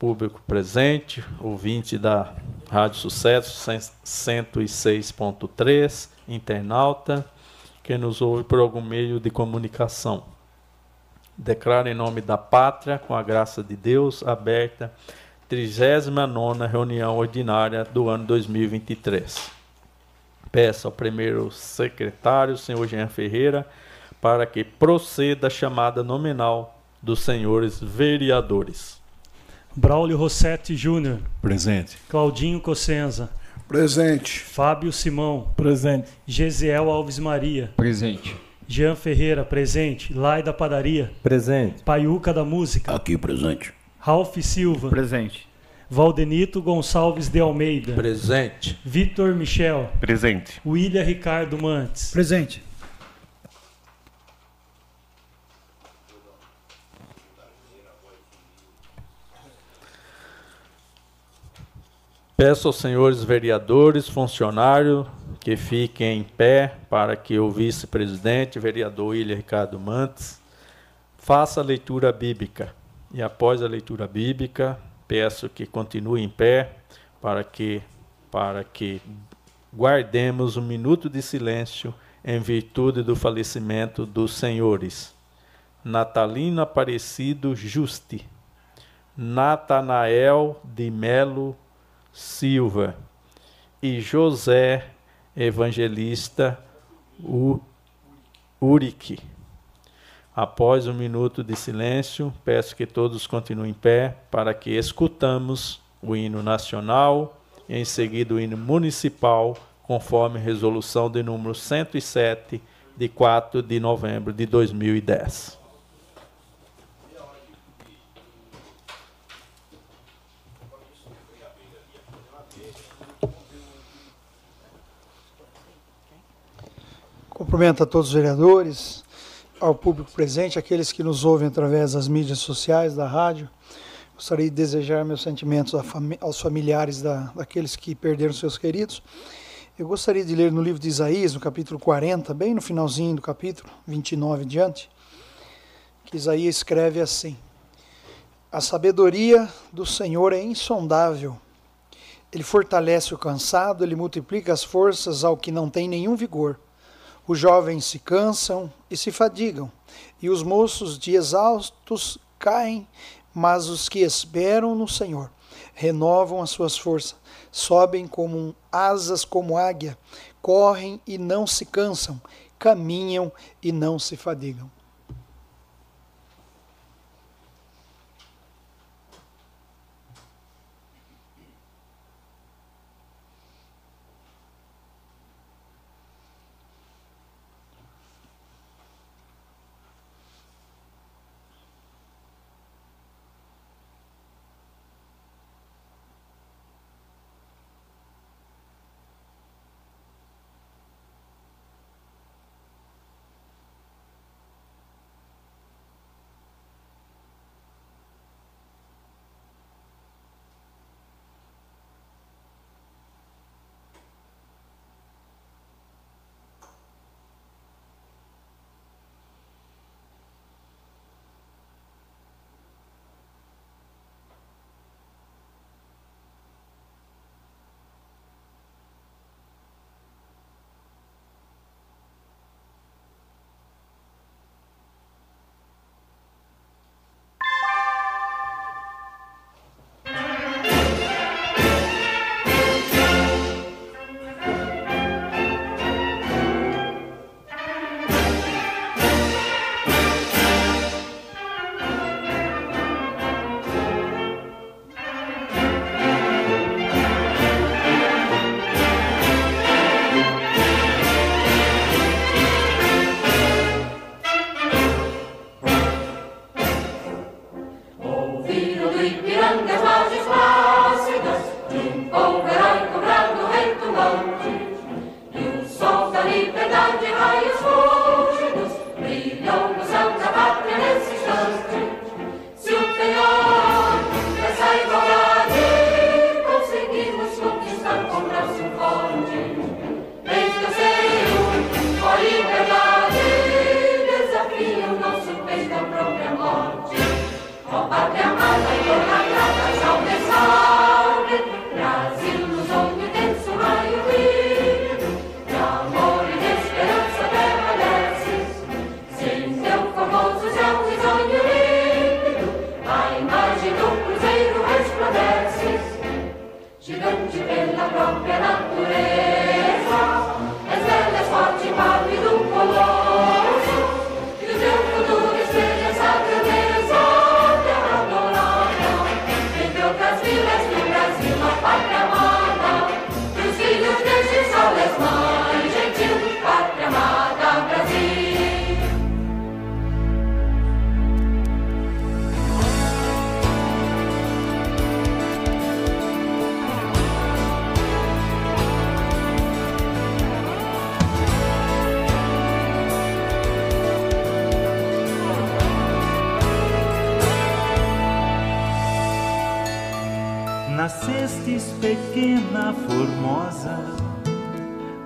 público presente, ouvinte da Rádio Sucesso 106.3, internauta, que nos ouve por algum meio de comunicação. Declaro em nome da pátria, com a graça de Deus, aberta 39 reunião ordinária do ano 2023. Peço ao primeiro secretário, senhor Jean Ferreira, para que proceda a chamada nominal dos senhores vereadores. Braulio Rossetti Júnior. Presente. Claudinho Cossenza. Presente. Fábio Simão. Presente. Gesiel Alves Maria. Presente. Jean Ferreira, presente. Lai da Padaria. Presente. Paiuca da Música. Aqui, presente. Ralph Silva. Presente. Valdenito Gonçalves de Almeida. Presente. Vitor Michel. Presente. William Ricardo Mantes. Presente. Peço aos senhores vereadores, funcionários, que fiquem em pé para que o vice-presidente, vereador William Ricardo Mantes, faça a leitura bíblica. E após a leitura bíblica, peço que continue em pé para que, para que guardemos um minuto de silêncio em virtude do falecimento dos senhores Natalino Aparecido Juste, Natanael de Melo Silva e José Evangelista Urique. Após um minuto de silêncio, peço que todos continuem em pé para que escutamos o hino nacional em seguida o hino municipal, conforme resolução de número 107 de 4 de novembro de 2010. Cumprimento a todos os vereadores, ao público presente, aqueles que nos ouvem através das mídias sociais, da rádio. Gostaria de desejar meus sentimentos aos familiares da, daqueles que perderam seus queridos. Eu gostaria de ler no livro de Isaías, no capítulo 40, bem no finalzinho do capítulo 29 diante, que Isaías escreve assim: A sabedoria do Senhor é insondável. Ele fortalece o cansado, ele multiplica as forças ao que não tem nenhum vigor. Os jovens se cansam e se fadigam, e os moços de exaustos caem, mas os que esperam no Senhor renovam as suas forças, sobem como asas como águia, correm e não se cansam, caminham e não se fadigam.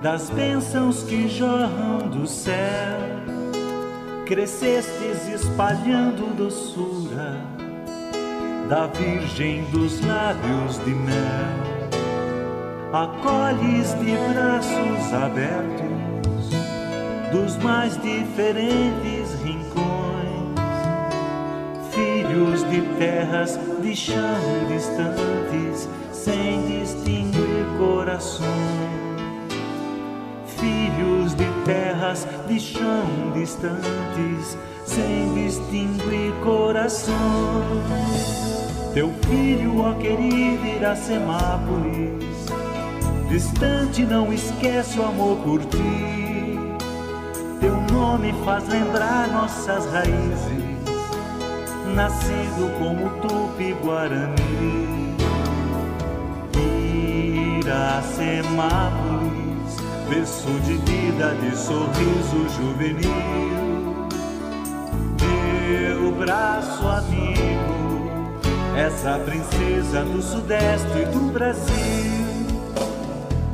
Das bênçãos que jorram do céu, crescestes espalhando doçura da Virgem dos lábios de mel. Acolhes de braços abertos dos mais diferentes rincões, filhos de terras chão distantes, sem distinguir corações filhos de terras de chão distantes, sem distinguir corações. Teu filho, ó querido Iracemápolis, distante não esquece o amor por ti. Teu nome faz lembrar nossas raízes, nascido como Tupi-Guarani. Iracemápolis berço de vida, de sorriso juvenil. Meu braço amigo, essa princesa do Sudeste do Brasil.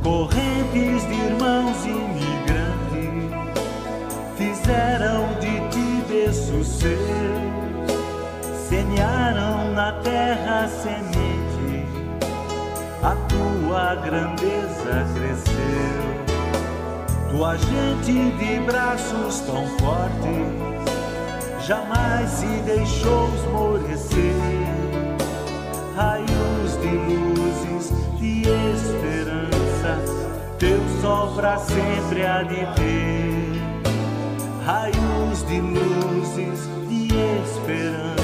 Correntes de irmãos imigrantes fizeram de ti seu, semearam na terra semente, a tua grandeza cresceu tua gente de braços tão fortes jamais se deixou esmorecer. Raios de luzes de esperança, teu sol pra sempre há de ter. Raios de luzes de esperança,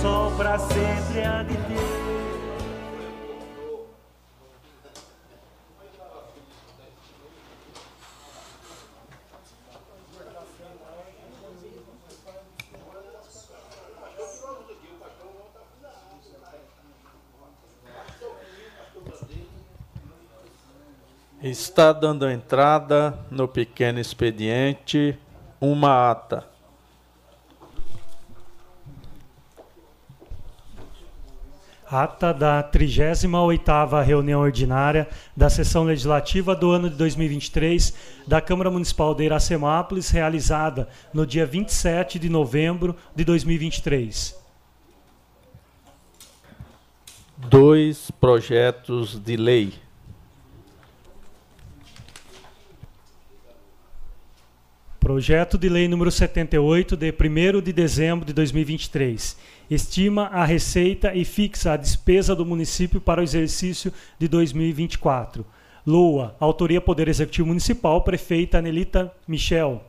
sol pra sempre há de ter. Está dando entrada no pequeno expediente uma ata. Ata da 38ª reunião ordinária da sessão legislativa do ano de 2023 da Câmara Municipal de Iracemápolis, realizada no dia 27 de novembro de 2023. Dois projetos de lei. Projeto de Lei número 78, de 1 de dezembro de 2023. Estima a receita e fixa a despesa do município para o exercício de 2024. LOA, Autoria Poder Executivo Municipal, Prefeita Anelita Michel.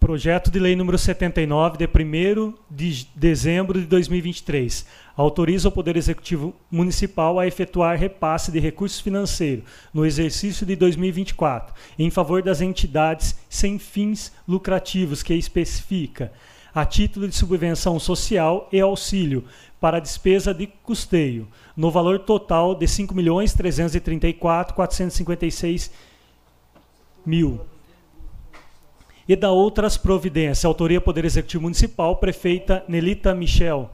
Projeto de Lei número 79, de 1 de dezembro de 2023. Autoriza o Poder Executivo Municipal a efetuar repasse de recursos financeiros no exercício de 2024 em favor das entidades sem fins lucrativos que especifica a título de subvenção social e auxílio para despesa de custeio, no valor total de R$ 5.334.456 mil. E da outras providências, autoria Poder Executivo Municipal, prefeita Nelita Michel.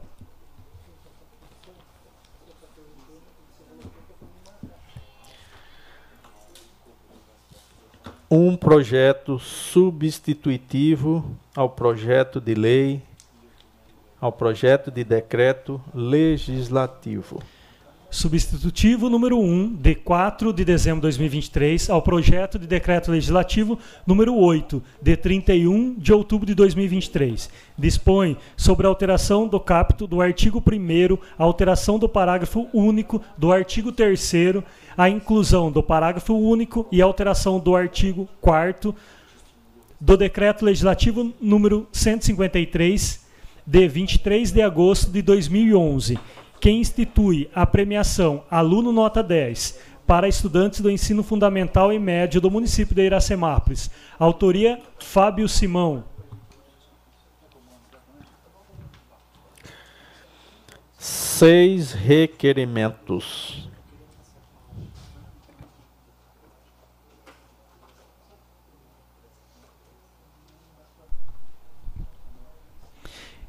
Um projeto substitutivo ao projeto de lei, ao projeto de decreto legislativo. Substitutivo número 1, de 4 de dezembro de 2023, ao projeto de decreto legislativo número 8, de 31 de outubro de 2023. Dispõe sobre a alteração do capto do artigo 1, a alteração do parágrafo único do artigo 3 a inclusão do parágrafo único e alteração do artigo 4 do decreto legislativo número 153 de 23 de agosto de 2011 que institui a premiação Aluno Nota 10 para estudantes do ensino fundamental e médio do município de Iracemápolis. Autoria Fábio Simão. Seis requerimentos.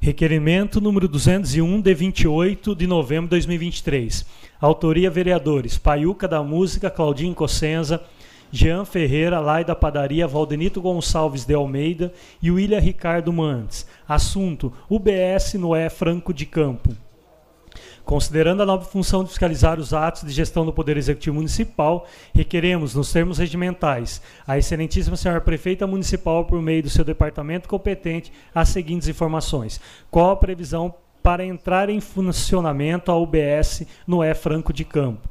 Requerimento número 201, de 28 de novembro de 2023. Autoria vereadores: Paiuca da Música, Claudinho Cossenza, Jean Ferreira, Lai da Padaria, Valdenito Gonçalves de Almeida e William Ricardo Mantes. Assunto: UBS Noé Franco de Campo. Considerando a nova função de fiscalizar os atos de gestão do Poder Executivo Municipal, requeremos, nos termos regimentais, a Excelentíssima Senhora Prefeita Municipal, por meio do seu departamento competente, as seguintes informações. Qual a previsão para entrar em funcionamento a UBS no E Franco de Campo?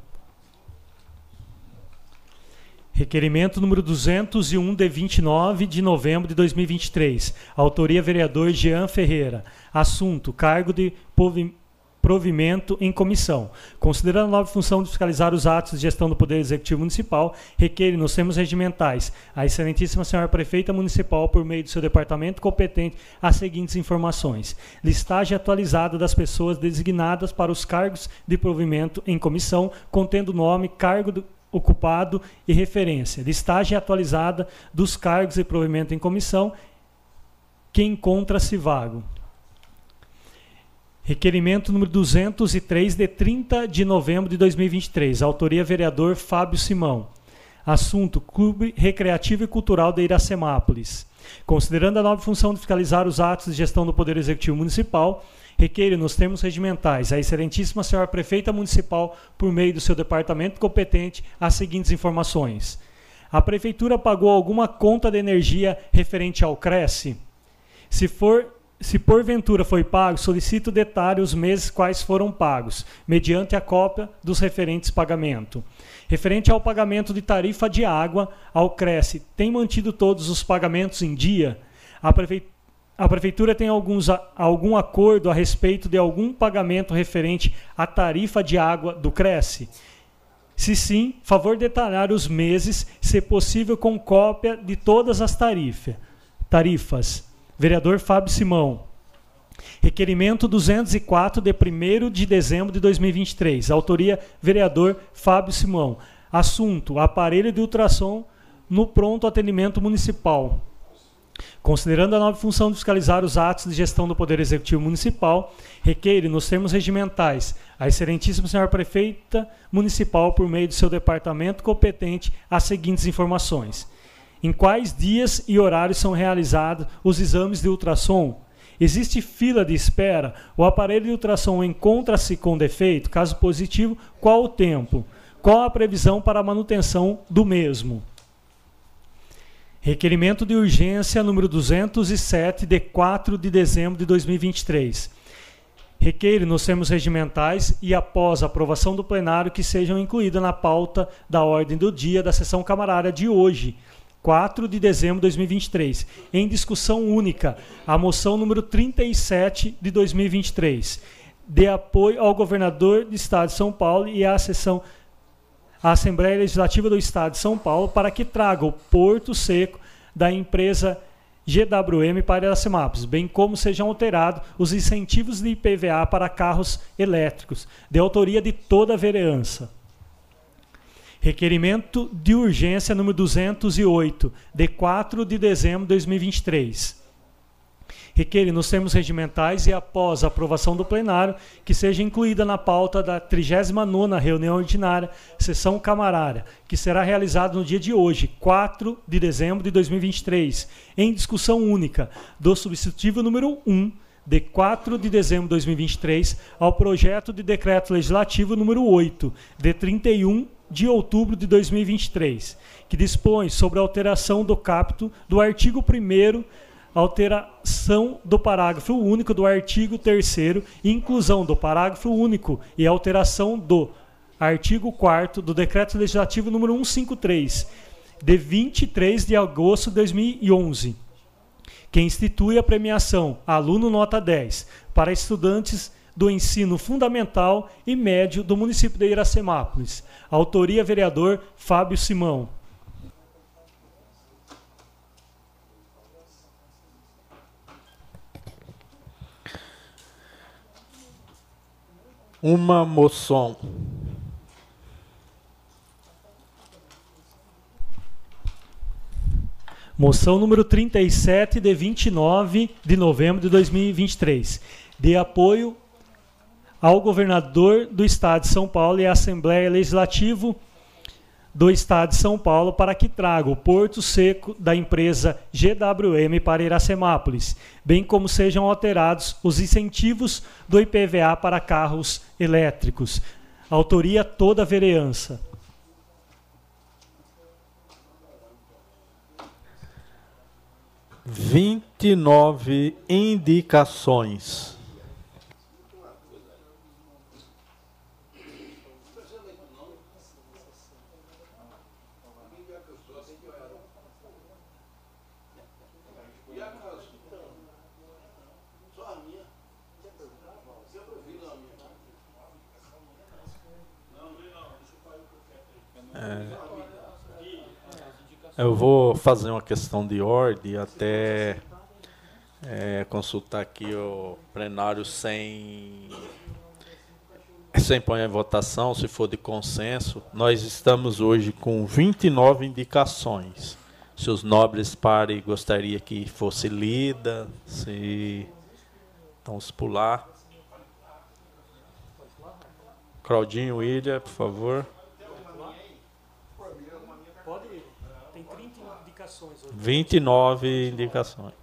Requerimento número 201 de 29 de novembro de 2023. Autoria vereador Jean Ferreira. Assunto: cargo de provimento em comissão. Considerando a nova função de fiscalizar os atos de gestão do Poder Executivo Municipal, requer nos termos regimentais a Excelentíssima Senhora Prefeita Municipal, por meio do seu departamento competente, as seguintes informações: listagem atualizada das pessoas designadas para os cargos de provimento em comissão, contendo nome, cargo do ocupado e referência. Listagem atualizada dos cargos de provimento em comissão que encontra-se vago. Requerimento número 203, de 30 de novembro de 2023. Autoria vereador Fábio Simão. Assunto: Clube Recreativo e Cultural de Iracemápolis. Considerando a nova função de fiscalizar os atos de gestão do Poder Executivo Municipal, requer nos termos regimentais a Excelentíssima Senhora Prefeita Municipal, por meio do seu departamento competente, as seguintes informações. A Prefeitura pagou alguma conta de energia referente ao Cresce? Se for se porventura foi pago, solicito detalhe os meses quais foram pagos, mediante a cópia dos referentes pagamento. Referente ao pagamento de tarifa de água ao Cresce, tem mantido todos os pagamentos em dia? A, a Prefeitura tem alguns, algum acordo a respeito de algum pagamento referente à tarifa de água do Cresce? Se sim, favor detalhar os meses, se possível com cópia de todas as tarifa, tarifas. Vereador Fábio Simão. Requerimento 204 de 1 de dezembro de 2023. Autoria vereador Fábio Simão. Assunto: aparelho de ultrassom no pronto atendimento municipal. Considerando a nova função de fiscalizar os atos de gestão do Poder Executivo Municipal, requer, nos termos regimentais, a Excelentíssima Senhora Prefeita Municipal, por meio do seu departamento competente, as seguintes informações em quais dias e horários são realizados os exames de ultrassom? Existe fila de espera? O aparelho de ultrassom encontra-se com defeito? Caso positivo, qual o tempo? Qual a previsão para a manutenção do mesmo? Requerimento de urgência número 207, de 4 de dezembro de 2023. Requer nos termos regimentais e após aprovação do plenário que sejam incluídas na pauta da ordem do dia da sessão camarária de hoje, 4 de dezembro de 2023, em discussão única, a moção número 37 de 2023, de apoio ao governador do Estado de São Paulo e à sessão a Assembleia Legislativa do Estado de São Paulo para que traga o Porto Seco da empresa GWM para Iracemápolis, bem como sejam alterados os incentivos de IPVA para carros elétricos, de autoria de toda a vereança. Requerimento de urgência número 208, de 4 de dezembro de 2023. Requer nos termos regimentais e após a aprovação do plenário que seja incluída na pauta da 39ª reunião ordinária, sessão camarária, que será realizada no dia de hoje, 4 de dezembro de 2023, em discussão única do substitutivo número 1 de 4 de dezembro de 2023 ao projeto de decreto legislativo número 8 de 31 de outubro de 2023, que dispõe sobre a alteração do capto do artigo 1 alteração do parágrafo único do artigo 3 inclusão do parágrafo único e alteração do artigo 4 do Decreto Legislativo número 153, de 23 de agosto de 2011, que institui a premiação Aluno Nota 10 para estudantes do ensino fundamental e médio do município de Iracemápolis. Autoria vereador Fábio Simão. Uma moção. Moção número 37 de 29 de novembro de 2023, de apoio ao governador do Estado de São Paulo e à Assembleia Legislativa do Estado de São Paulo para que traga o Porto Seco da empresa GWM para Iracemápolis, bem como sejam alterados os incentivos do IPVA para carros elétricos. Autoria toda a vereança. Vinte e nove indicações. Eu vou fazer uma questão de ordem até é, consultar aqui o plenário sem sem pôr em votação, se for de consenso. Nós estamos hoje com 29 indicações. Se os nobres parem gostaria que fosse lida, se se pular. Claudinho William, por favor. 29 indicações.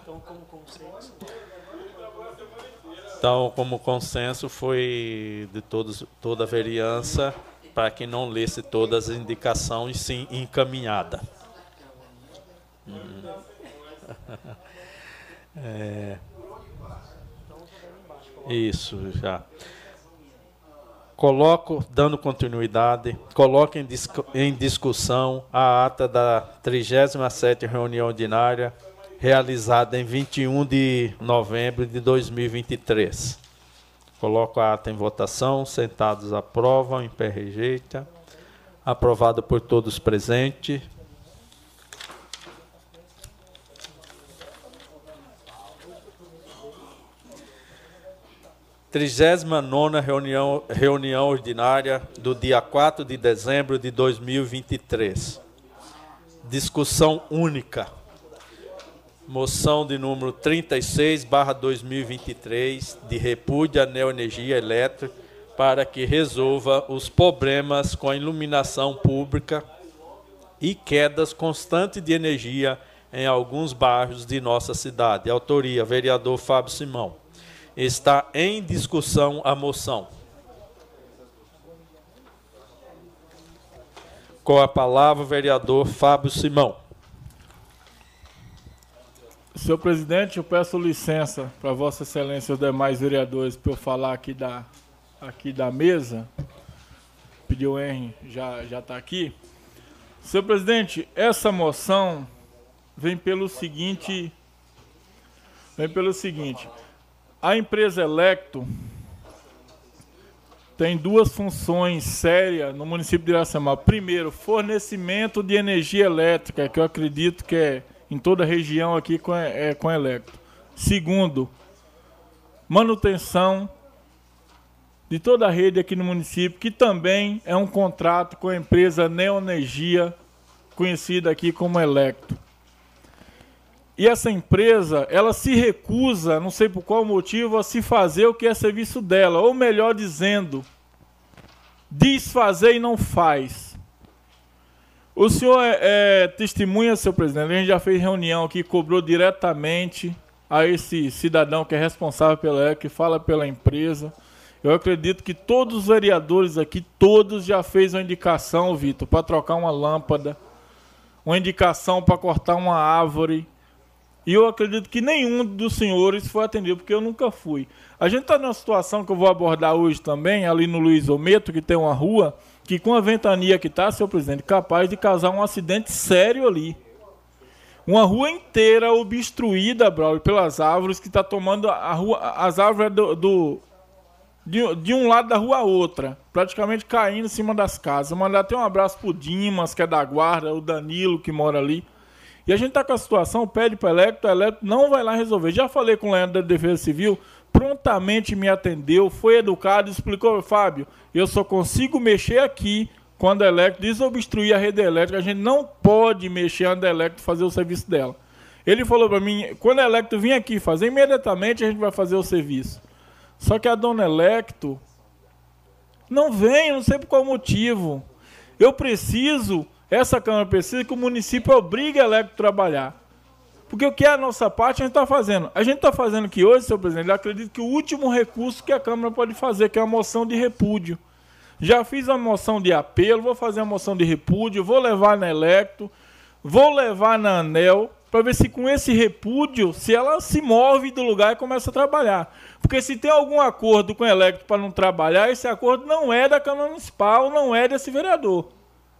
Então, como consenso. Então, como consenso foi de todos, toda a vereança para que não lesse todas as indicações, sim encaminhada. Hum. É. Isso, já. Coloco, dando continuidade, coloco em, em discussão a ata da 37ª reunião ordinária, realizada em 21 de novembro de 2023. Coloco a ata em votação, sentados aprovam, em pé rejeita. Aprovado por todos presentes. 39 reunião, reunião ordinária do dia 4 de dezembro de 2023. Discussão única. Moção de número 36, barra 2023, de repúdio à neoenergia elétrica para que resolva os problemas com a iluminação pública e quedas constantes de energia em alguns bairros de nossa cidade. Autoria, vereador Fábio Simão. Está em discussão a moção. Com a palavra, o vereador Fábio Simão. Senhor presidente, eu peço licença para Vossa Excelência e os demais vereadores para eu falar aqui da, aqui da mesa. Pediu o Henry, já está aqui. Senhor presidente, essa moção vem pelo seguinte, vem pelo seguinte. A empresa Electo, tem duas funções sérias no município de Iracema. Primeiro, fornecimento de energia elétrica, que eu acredito que é em toda a região aqui com, é, com elétrico. Segundo, manutenção de toda a rede aqui no município, que também é um contrato com a empresa Neoenergia, conhecida aqui como Electro. E essa empresa, ela se recusa, não sei por qual motivo, a se fazer o que é serviço dela, ou melhor dizendo, diz fazer e não faz. O senhor é, é testemunha, seu presidente, a gente já fez reunião aqui, cobrou diretamente a esse cidadão que é responsável pela EC, que fala pela empresa. Eu acredito que todos os vereadores aqui, todos já fez uma indicação, Vitor, para trocar uma lâmpada, uma indicação para cortar uma árvore, e eu acredito que nenhum dos senhores foi atendido, porque eu nunca fui. A gente está numa situação que eu vou abordar hoje também, ali no Luiz Ometo, que tem uma rua, que com a ventania que está, senhor presidente, capaz de causar um acidente sério ali. Uma rua inteira obstruída, Braulio, pelas árvores, que está tomando a rua, as árvores do, do de, de, um lado da rua a outra, praticamente caindo em cima das casas. Mandar até um abraço pro Dimas, que é da guarda, o Danilo, que mora ali. E a gente está com a situação, pede para o Electro, o Electro não vai lá resolver. Já falei com o Leandro da Defesa Civil, prontamente me atendeu, foi educado, explicou, Fábio, eu só consigo mexer aqui quando a Electro desobstruir a rede elétrica, a gente não pode mexer na Electro fazer o serviço dela. Ele falou para mim, quando a Electro vir aqui fazer, imediatamente a gente vai fazer o serviço. Só que a dona Electro não vem, não sei por qual motivo. Eu preciso essa Câmara precisa que o município obrigue a Electro a trabalhar. Porque o que é a nossa parte, a gente está fazendo. A gente está fazendo que hoje, senhor presidente, eu acredito que o último recurso que a Câmara pode fazer, que é a moção de repúdio. Já fiz a moção de apelo, vou fazer a moção de repúdio, vou levar na Electro, vou levar na ANEL, para ver se com esse repúdio, se ela se move do lugar e começa a trabalhar. Porque se tem algum acordo com a Electro para não trabalhar, esse acordo não é da Câmara Municipal, não é desse vereador.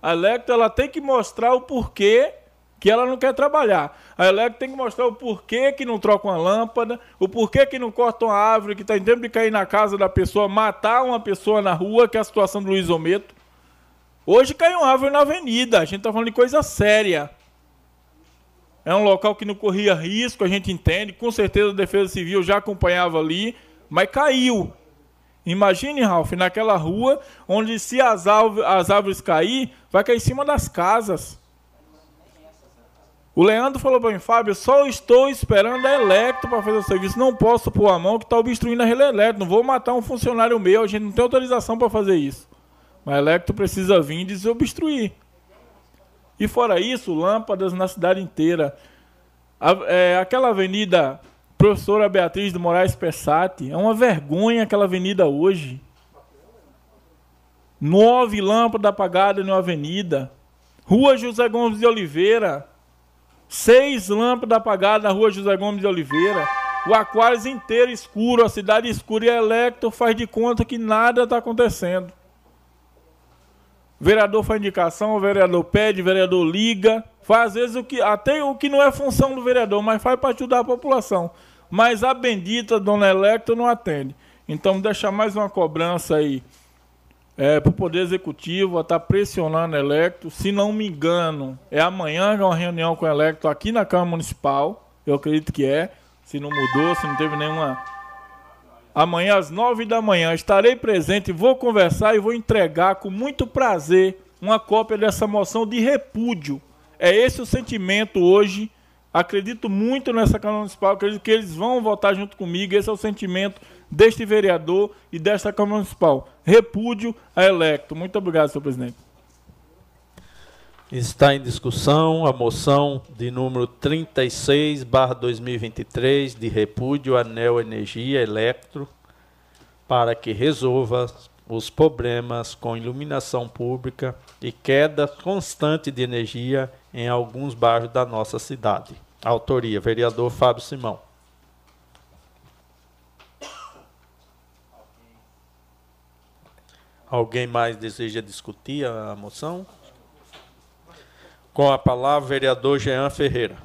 A Electro ela tem que mostrar o porquê que ela não quer trabalhar. A Electro tem que mostrar o porquê que não troca uma lâmpada, o porquê que não corta uma árvore que está em tempo de cair na casa da pessoa, matar uma pessoa na rua, que é a situação do Luiz Ometo. Hoje caiu uma árvore na avenida, a gente está falando de coisa séria. É um local que não corria risco, a gente entende. Com certeza a Defesa Civil já acompanhava ali, mas caiu. Imagine, Ralph, naquela rua onde se as, as árvores cair, vai cair em cima das casas. O Leandro falou para mim, Fábio, só estou esperando a Electro para fazer o serviço. Não posso pôr a mão que está obstruindo a rede elétrica. Não vou matar um funcionário meu, a gente não tem autorização para fazer isso. Mas a Electro precisa vir e desobstruir. E fora isso, lâmpadas na cidade inteira. A, é, aquela avenida Professora Beatriz de Moraes Pessati, é uma vergonha aquela avenida hoje. Nove lâmpadas apagadas na avenida. Rua José Gomes de Oliveira. Seis lâmpadas apagadas na rua José Gomes de Oliveira. O Aquários inteiro escuro, a cidade escura e a Electro faz de conta que nada está acontecendo. O vereador faz indicação, o vereador pede, o vereador liga, faz às vezes o que, até o que não é função do vereador, mas faz para ajudar a população mas a bendita Dona Electra não atende. Então, deixa mais uma cobrança aí é, para o Poder Executivo, estar tá pressionando a Electro. Se não me engano, é amanhã uma reunião com a Electro aqui na Câmara Municipal. Eu acredito que é. Se não mudou, se não teve nenhuma. Amanhã às nove da manhã estarei presente, vou conversar e vou entregar com muito prazer uma cópia dessa moção de repúdio. É esse o sentimento hoje Acredito muito nessa Câmara Municipal, acredito que eles vão votar junto comigo. Esse é o sentimento deste vereador e desta Câmara Municipal. Repúdio a electo. Muito obrigado, senhor presidente. Está em discussão a moção de número 36, barra 2023, de repúdio à Neo Energia Electro, para que resolva os problemas com iluminação pública e queda constante de energia em alguns bairros da nossa cidade. Autoria, vereador Fábio Simão. Alguém mais deseja discutir a moção? Com a palavra, vereador Jean Ferreira.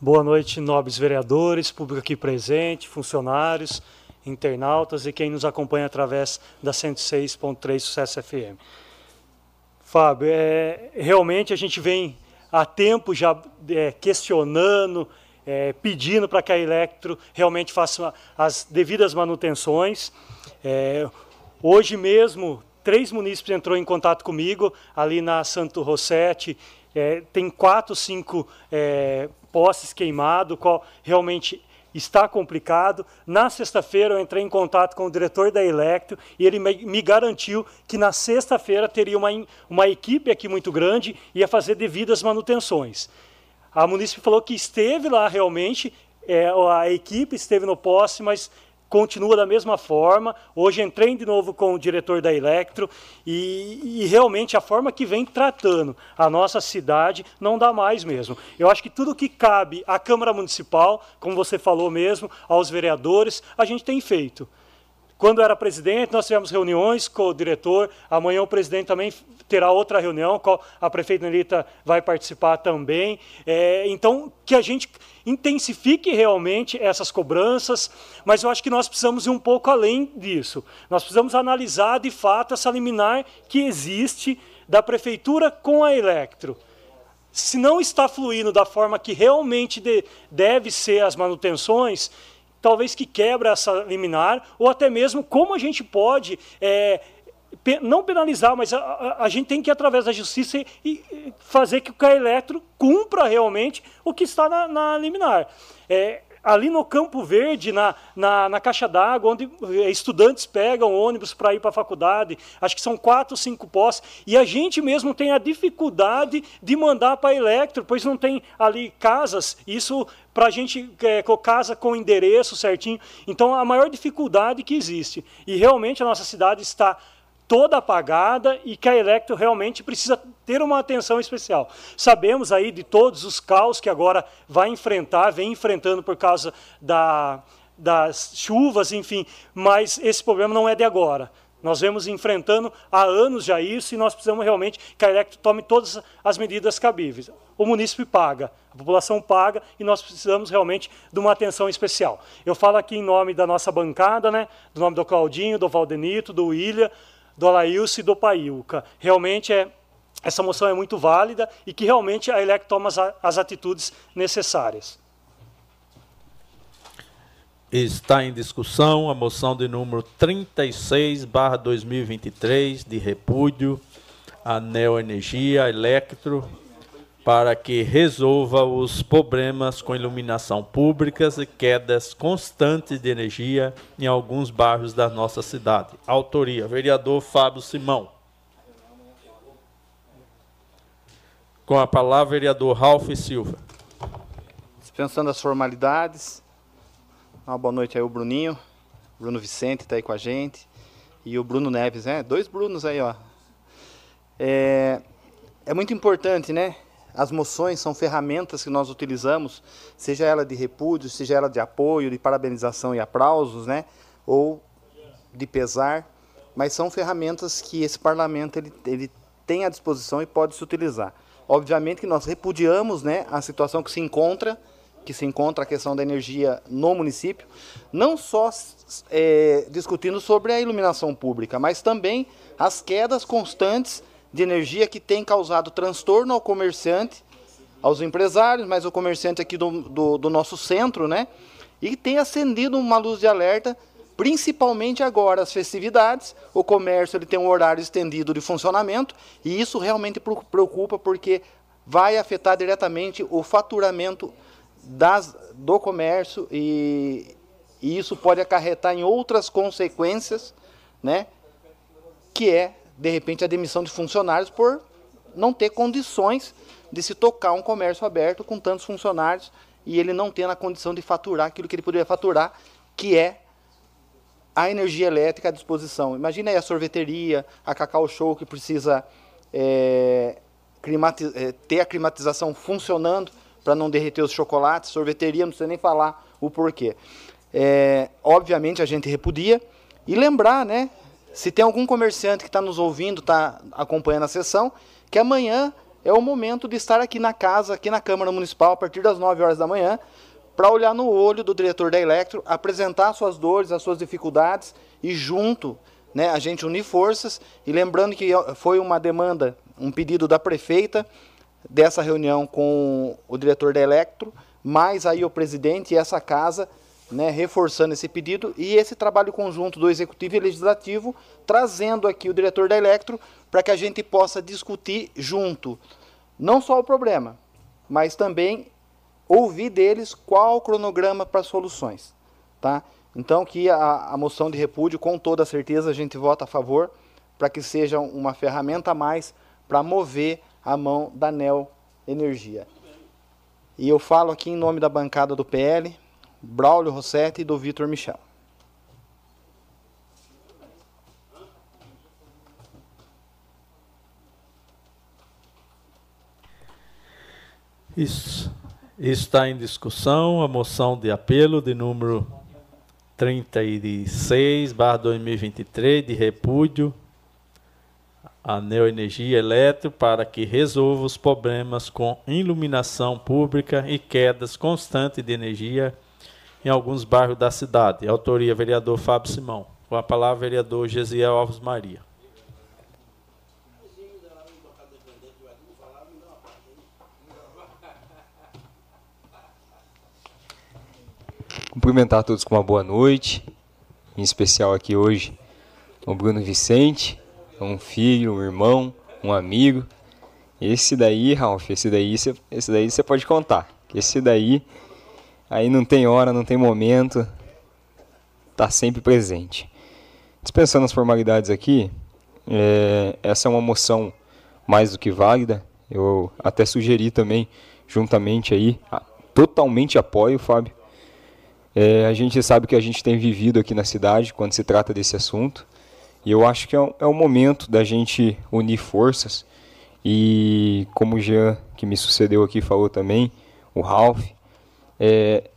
Boa noite, nobres vereadores, público aqui presente, funcionários internautas e quem nos acompanha através da 106.3 Sucesso FM. Fábio, é, realmente a gente vem há tempo já é, questionando, é, pedindo para que a Electro realmente faça as devidas manutenções. É, hoje mesmo, três munícipes entrou em contato comigo ali na Santo Rossetti. É, tem quatro, cinco é, postes queimados, realmente está complicado. Na sexta-feira eu entrei em contato com o diretor da Electro e ele me garantiu que na sexta-feira teria uma, uma equipe aqui muito grande e ia fazer devidas manutenções. A munícipe falou que esteve lá realmente, é, a equipe esteve no poste, mas continua da mesma forma. Hoje entrei de novo com o diretor da Electro e, e, realmente a forma que vem tratando a nossa cidade não dá mais mesmo. Eu acho que tudo que cabe à Câmara Municipal, como você falou mesmo, aos vereadores, a gente tem feito. Quando era presidente, nós tivemos reuniões com o diretor. Amanhã o presidente também terá outra reunião, a prefeita Nelita vai participar também. É, então, que a gente intensifique realmente essas cobranças, mas eu acho que nós precisamos ir um pouco além disso. Nós precisamos analisar de fato essa liminar que existe da prefeitura com a Electro. Se não está fluindo da forma que realmente de, deve ser as manutenções, talvez que quebra essa liminar, ou até mesmo como a gente pode é, não penalizar, mas a, a, a, gente tem que através da justiça e, e fazer que o Caeletro cumpra realmente o que está na, na liminar. É, ali no Campo Verde, na, na, na caixa d'água, onde é, estudantes pegam ônibus para ir para a faculdade, acho que são quatro, cinco postes, e a gente mesmo tem a dificuldade de mandar para a Electro, pois não tem ali casas, isso para a gente, é, casa com endereço certinho, então a maior dificuldade que existe. E realmente a nossa cidade está toda apagada e que a Electro realmente precisa ter uma atenção especial. Sabemos aí de todos os caos que agora vai enfrentar, vem enfrentando por causa da, das chuvas, enfim, mas esse problema não é de agora. Nós vemos enfrentando há anos já isso e nós precisamos realmente que a Electro tome todas as medidas cabíveis. O município paga, a população paga e nós precisamos realmente de uma atenção especial. Eu falo aqui em nome da nossa bancada, né, do nome do Claudinho, do Valdenito, do William, do Alailson e do Pailca. Realmente é essa moção é muito válida e que realmente a ELEC toma as, as atitudes necessárias. Está em discussão a moção de número 36, barra 2023, de repúdio à Neoenergia Electro, para que resolva os problemas com iluminação públicas e quedas constantes de energia em alguns bairros da nossa cidade. Autoria: vereador Fábio Simão. Com a palavra, vereador Ralph Silva. Dispensando as formalidades. Uma boa noite aí, o Bruninho. Bruno Vicente está aí com a gente. E o Bruno Neves, né? Dois Brunos aí, ó. É, é muito importante, né? As moções são ferramentas que nós utilizamos, seja ela de repúdio, seja ela de apoio, de parabenização e aplausos, né? ou de pesar, mas são ferramentas que esse parlamento ele, ele tem à disposição e pode se utilizar. Obviamente que nós repudiamos né, a situação que se encontra, que se encontra a questão da energia no município, não só é, discutindo sobre a iluminação pública, mas também as quedas constantes de energia que tem causado transtorno ao comerciante, aos empresários, mas o comerciante aqui do, do, do nosso centro, né? E tem acendido uma luz de alerta, principalmente agora as festividades, o comércio ele tem um horário estendido de funcionamento e isso realmente preocupa porque vai afetar diretamente o faturamento das, do comércio e, e isso pode acarretar em outras consequências, né? Que é de repente, a demissão de funcionários por não ter condições de se tocar um comércio aberto com tantos funcionários e ele não tendo a condição de faturar aquilo que ele poderia faturar, que é a energia elétrica à disposição. Imagina aí a sorveteria, a Cacau Show que precisa é, é, ter a climatização funcionando para não derreter os chocolates, sorveteria, não precisa nem falar o porquê. É, obviamente a gente repudia e lembrar, né, se tem algum comerciante que está nos ouvindo, está acompanhando a sessão, que amanhã é o momento de estar aqui na casa, aqui na Câmara Municipal, a partir das 9 horas da manhã, para olhar no olho do diretor da Electro, apresentar suas dores, as suas dificuldades e junto né, a gente unir forças. E lembrando que foi uma demanda, um pedido da prefeita dessa reunião com o diretor da Electro, mais aí o presidente e essa casa, né, reforçando esse pedido e esse trabalho conjunto do executivo e legislativo, trazendo aqui o diretor da Electro para que a gente possa discutir junto não só o problema, mas também ouvir deles qual o cronograma para soluções, tá? Então que a, a moção de repúdio, com toda certeza, a gente vota a favor para que seja uma ferramenta a mais para mover a mão da Nel Energia. E eu falo aqui em nome da bancada do PL, Braulio Rossetti e do Vitor Michel. Isso. Está em discussão a moção de apelo de número 36, barra 2023, de repúdio à Neoenergia Elétrica para que resolva os problemas com iluminação pública e quedas constantes de energia em alguns bairros da cidade. Autoria, vereador Fábio Simão. Com a palavra, vereador Gesiel Alves Maria. Cumprimentar todos com uma boa noite, em especial aqui hoje o Bruno Vicente, um filho, um irmão, um amigo. Esse daí, Ralf, esse daí, esse daí você pode contar. Esse daí, aí não tem hora, não tem momento, tá sempre presente. Dispensando as formalidades aqui, é, essa é uma moção mais do que válida. Eu até sugeri também, juntamente aí, totalmente apoio, Fábio é, a gente sabe que a gente tem vivido aqui na cidade quando se trata desse assunto. E eu acho que é, um, é o momento da gente unir forças. E como o Jean, que me sucedeu aqui, falou também, o Ralph, é,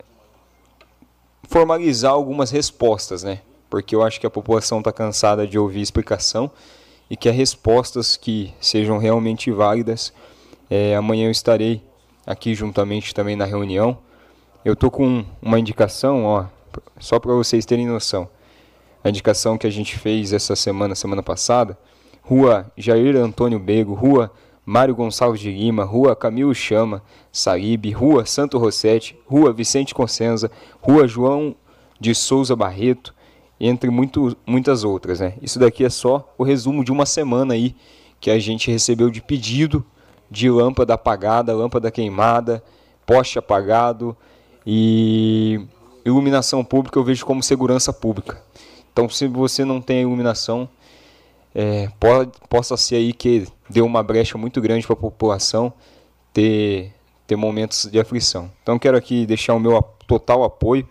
formalizar algumas respostas, né? Porque eu acho que a população está cansada de ouvir explicação e que as respostas que sejam realmente válidas. É, amanhã eu estarei aqui juntamente também na reunião eu tô com uma indicação, ó, só para vocês terem noção. A indicação que a gente fez essa semana, semana passada, Rua Jair Antônio Bego, Rua Mário Gonçalves de Lima, Rua Camilo Chama, Saíbe, Rua Santo Rossetti, Rua Vicente Consenza, Rua João de Souza Barreto, entre muito, muitas outras. Né? Isso daqui é só o resumo de uma semana aí que a gente recebeu de pedido de lâmpada apagada, lâmpada queimada, poste apagado, e iluminação pública eu vejo como segurança pública. Então, se você não tem iluminação, é, pode, possa ser aí que deu uma brecha muito grande para a população ter, ter momentos de aflição. Então, quero aqui deixar o meu total apoio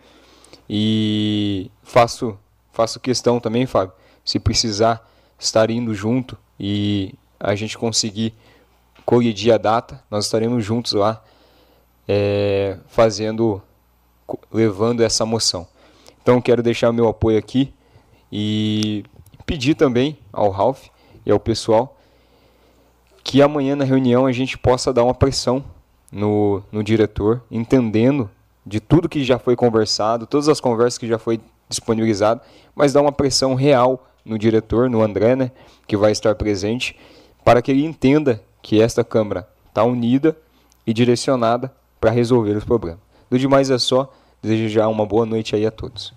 e faço, faço questão também, Fábio, se precisar estar indo junto e a gente conseguir colidir a data, nós estaremos juntos lá é, fazendo, levando essa moção. Então quero deixar meu apoio aqui e pedir também ao Ralph e ao pessoal que amanhã na reunião a gente possa dar uma pressão no, no diretor, entendendo de tudo que já foi conversado, todas as conversas que já foi disponibilizado, mas dar uma pressão real no diretor, no André, né, que vai estar presente, para que ele entenda que esta Câmara está unida e direcionada para resolver os problemas. Do demais é só. Desejo já uma boa noite aí a todos.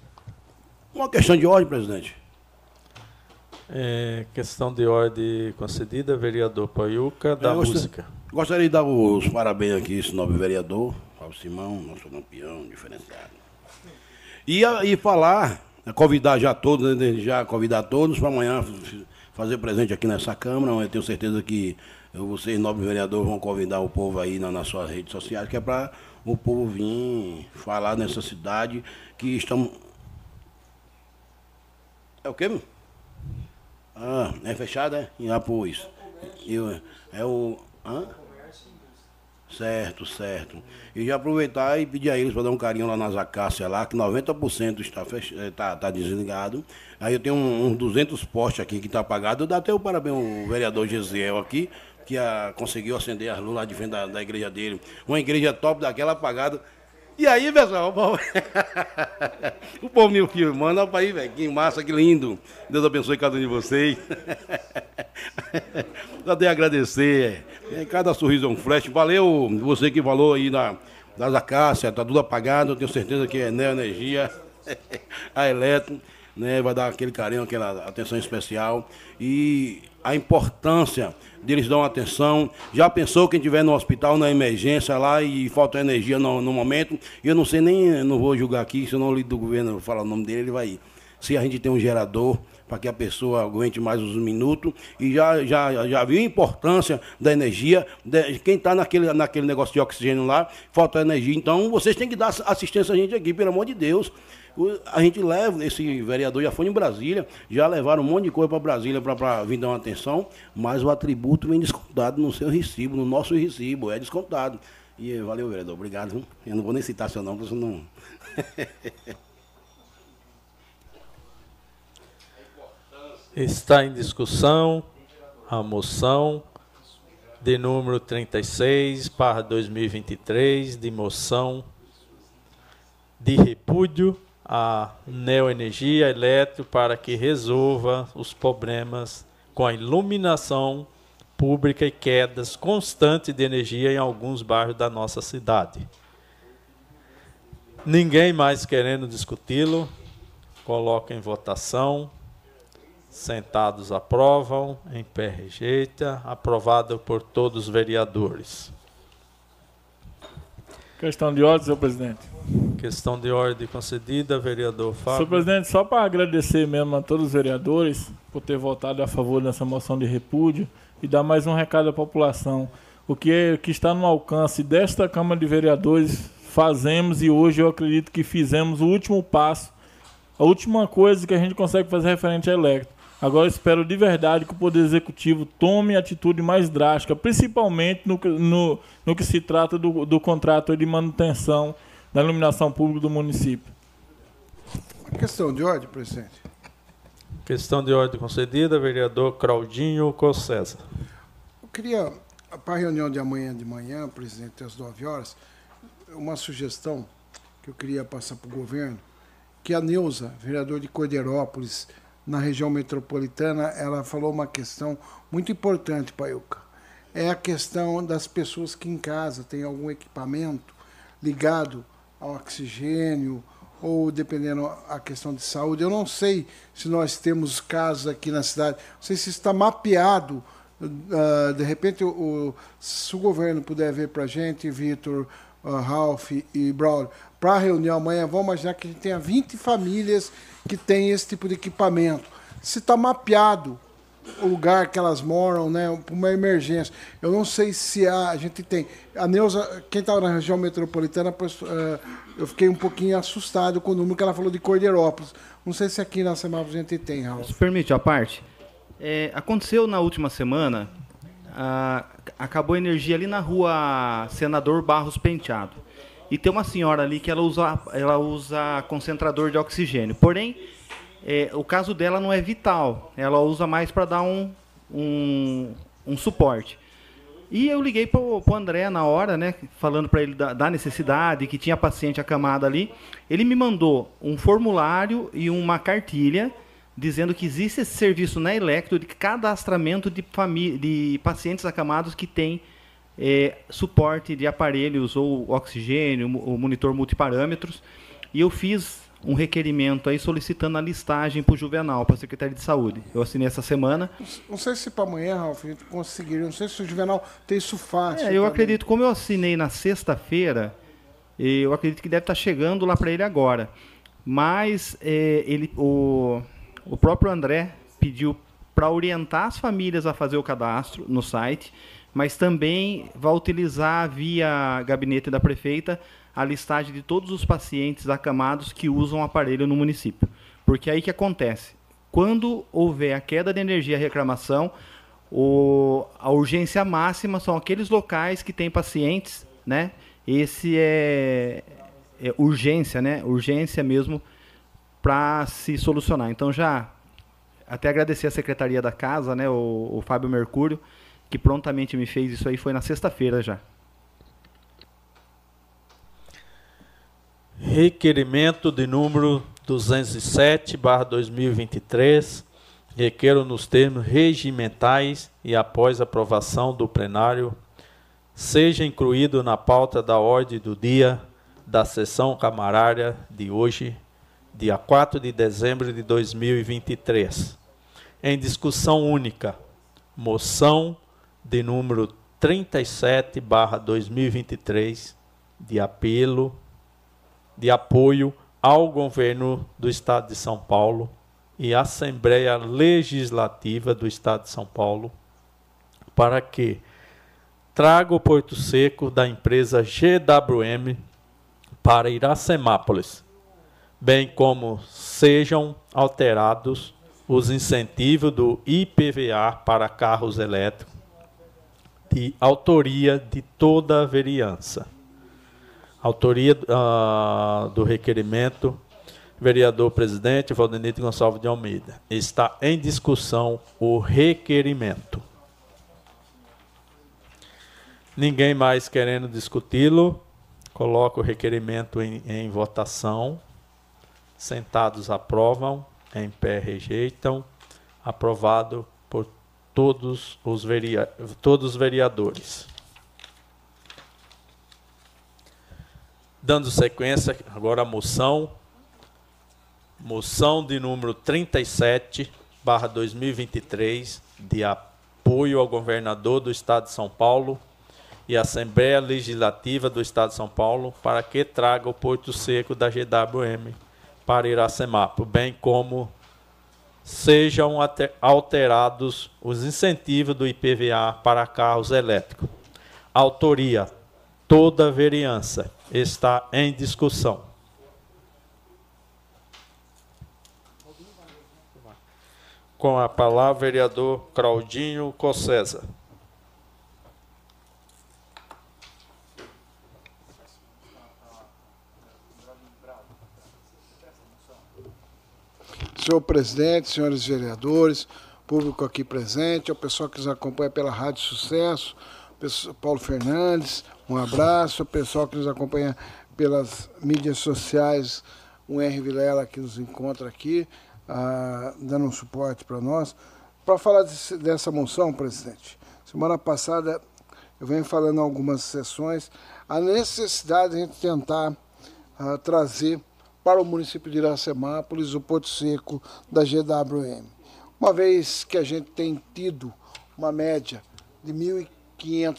Uma questão de ordem, presidente. É, questão de ordem concedida, vereador Paiuca, da música. Gostaria de dar os parabéns aqui, esse novo vereador, Paulo Simão, nosso campeão diferenciado. E, e falar, convidar já todos, né, já convidar todos para amanhã fazer presente aqui nessa Câmara. Eu tenho certeza que vocês, nobres vereadores, vão convidar o povo aí na, nas suas redes sociais, que é para o povo vir falar nessa cidade que estamos. É o quê? Ah, é fechado, é? Em apoios. Eu, é o. Hã? Certo, certo. E já aproveitar e pedir a eles para dar um carinho lá nas acácias lá, que 90% está, fech... Eh, tá, desligado. Aí eu tenho uns um, 200 postes aqui que está apagado. Eu dou até o parabéns ao vereador Gesiel aqui, que a, conseguiu acender as luzes lá de frente da, da igreja dele. Uma igreja top daquela apagada. E aí, pessoal, o povo, o povo filmando, olha aí, velho, que massa, que lindo. Deus abençoe cada um de vocês. Só tenho a agradecer. Cada sorriso é um flash. Valeu você que falou aí da, das acácias, tá tudo apagado. Eu tenho certeza que é Neo Energia, a Eletro, né, vai dar aquele carinho, aquela atenção especial. E a importância deles dar uma atenção. Já pensou quem estiver no hospital, na emergência lá e falta energia no, no momento? Eu não sei nem, não vou julgar aqui, se eu não li do governo falar o nome dele, ele vai ir. Se a gente tem um gerador para que a pessoa aguente mais uns minutos e já, já, já viu a importância da energia. De, quem está naquele, naquele negócio de oxigênio lá, falta energia. Então vocês têm que dar assistência a gente aqui, pelo amor de Deus. A gente leva, esse vereador já foi em Brasília, já levaram um monte de coisa para Brasília para vir dar uma atenção, mas o atributo vem descontado no seu recibo, no nosso recibo, é descontado. E valeu, vereador, obrigado. Eu não vou nem citar seu nome, porque não. Está em discussão a moção de número 36 para 2023 de moção de repúdio à neoenergia elétrica para que resolva os problemas com a iluminação pública e quedas constantes de energia em alguns bairros da nossa cidade. Ninguém mais querendo discuti-lo, coloca em votação. Sentados aprovam, em pé rejeita, aprovado por todos os vereadores. Questão de ordem, senhor presidente. Questão de ordem concedida, vereador Fábio. Senhor presidente, só para agradecer mesmo a todos os vereadores por ter votado a favor dessa moção de repúdio e dar mais um recado à população. O que, é, que está no alcance desta Câmara de Vereadores fazemos e hoje eu acredito que fizemos o último passo, a última coisa que a gente consegue fazer referente a elétrico. Agora espero de verdade que o Poder Executivo tome atitude mais drástica, principalmente no, no, no que se trata do, do contrato de manutenção da iluminação pública do município. Uma questão de ordem, presidente. Questão de ordem concedida, vereador Claudinho Cossesa. Eu queria, para a reunião de amanhã de manhã, presidente, às 9 horas, uma sugestão que eu queria passar para o governo, que a Neuza, vereador de Cordeirópolis, na região metropolitana, ela falou uma questão muito importante, Paiuca. É a questão das pessoas que em casa têm algum equipamento ligado ao oxigênio ou dependendo a questão de saúde. Eu não sei se nós temos casos aqui na cidade, não sei se está mapeado. Uh, de repente, o, se o governo puder ver para a gente, Vitor, uh, Ralph e Braulio, para a reunião amanhã, vamos imaginar que a gente tenha 20 famílias que têm esse tipo de equipamento. Se está mapeado o lugar que elas moram, né, uma emergência. Eu não sei se a, a gente tem. A Neuza, quem estava na região metropolitana, uh, eu fiquei um pouquinho assustado com o número que ela falou de Cordeirópolis. Não sei se aqui na semana a gente tem, Raul. Se permite a parte. É, aconteceu na última semana, acabou a energia ali na rua Senador Barros Penteado. E tem uma senhora ali que ela usa, ela usa concentrador de oxigênio. Porém, é, o caso dela não é vital. Ela usa mais para dar um, um, um, suporte. E eu liguei para o André na hora, né, falando para ele da, da, necessidade, que tinha paciente acamada ali. Ele me mandou um formulário e uma cartilha dizendo que existe esse serviço na Electro de cadastramento de, de pacientes acamados que têm é, suporte de aparelhos ou oxigênio, o monitor multiparâmetros. E eu fiz um requerimento aí solicitando a listagem para o Juvenal, para a Secretaria de Saúde. Eu assinei essa semana. Não sei se para amanhã, Ralf, a gente conseguiria. Não sei se o Juvenal tem isso fácil. É, eu também. acredito, como eu assinei na sexta-feira, eu acredito que deve estar tá chegando lá para ele agora. Mas é, ele, o, o próprio André pediu para orientar as famílias a fazer o cadastro no site mas também vai utilizar via gabinete da prefeita a listagem de todos os pacientes acamados que usam aparelho no município. Porque aí que acontece? Quando houver a queda de energia e reclamação, o, a urgência máxima são aqueles locais que têm pacientes, né? Esse é, é urgência, né? Urgência mesmo para se solucionar. Então já até agradecer a secretaria da casa, né? O, o Fábio Mercúrio, que prontamente me fez isso aí foi na sexta-feira já. Requerimento de número 207, barra 2023, requeiro nos termos regimentais e após aprovação do plenário, seja incluído na pauta da ordem do dia da sessão camarária de hoje, dia 4 de dezembro de 2023. Em discussão única, moção de número 37, barra 2023, de apelo, de apoio ao governo do Estado de São Paulo e Assembleia Legislativa do Estado de São Paulo para que traga o Porto Seco da empresa GWM para Iracemápolis, bem como sejam alterados os incentivos do IPVA para carros elétricos, de autoria de toda a vereança. Autoria uh, do requerimento, vereador presidente Valdenito Gonçalves de Almeida. Está em discussão o requerimento. Ninguém mais querendo discuti-lo, coloca o requerimento em, em votação. Sentados aprovam, em pé rejeitam. Aprovado por todos os, todos os vereadores. Dando sequência, agora a moção. Moção de número 37, barra 2023, de apoio ao governador do Estado de São Paulo e Assembleia Legislativa do Estado de São Paulo para que traga o Porto Seco da GWM para Iracemapo, bem como sejam alterados os incentivos do IPVA para carros elétricos. Autoria: toda a vereança está em discussão. Com a palavra, vereador Claudinho Cossesa. Senhor presidente, senhores vereadores, público aqui presente, ao pessoal que nos acompanha pela Rádio Sucesso, Paulo Fernandes, um abraço, ao pessoal que nos acompanha pelas mídias sociais, o R. Vilela que nos encontra aqui, ah, dando um suporte para nós. Para falar desse, dessa moção, presidente, semana passada eu venho falando em algumas sessões a necessidade de a gente tentar ah, trazer para o município de Iracemápolis o Porto Seco da GWM. Uma vez que a gente tem tido uma média de 1.500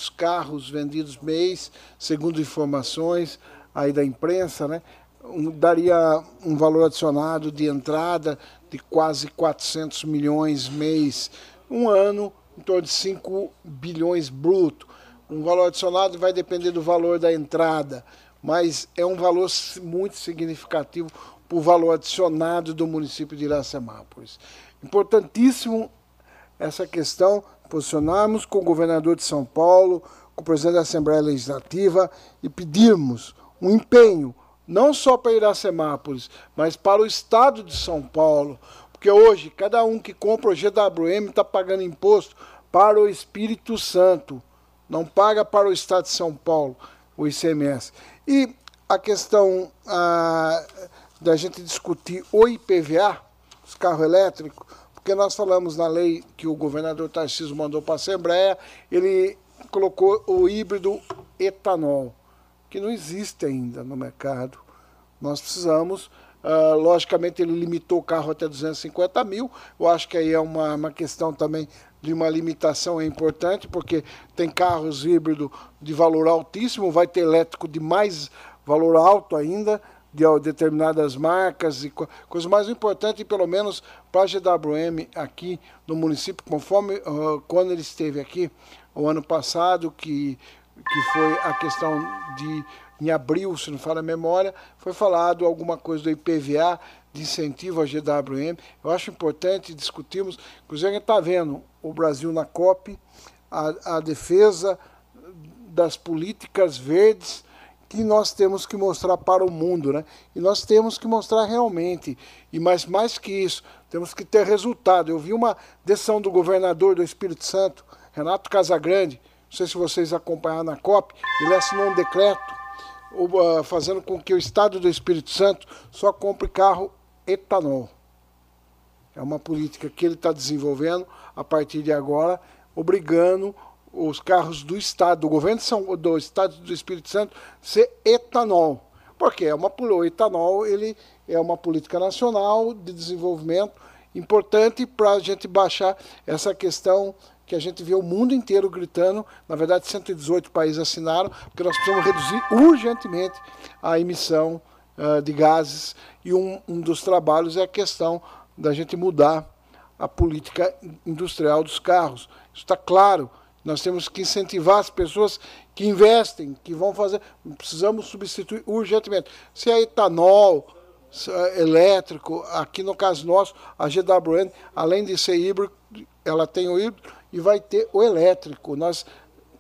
carros vendidos mês, segundo informações aí da imprensa, né, um, daria um valor adicionado de entrada de quase 400 milhões mês, um ano em torno de 5 bilhões bruto. Um valor adicionado vai depender do valor da entrada mas é um valor muito significativo para o valor adicionado do município de Iracemápolis. Importantíssimo essa questão, posicionarmos com o governador de São Paulo, com o presidente da Assembleia Legislativa e pedirmos um empenho, não só para Iracemápolis, mas para o Estado de São Paulo, porque hoje cada um que compra o GWM está pagando imposto para o Espírito Santo, não paga para o Estado de São Paulo o ICMS. E a questão ah, da gente discutir o IPVA, os carros elétricos, porque nós falamos na lei que o governador Tarcísio mandou para a Assembleia, ele colocou o híbrido etanol, que não existe ainda no mercado. Nós precisamos, uh, logicamente ele limitou o carro até 250 mil, eu acho que aí é uma, uma questão também de uma limitação é importante, porque tem carros híbridos de valor altíssimo, vai ter elétrico de mais valor alto ainda, de determinadas marcas e coisa mais importante, pelo menos para a GWM aqui no município, conforme uh, quando ele esteve aqui o ano passado, que, que foi a questão de em abril, se não fala a memória, foi falado alguma coisa do IPVA de incentivo à GWM. Eu acho importante discutirmos, inclusive a gente está vendo o Brasil na COP, a, a defesa das políticas verdes que nós temos que mostrar para o mundo, né? E nós temos que mostrar realmente. E mais, mais que isso, temos que ter resultado. Eu vi uma decisão do governador do Espírito Santo, Renato Casagrande, não sei se vocês acompanharam na COP, ele assinou um decreto uh, fazendo com que o Estado do Espírito Santo só compre carro etanol. É uma política que ele está desenvolvendo a partir de agora, obrigando os carros do Estado, do governo São, do Estado do Espírito Santo, ser etanol. Porque é uma, o etanol ele é uma política nacional de desenvolvimento importante para a gente baixar essa questão que a gente vê o mundo inteiro gritando, na verdade 118 países assinaram, porque nós precisamos reduzir urgentemente a emissão uh, de gases e um, um dos trabalhos é a questão da gente mudar a política industrial dos carros. Isso está claro. Nós temos que incentivar as pessoas que investem, que vão fazer. Precisamos substituir urgentemente. Se é etanol, elétrico, aqui no caso nosso, a GWN, além de ser híbrido, ela tem o híbrido e vai ter o elétrico. Nós,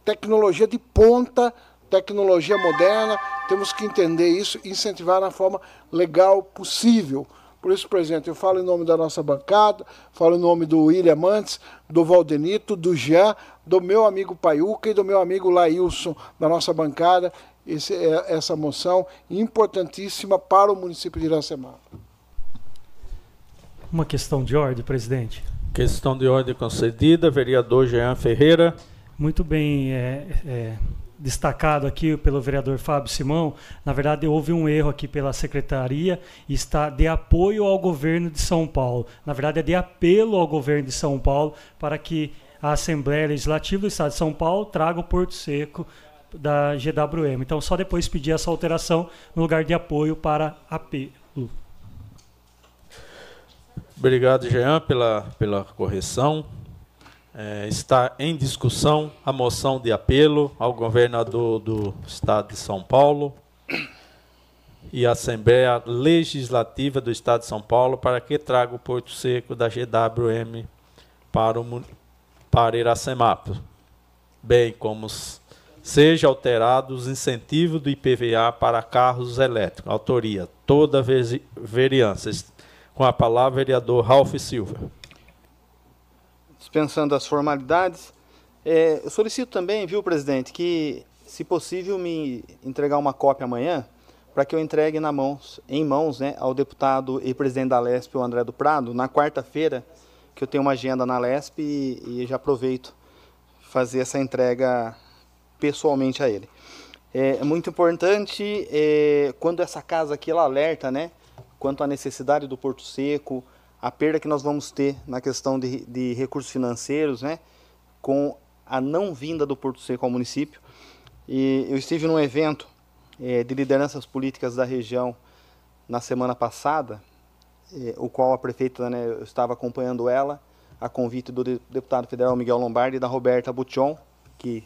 tecnologia de ponta, tecnologia moderna, temos que entender isso e incentivar na forma legal possível. Por isso, presidente, eu falo em nome da nossa bancada, falo em nome do William Mantes, do Valdenito, do Jean, do meu amigo Paiuca e do meu amigo Laílson, da nossa bancada, esse, é, essa moção importantíssima para o município de Iracema. Uma questão de ordem, presidente. Questão de ordem concedida, vereador Jean Ferreira. Muito bem, é, é destacado aqui pelo vereador Fábio Simão, na verdade houve um erro aqui pela secretaria, está de apoio ao governo de São Paulo. Na verdade é de apelo ao governo de São Paulo para que a Assembleia Legislativa do Estado de São Paulo traga o Porto Seco da GWM. Então só depois pedir essa alteração no lugar de apoio para apelo. Obrigado, Jean, pela, pela correção. É, está em discussão a moção de apelo ao governador do Estado de São Paulo e à Assembleia Legislativa do Estado de São Paulo para que traga o Porto Seco da GWM para, o, para Iracemapo, bem como seja alterado os incentivos do IPVA para carros elétricos. Autoria, toda vereança. Com a palavra, vereador Ralph Silva dispensando as formalidades. É, eu solicito também, viu, presidente, que, se possível, me entregar uma cópia amanhã, para que eu entregue na mãos, em mãos né, ao deputado e presidente da LESP, o André do Prado, na quarta-feira, que eu tenho uma agenda na LESP e, e já aproveito fazer essa entrega pessoalmente a ele. É, muito importante, é, quando essa casa aqui ela alerta, né, quanto à necessidade do Porto Seco, a perda que nós vamos ter na questão de, de recursos financeiros, né, com a não vinda do Porto Seco ao município. E eu estive num evento é, de lideranças políticas da região na semana passada, é, o qual a prefeita, né, eu estava acompanhando ela, a convite do deputado federal Miguel Lombardi e da Roberta Butchon, que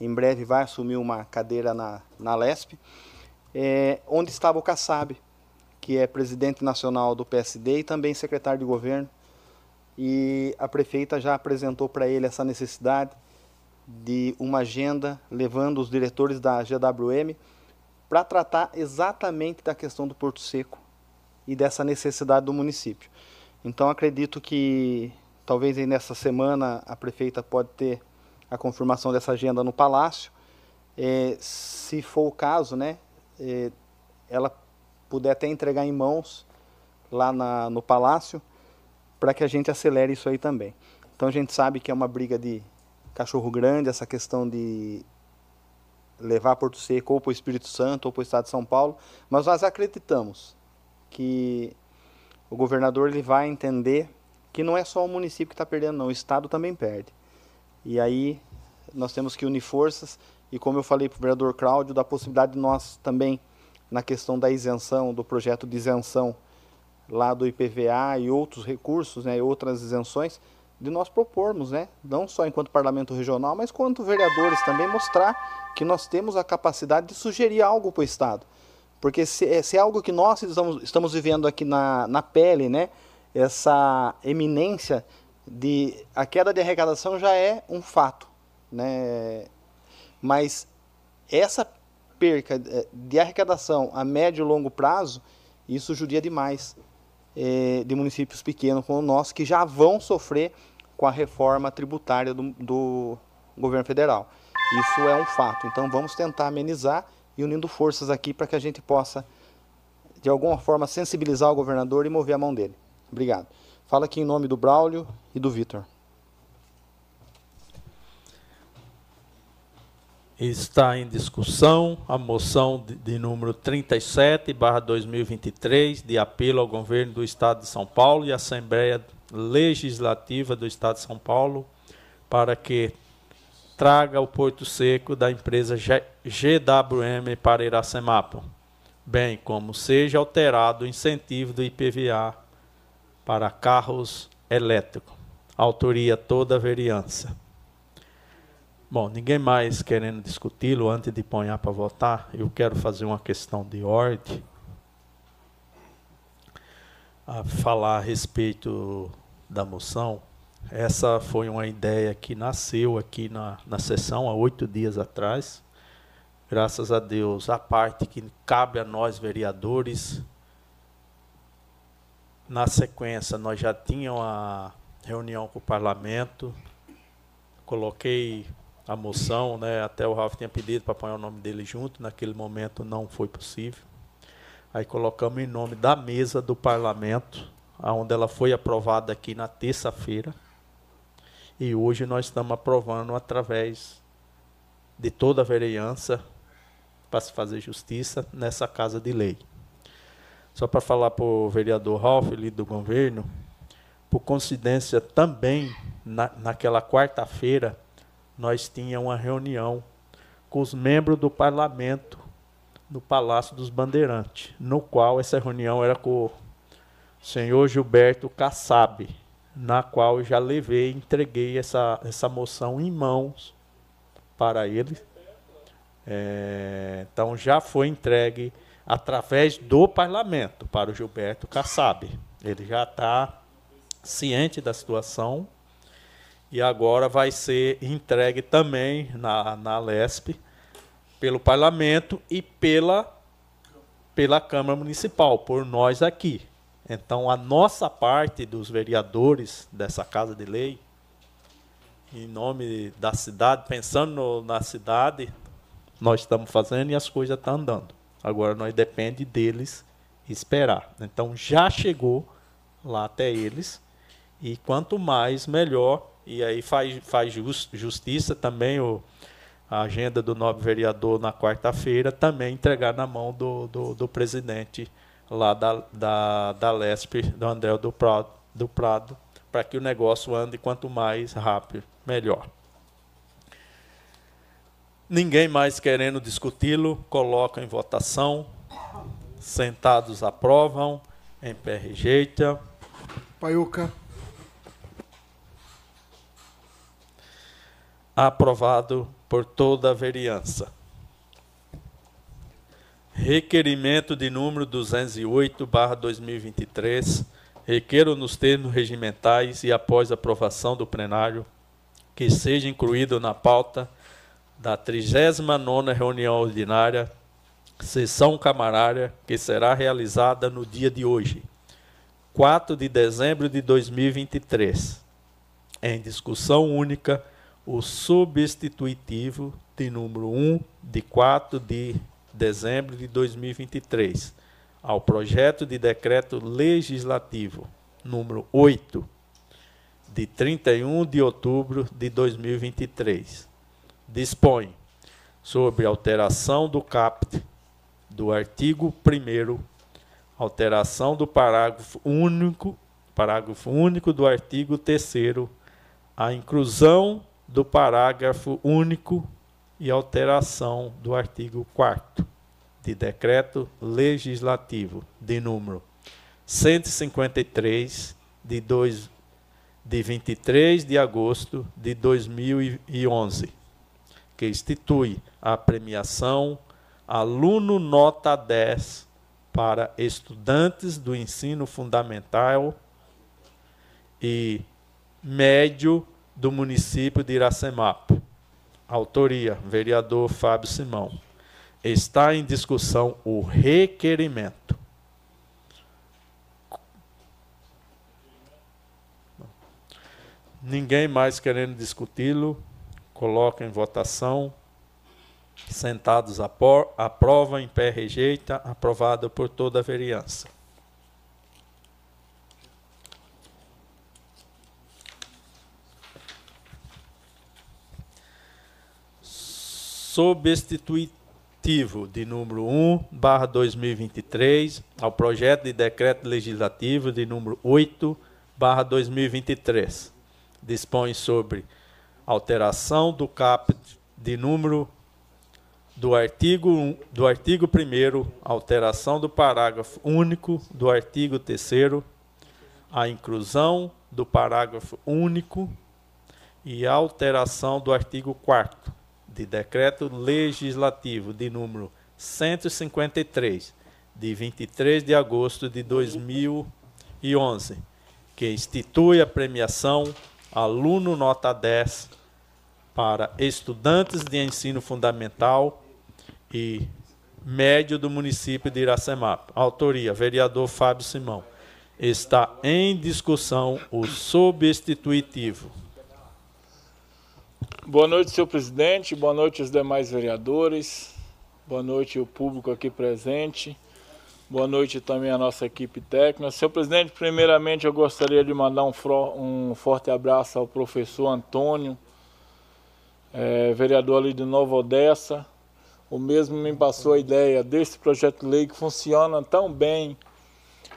em breve vai assumir uma cadeira na, na LESP, é, onde estava o Kassab, que é presidente nacional do PSD e também secretário de governo. E a prefeita já apresentou para ele essa necessidade de uma agenda levando os diretores da GWM para tratar exatamente da questão do Porto Seco e dessa necessidade do município. Então acredito que talvez nessa semana a prefeita pode ter a confirmação dessa agenda no Palácio. É, se for o caso, né, é, ela puder até entregar em mãos lá na, no palácio, para que a gente acelere isso aí também. Então a gente sabe que é uma briga de cachorro grande, essa questão de levar Porto Seco ou para o Espírito Santo ou para o Estado de São Paulo, mas nós acreditamos que o governador ele vai entender que não é só o município que está perdendo, não, o Estado também perde. E aí nós temos que unir forças e como eu falei para o vereador Cláudio, da possibilidade de nós também na questão da isenção, do projeto de isenção lá do IPVA e outros recursos, né, outras isenções, de nós propormos, né, não só enquanto parlamento regional, mas quanto vereadores também, mostrar que nós temos a capacidade de sugerir algo para o Estado. Porque se, é, se é algo que nós estamos, estamos vivendo aqui na, na pele, né, essa eminência de a queda de arrecadação já é um fato, né? Mas essa perca eh, de arrecadação a médio e longo prazo, isso judia demais é, de municípios pequenos como o nosso, que já vão sofrer com a reforma tributária do, do governo federal. Isso é um fato. Então vamos tentar amenizar e unindo forças aqui para que a gente possa, de alguma forma, sensibilizar o governador e mover a mão dele. Obrigado. Fala aqui em nome do Braulio e do Vitor. Está em discussão a moção de, de número 37, barra 2023, de apelo ao governo do Estado de São Paulo e à Assembleia Legislativa do Estado de São Paulo para que traga o Porto Seco da empresa GWM para Iracemapo, bem como seja alterado o incentivo do IPVA para carros elétricos. Autoria toda a vereança. Bom, ninguém mais querendo discuti-lo antes de pôr para votar, eu quero fazer uma questão de ordem. A falar a respeito da moção. Essa foi uma ideia que nasceu aqui na, na sessão há oito dias atrás. Graças a Deus, a parte que cabe a nós, vereadores. Na sequência, nós já tínhamos a reunião com o parlamento. Coloquei a moção, né? Até o Ralf tinha pedido para pôr o nome dele junto, naquele momento não foi possível. Aí colocamos em nome da mesa do parlamento, onde ela foi aprovada aqui na terça-feira. E hoje nós estamos aprovando através de toda a vereança para se fazer justiça nessa casa de lei. Só para falar para o vereador Ralf, ali do governo, por coincidência também, na, naquela quarta-feira, nós tínhamos uma reunião com os membros do parlamento no Palácio dos Bandeirantes, no qual essa reunião era com o senhor Gilberto Kassab, na qual eu já levei, entreguei essa, essa moção em mãos para ele. É, então já foi entregue através do parlamento para o Gilberto Kassab. Ele já está ciente da situação e agora vai ser entregue também na, na LESP pelo parlamento e pela, pela Câmara Municipal, por nós aqui. Então, a nossa parte dos vereadores dessa Casa de Lei, em nome da cidade, pensando no, na cidade, nós estamos fazendo e as coisas estão andando. Agora, nós depende deles esperar. Então, já chegou lá até eles, e quanto mais, melhor e aí faz, faz just, justiça também o, a agenda do nobre vereador na quarta-feira, também entregar na mão do, do, do, presidente lá da, da, da LESP, do André do Prado, do Prado para que o negócio ande quanto mais rápido, melhor. Ninguém mais querendo discuti-lo, coloca em votação. Sentados aprovam, em pé rejeita. Paiuca. aprovado por toda a vereança. Requerimento de número 208/2023, requeiro nos termos regimentais e após aprovação do plenário que seja incluído na pauta da 39ª reunião ordinária, sessão camarária, que será realizada no dia de hoje, 4 de dezembro de 2023, em discussão única o substitutivo de número 1 de 4 de dezembro de 2023 ao projeto de decreto legislativo número 8 de 31 de outubro de 2023. Dispõe sobre alteração do caput do artigo 1 alteração do parágrafo único, parágrafo único do artigo 3 a inclusão do parágrafo único e alteração do artigo 4 de decreto legislativo de número 153 de, dois, de 23 de agosto de 2011, que institui a premiação aluno nota 10 para estudantes do ensino fundamental e médio do município de Iracemapo. Autoria: vereador Fábio Simão. Está em discussão o requerimento. Ninguém mais querendo discuti-lo, coloca em votação. Sentados aprova, em pé rejeita, aprovado por toda a vereança. Substitutivo de número 1, barra 2023, ao projeto de decreto legislativo de número 8, barra 2023. Dispõe sobre alteração do caput de número do artigo, do artigo 1 alteração do parágrafo único do artigo 3 a inclusão do parágrafo único e alteração do artigo 4 de decreto legislativo de número 153 de 23 de agosto de 2011, que institui a premiação aluno nota 10 para estudantes de ensino fundamental e médio do município de Iracemap. Autoria: vereador Fábio Simão. Está em discussão o substitutivo. Boa noite, senhor presidente. Boa noite aos demais vereadores. Boa noite ao público aqui presente. Boa noite também à nossa equipe técnica. Senhor presidente, primeiramente eu gostaria de mandar um, um forte abraço ao professor Antônio, é, vereador ali de Nova Odessa, o mesmo me passou a ideia desse projeto de lei que funciona tão bem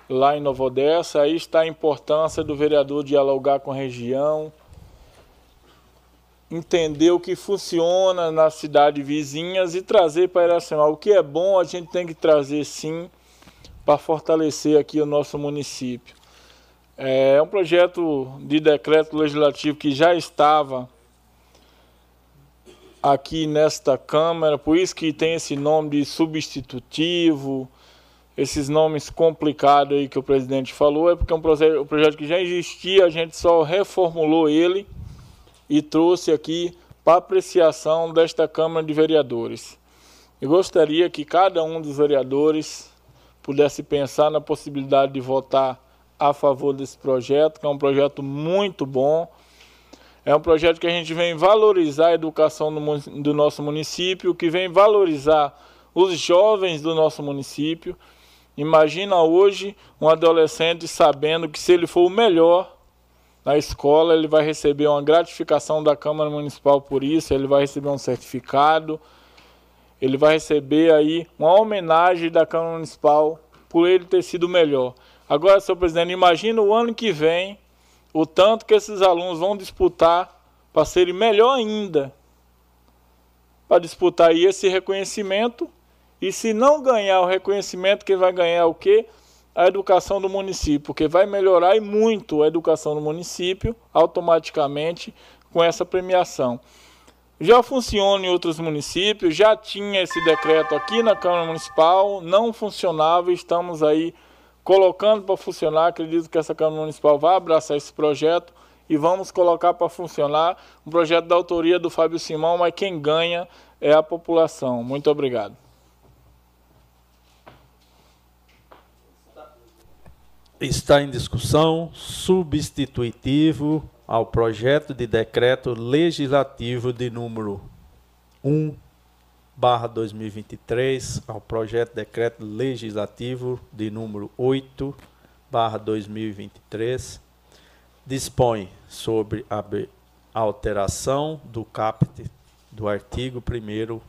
lá em Nova Odessa. Aí está a importância do vereador dialogar com a região, entender o que funciona na cidade vizinhas e trazer para Iracema. O que é bom a gente tem que trazer sim para fortalecer aqui o nosso município. É um projeto de decreto legislativo que já estava aqui nesta Câmara, por isso que tem esse nome de substitutivo, esses nomes complicados aí que o presidente falou, é porque é um projeto, que já existia, a gente só reformulou ele e trouxe aqui para apreciação desta Câmara de Vereadores. Eu gostaria que cada um dos vereadores pudesse pensar na possibilidade de votar a favor desse projeto, que é um projeto muito bom, é um projeto que a gente vem valorizar a educação do, nosso município, que vem valorizar os jovens do nosso município. Imagina hoje um adolescente sabendo que se ele for o melhor na escola, ele vai receber uma gratificação da Câmara Municipal por isso, ele vai receber um certificado, ele vai receber aí uma homenagem da Câmara Municipal por ele ter sido melhor. Agora, senhor presidente, imagina o ano que vem o tanto que esses alunos vão disputar para serem melhor ainda, para disputar aí esse reconhecimento. E se não ganhar o reconhecimento, quem vai ganhar o quê? A educação do município, porque vai melhorar e muito a educação do município automaticamente com essa premiação. Já funciona em outros municípios, já tinha esse decreto aqui na Câmara Municipal, não funcionava, estamos aí colocando para funcionar. Acredito que essa Câmara Municipal vai abraçar esse projeto e vamos colocar para funcionar um projeto da autoria do Fábio Simão, mas quem ganha é a população. Muito obrigado. Está em discussão substitutivo ao projeto de decreto legislativo de número 1 barra 2023 ao projeto de decreto legislativo de número 8 barra 2023 dispõe sobre a alteração do caput do artigo 1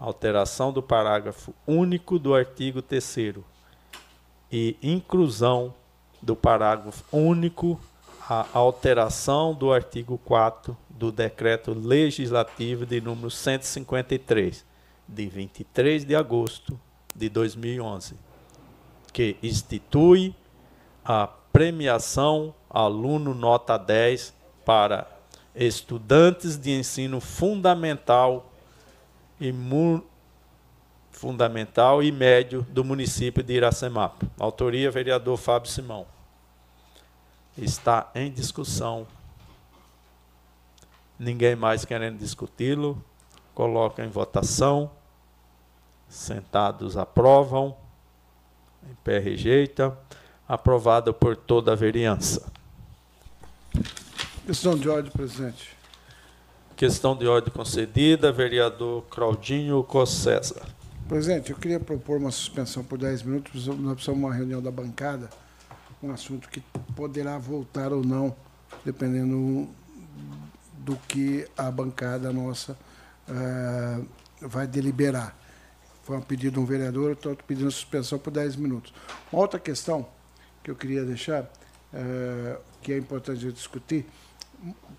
alteração do parágrafo único do artigo 3 e inclusão do parágrafo único a alteração do artigo 4 do decreto legislativo de número 153 de 23 de agosto de 2011, que institui a premiação aluno nota 10 para estudantes de ensino fundamental e fundamental e médio do município de Iracemap. Autoria vereador Fábio Simão. Está em discussão. Ninguém mais querendo discuti-lo. Coloca em votação. Sentados aprovam. Em pé rejeita. Aprovada por toda a vereança. Questão de ordem, presidente. Questão de ordem concedida, vereador Claudinho Cossesa. Presidente, eu queria propor uma suspensão por 10 minutos. Nós precisamos de uma reunião da bancada, um assunto que poderá voltar ou não, dependendo do que a bancada nossa uh, vai deliberar. Foi um pedido de um vereador, estou pedindo suspensão por 10 minutos. Uma outra questão que eu queria deixar, uh, que é importante discutir,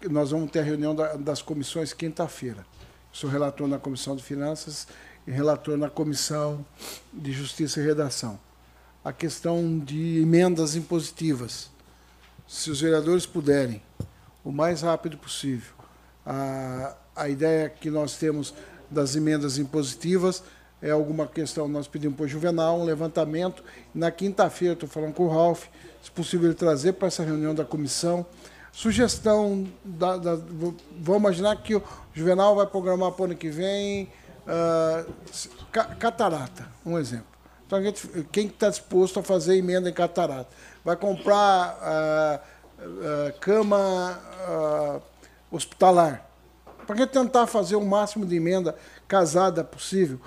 nós vamos ter a reunião da, das comissões quinta-feira. Sou relator na Comissão de Finanças e relator na Comissão de Justiça e Redação. A questão de emendas impositivas. Se os vereadores puderem, o mais rápido possível, a, a ideia que nós temos das emendas impositivas é alguma questão, nós pedimos para o Juvenal um levantamento. Na quinta-feira, estou falando com o Ralph, se possível ele trazer para essa reunião da comissão Sugestão, da, da, vamos imaginar que o Juvenal vai programar para o ano que vem uh, catarata, um exemplo. Então, gente, quem está disposto a fazer emenda em catarata? Vai comprar uh, uh, cama hospitalar. Para gente tentar fazer o máximo de emenda casada possível.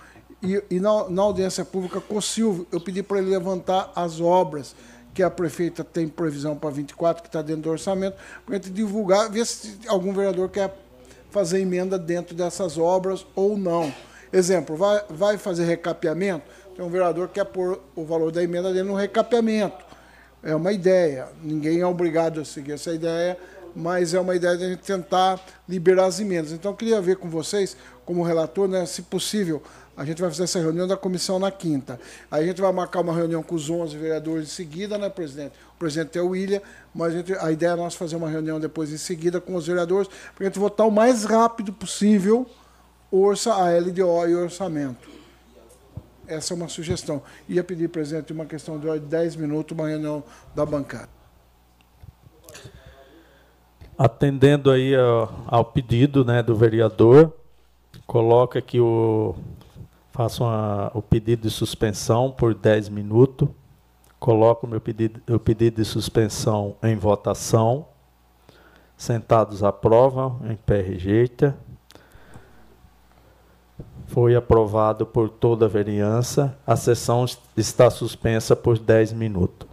E, e na, na audiência pública com o Silvio, eu pedi para ele levantar as obras que a prefeita tem previsão para 24, que está dentro do orçamento, para a gente divulgar, ver se algum vereador quer fazer emenda dentro dessas obras ou não. Exemplo, vai, vai fazer recapeamento, tem um vereador que quer pôr o valor da emenda dele no recapeamento. É uma ideia, ninguém é obrigado a seguir essa ideia, mas é uma ideia de a gente tentar liberar as emendas. Então, eu queria ver com vocês, como relator, né, se possível, a gente vai fazer essa reunião da comissão na quinta. Aí a gente vai marcar uma reunião com os 11 vereadores em seguida, né, presidente? O presidente é o William, mas a, gente, a ideia é nós fazer uma reunião depois em seguida com os vereadores, para a gente votar o mais rápido possível orça, a LDO e o orçamento. Essa é uma sugestão. Ia pedir, presidente, uma questão de 10 minutos, uma reunião da bancada. Atendendo aí ao, ao pedido né, do vereador, coloca que o Faço uma, o pedido de suspensão por 10 minutos. Coloco o meu pedido, o pedido de suspensão em votação. Sentados aprovam, em pé rejeita. Foi aprovado por toda a vereança. A sessão está suspensa por 10 minutos.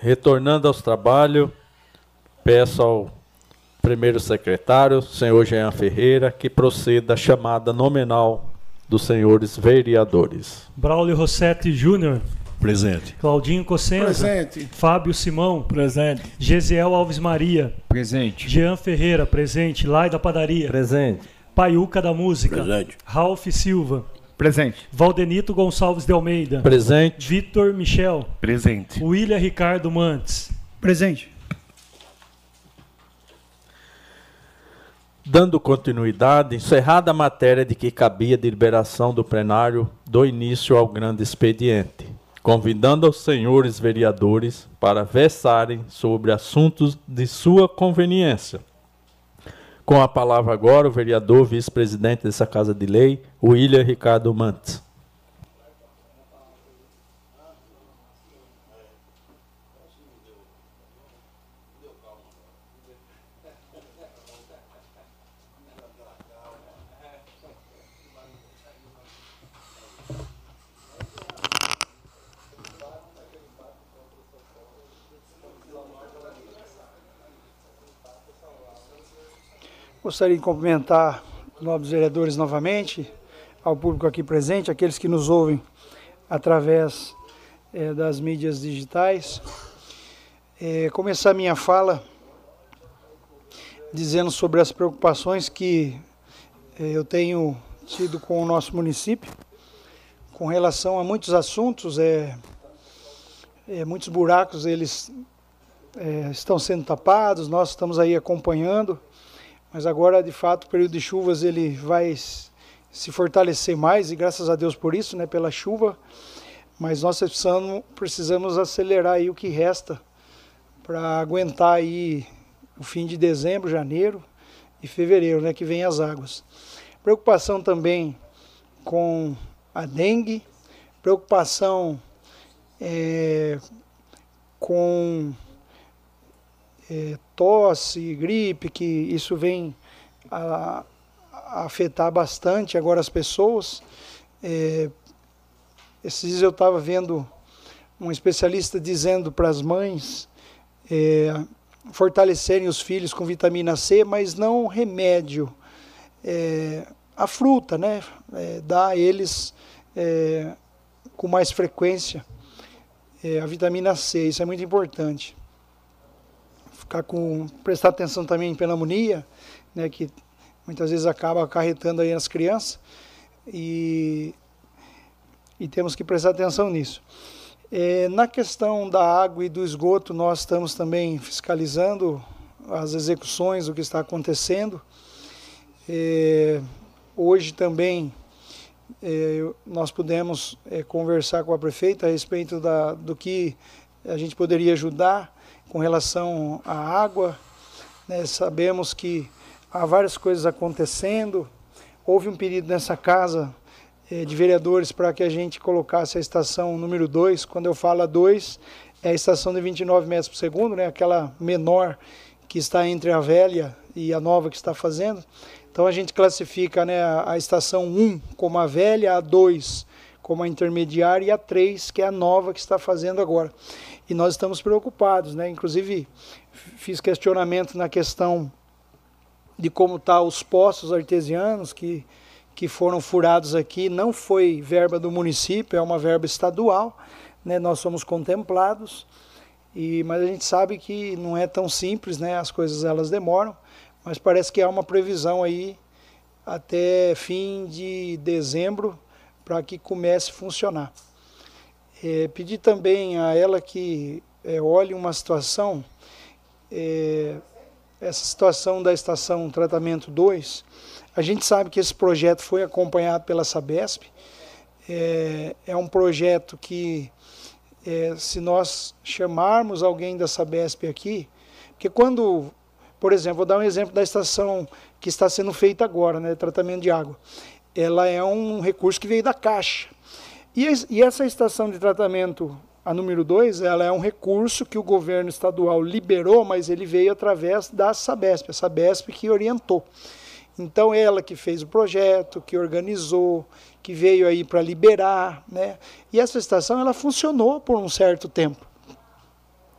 Retornando aos trabalhos, peço ao primeiro secretário, senhor Jean Ferreira, que proceda a chamada nominal dos senhores vereadores. Braulio Rossetti Júnior. Presente. Claudinho Cossenza. Presente. Fábio Simão. Presente. Gesiel Alves Maria. Presente. Jean Ferreira, presente. Lai da Padaria. Presente. Paiuca da Música. Presente. Ralph Silva. Presente. Valdenito Gonçalves de Almeida. Presente. Vitor Michel. Presente. William Ricardo Mantes. Presente. Dando continuidade, encerrada a matéria de que cabia de liberação do plenário, dou início ao grande expediente, convidando os senhores vereadores para versarem sobre assuntos de sua conveniência. Com a palavra agora o vereador vice-presidente dessa Casa de Lei, William Ricardo Mantes. Gostaria de cumprimentar os nobres vereadores novamente, ao público aqui presente, aqueles que nos ouvem através eh, das mídias digitais. Eh, começar minha fala dizendo sobre as preocupações que eh, eu tenho tido com o nosso município, com relação a muitos assuntos, é, é, muitos buracos eles é, estão sendo tapados, nós estamos aí acompanhando mas agora de fato o período de chuvas ele vai se fortalecer mais e graças a Deus por isso, né, pela chuva. Mas nós precisamos, precisamos acelerar aí o que resta para aguentar aí o fim de dezembro, janeiro e fevereiro, né, que vem as águas. Preocupação também com a dengue, preocupação é, com é, tosse, gripe, que isso vem a, a afetar bastante agora as pessoas. É, esses dias eu estava vendo um especialista dizendo para as mães é, fortalecerem os filhos com vitamina C, mas não remédio. É, a fruta, né? É, dá a eles é, com mais frequência é, a vitamina C, isso é muito importante ficar com prestar atenção também em pneumonia, né, que muitas vezes acaba acarretando aí nas crianças e, e temos que prestar atenção nisso. É, na questão da água e do esgoto, nós estamos também fiscalizando as execuções, o que está acontecendo. É, hoje também é, nós pudemos é, conversar com a prefeita a respeito da, do que a gente poderia ajudar com relação à água. Né? Sabemos que há várias coisas acontecendo. Houve um pedido nessa casa eh, de vereadores para que a gente colocasse a estação número 2. Quando eu falo a 2, é a estação de 29 metros por segundo, né? aquela menor que está entre a velha e a nova que está fazendo. Então a gente classifica né, a, estação 1 como a velha, a 2 como a intermediária e a 3 que é a nova que está fazendo agora e nós estamos preocupados, né? Inclusive fiz questionamento na questão de como tá os poços artesianos que que foram furados aqui, não foi verba do município, é uma verba estadual, né? Nós somos contemplados. E mas a gente sabe que não é tão simples, né? As coisas elas demoram, mas parece que há uma previsão aí até fim de dezembro para que comece a funcionar. É, pedi também a ela que é, olhe uma situação, é, essa situação da estação Tratamento 2. A gente sabe que esse projeto foi acompanhado pela Sabesp. É, é um projeto que, é, se nós chamarmos alguém da Sabesp aqui, porque quando, por exemplo, vou dar um exemplo da estação que está sendo feita agora, né, tratamento de água. Ela é um recurso que veio da Caixa. E, essa estação de tratamento, a número 2, ela é um recurso que o governo estadual liberou, mas ele veio através da Sabesp, a Sabesp que orientou. Então ela que fez o projeto, que organizou, que veio aí para liberar, né? E essa estação ela funcionou por um certo tempo.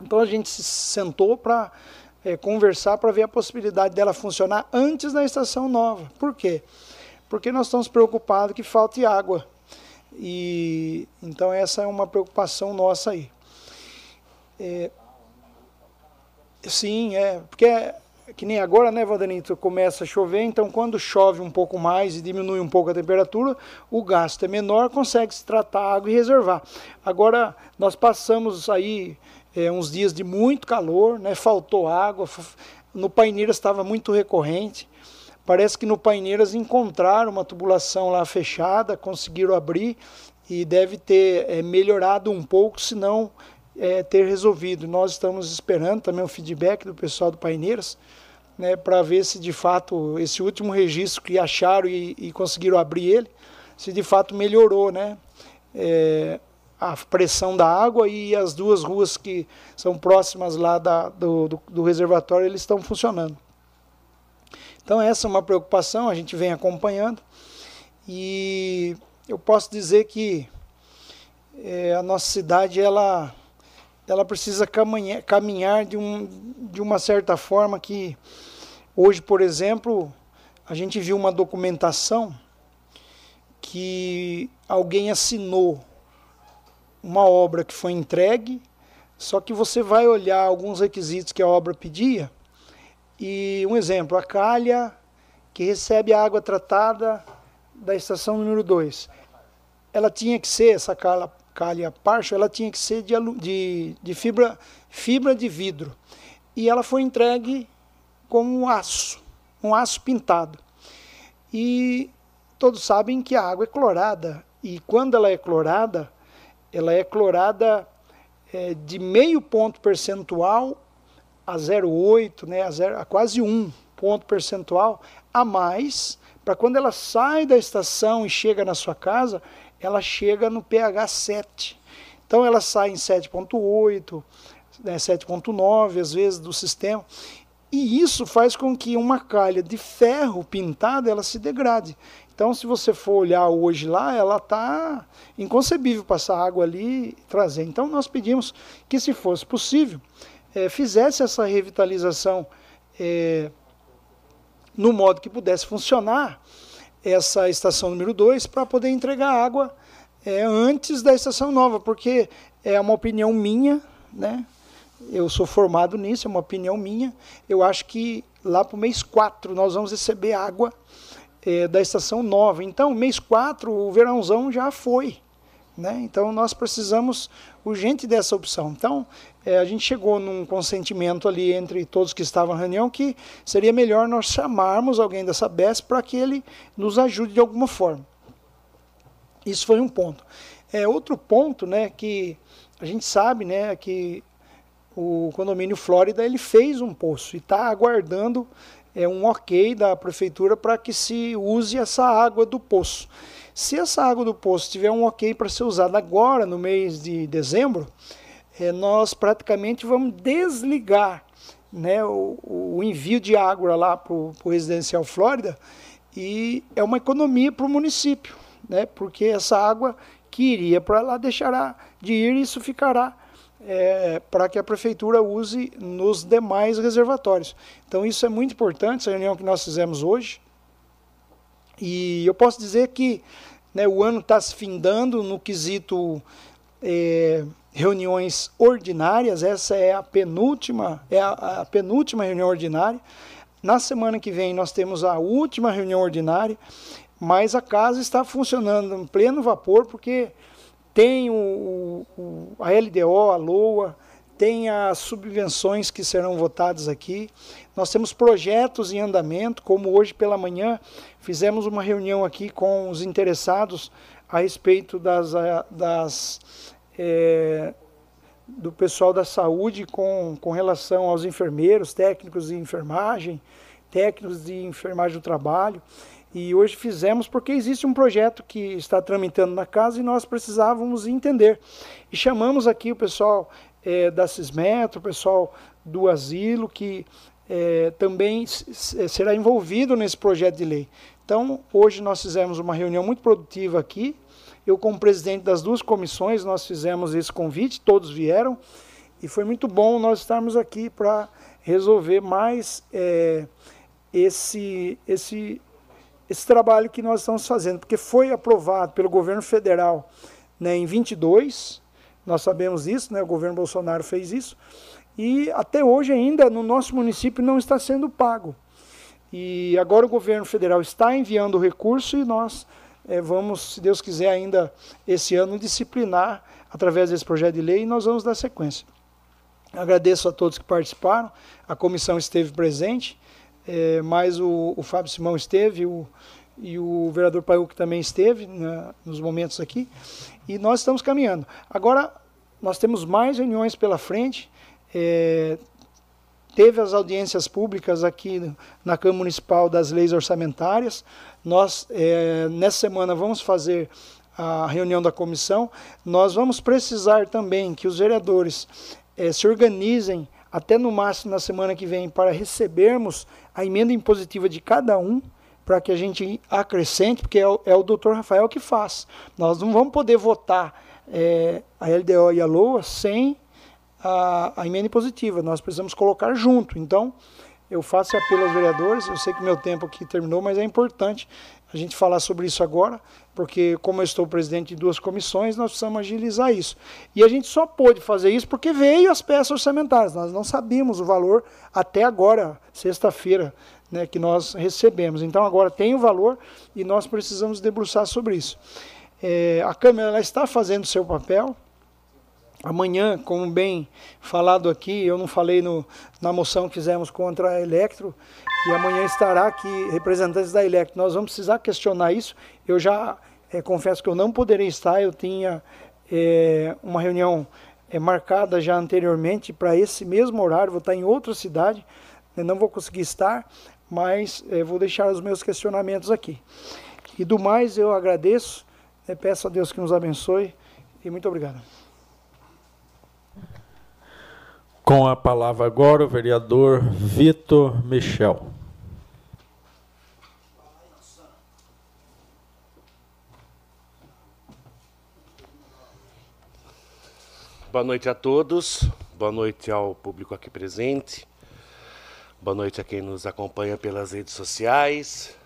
Então a gente se sentou para é, conversar para ver a possibilidade dela funcionar antes da estação nova. Por quê? Porque nós estamos preocupados que falte água. E então essa é uma preocupação nossa aí. É, sim, é porque é, que nem agora, né, Valdenito, começa a chover, então quando chove um pouco mais e diminui um pouco a temperatura, o gasto é menor, consegue se tratar a água e reservar. Agora nós passamos aí é, uns dias de muito calor, né, faltou água, no Paineiras estava muito recorrente. Parece que no Paineiras encontraram uma tubulação lá fechada, conseguiram abrir e deve ter é, melhorado um pouco, se não é, ter resolvido. Nós estamos esperando também o feedback do pessoal do Paineiras, né, para ver se de fato esse último registro que acharam e, e conseguiram abrir ele, se de fato melhorou, né? É, a pressão da água e as duas ruas que são próximas lá da, do, do, do, reservatório eles estão funcionando. Então essa é uma preocupação, a gente vem acompanhando e eu posso dizer que é, a nossa cidade ela, ela precisa caminhar, caminhar de, um, de uma certa forma que hoje, por exemplo, a gente viu uma documentação que alguém assinou uma obra que foi entregue, só que você vai olhar alguns requisitos que a obra pedia. E um exemplo, a calha que recebe a água tratada da estação número 2. Ela tinha que ser, essa calha, calha parcha, ela tinha que ser de, de, de fibra, fibra de vidro. E ela foi entregue como um aço, um aço pintado. E todos sabem que a água é clorada. E quando ela é clorada, ela é clorada é, de meio ponto percentual a 0,8, né, a, a quase 1 ponto percentual a mais, para quando ela sai da estação e chega na sua casa, ela chega no pH 7. Então ela sai em 7.8, né, 7.9 às vezes do sistema. E isso faz com que uma calha de ferro pintada ela se degrade. Então, se você for olhar hoje lá, ela está inconcebível passar água ali e trazer. Então, nós pedimos que, se fosse possível, é, fizesse essa revitalização é, no modo que pudesse funcionar essa estação número 2 para poder entregar água é, antes da estação nova, porque é uma opinião minha, né? Eu sou formado nisso, é uma opinião minha. Eu acho que lá para o mês 4 nós vamos receber água é, da estação nova. Então, mês 4, o verãozão já foi. Né? Então, nós precisamos urgente dessa opção. Então, é, a gente chegou num consentimento ali entre todos que estavam na reunião que seria melhor nós chamarmos alguém dessa BES para que ele nos ajude de alguma forma. Isso foi um ponto. É, outro ponto né, que a gente sabe né, que o condomínio Flórida ele fez um poço e está aguardando é um ok da prefeitura para que se use essa água do poço. Se essa água do poço tiver um ok para ser usada agora, no mês de dezembro, é, nós praticamente vamos desligar né, o, o envio de água lá para o Residencial Flórida e é uma economia para o município, né, porque essa água que iria para lá deixará de ir e isso ficará é, para que a prefeitura use nos demais reservatórios. Então isso é muito importante, essa reunião que nós fizemos hoje. E eu posso dizer que né, o ano está se findando no quesito é, reuniões ordinárias, essa é a penúltima, é a, a penúltima reunião ordinária. Na semana que vem nós temos a última reunião ordinária, mas a casa está funcionando em pleno vapor, porque tem o, o, a LDO, a LOA, tem as subvenções que serão votadas aqui. Nós temos projetos em andamento, como hoje pela manhã fizemos uma reunião aqui com os interessados a respeito das, das é, do pessoal da saúde com, com relação aos enfermeiros, técnicos de enfermagem, técnicos de enfermagem do trabalho. E hoje fizemos porque existe um projeto que está tramitando na casa e nós precisávamos entender. E chamamos aqui o pessoal é, da Cismetro, o pessoal do asilo, que é, também será envolvido nesse projeto de lei. Então, hoje nós fizemos uma reunião muito produtiva aqui. Eu, como presidente das duas comissões, nós fizemos esse convite, todos vieram. E foi muito bom nós estarmos aqui para resolver mais é, esse, esse, esse trabalho que nós estamos fazendo, porque foi aprovado pelo governo federal né, em 22, nós sabemos isso, né, o governo Bolsonaro fez isso, e até hoje ainda no nosso município não está sendo pago. E agora o governo federal está enviando o recurso e nós é, vamos, se Deus quiser, ainda esse ano disciplinar através desse projeto de lei e nós vamos dar sequência. Agradeço a todos que participaram, a comissão esteve presente, é, mas o, o, Fábio Simão esteve o, e o vereador Paiuque também esteve né, nos momentos aqui, e nós estamos caminhando. Agora, nós temos mais reuniões pela frente, é, teve as audiências públicas aqui na Câmara Municipal das leis orçamentárias. Nós, é, nessa semana, vamos fazer a reunião da comissão. Nós vamos precisar também que os vereadores é, se organizem até no máximo na semana que vem para recebermos a emenda impositiva de cada um para que a gente acrescente, porque é o, é o doutor Rafael que faz. Nós não vamos poder votar é, a LDO e a LOA sem a, a emenda impositiva. Nós precisamos colocar junto. Então, eu faço apelo aos vereadores. Eu sei que meu tempo aqui terminou, mas é importante a gente falar sobre isso agora, porque como eu estou presidente de duas comissões, nós precisamos agilizar isso. E a gente só pôde fazer isso porque veio as peças orçamentárias. Nós não sabíamos o valor até agora, sexta-feira, né, que nós recebemos. Então agora tem o valor e nós precisamos debruçar sobre isso. É, a Câmara está fazendo o seu papel, Amanhã, como bem falado aqui, eu não falei no, na moção que fizemos contra a Electro, e amanhã estará aqui representantes da Electro. Nós vamos precisar questionar isso. Eu já é, confesso que eu não poderei estar, eu tinha é, uma reunião é, marcada já anteriormente para esse mesmo horário, vou estar em outra cidade, né, não vou conseguir estar, mas vou deixar os meus questionamentos aqui. E do mais, eu agradeço, né, peço a Deus que nos abençoe e muito obrigado. Com a palavra agora o vereador Vitor Michel. Boa noite a todos, boa noite ao público aqui presente, boa noite a quem nos acompanha pelas redes sociais.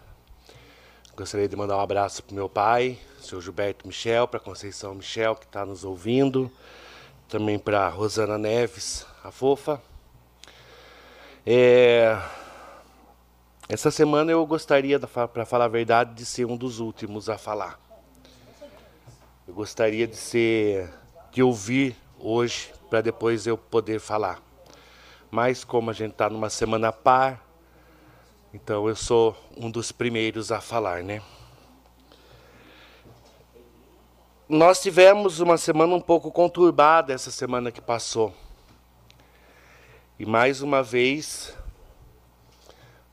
Gostaria de mandar um abraço para meu pai, senhor Gilberto Michel, para Conceição Michel, que está nos ouvindo, também para Rosana Neves, a fofa. É... Essa semana eu gostaria, para falar a verdade, de ser um dos últimos a falar. Eu gostaria de ser, de ouvir hoje, para depois eu poder falar. Mas como a gente está numa semana par, então eu sou um dos primeiros a falar, né? Nós tivemos uma semana um pouco conturbada essa semana que passou. E mais uma vez,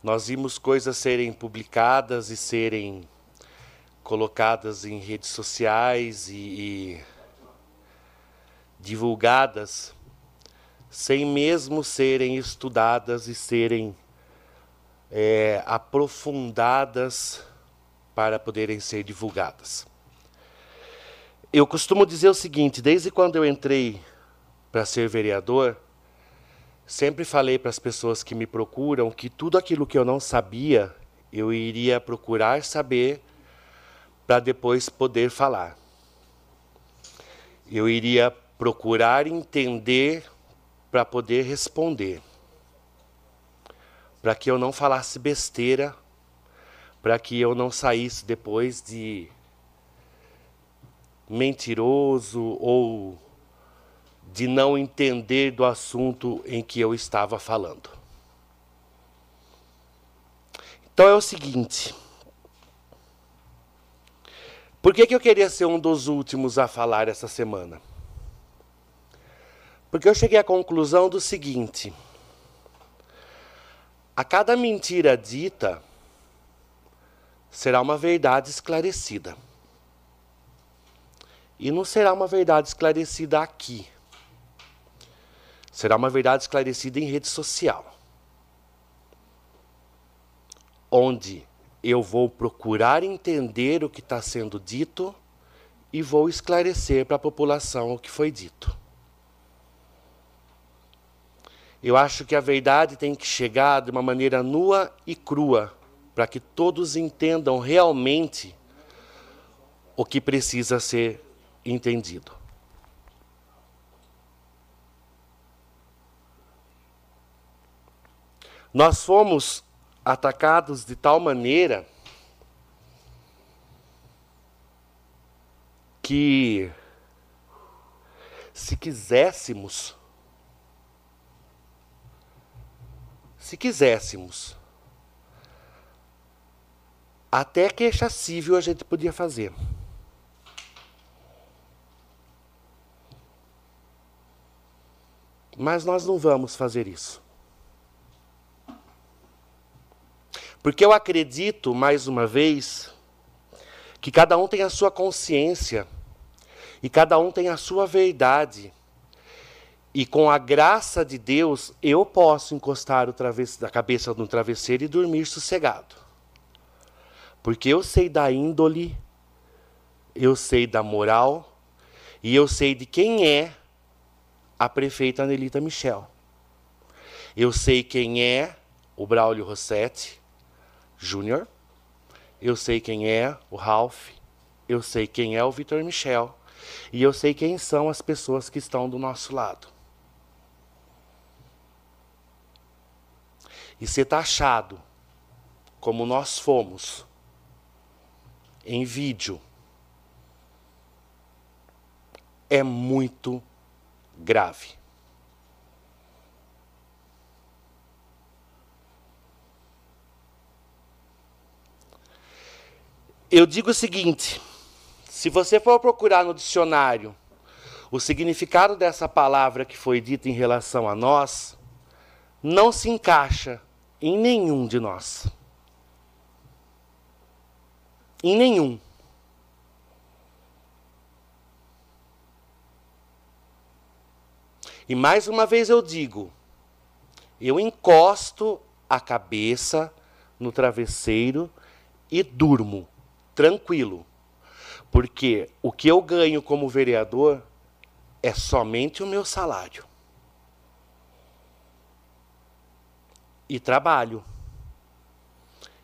nós vimos coisas serem publicadas e serem colocadas em redes sociais e, e divulgadas sem mesmo serem estudadas e serem é, aprofundadas para poderem ser divulgadas. Eu costumo dizer o seguinte: desde quando eu entrei para ser vereador, Sempre falei para as pessoas que me procuram que tudo aquilo que eu não sabia, eu iria procurar saber para depois poder falar. Eu iria procurar entender para poder responder. Para que eu não falasse besteira, para que eu não saísse depois de mentiroso ou de não entender do assunto em que eu estava falando. Então é o seguinte. Por que, que eu queria ser um dos últimos a falar essa semana? Porque eu cheguei à conclusão do seguinte: a cada mentira dita será uma verdade esclarecida. E não será uma verdade esclarecida aqui, Será uma verdade esclarecida em rede social. Onde eu vou procurar entender o que está sendo dito e vou esclarecer para a população o que foi dito. Eu acho que a verdade tem que chegar de uma maneira nua e crua, para que todos entendam realmente o que precisa ser entendido. Nós fomos atacados de tal maneira que, se quiséssemos, se quiséssemos, até queixa civil a gente podia fazer. Mas nós não vamos fazer isso. Porque eu acredito, mais uma vez, que cada um tem a sua consciência e cada um tem a sua verdade. E com a graça de Deus, eu posso encostar o a cabeça no travesseiro e dormir sossegado. Porque eu sei da índole, eu sei da moral e eu sei de quem é a prefeita Anelita Michel. Eu sei quem é o Braulio Rossetti Júnior. Eu sei quem é o Ralph. Eu sei quem é o Vitor Michel. E eu sei quem são as pessoas que estão do nosso lado. E ser taxado como nós fomos em vídeo é muito grave. Eu digo o seguinte: se você for procurar no dicionário o significado dessa palavra que foi dita em relação a nós, não se encaixa em nenhum de nós. Em nenhum. E mais uma vez eu digo, eu encosto a cabeça no travesseiro e durmo tranquilo. Porque o que eu ganho como vereador é somente o meu salário. E trabalho.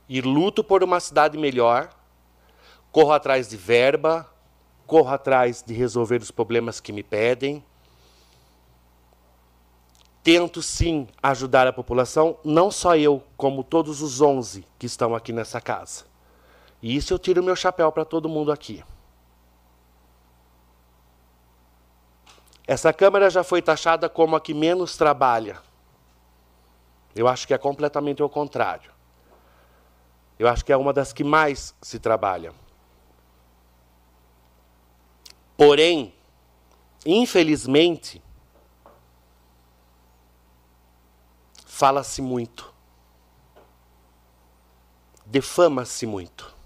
E luto por uma cidade melhor. Corro atrás de verba, corro atrás de resolver os problemas que me pedem. Tento sim ajudar a população, não só eu, como todos os 11 que estão aqui nessa casa. E isso eu tiro meu chapéu para todo mundo aqui. Essa Câmara já foi taxada como a que menos trabalha. Eu acho que é completamente o contrário. Eu acho que é uma das que mais se trabalha. Porém, infelizmente, fala-se muito, defama-se muito.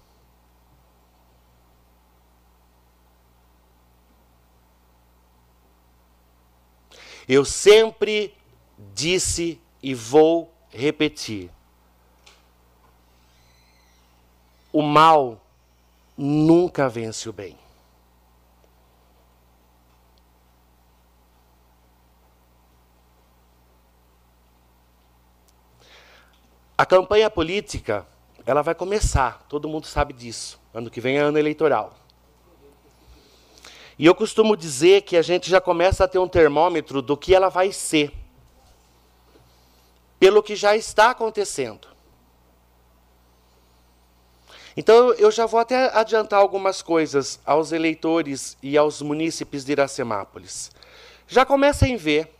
Eu sempre disse e vou repetir: o mal nunca vence o bem. A campanha política, ela vai começar, todo mundo sabe disso. Ano que vem é ano eleitoral. E eu costumo dizer que a gente já começa a ter um termômetro do que ela vai ser, pelo que já está acontecendo. Então eu já vou até adiantar algumas coisas aos eleitores e aos munícipes de Iracemápolis. Já comecem a ver,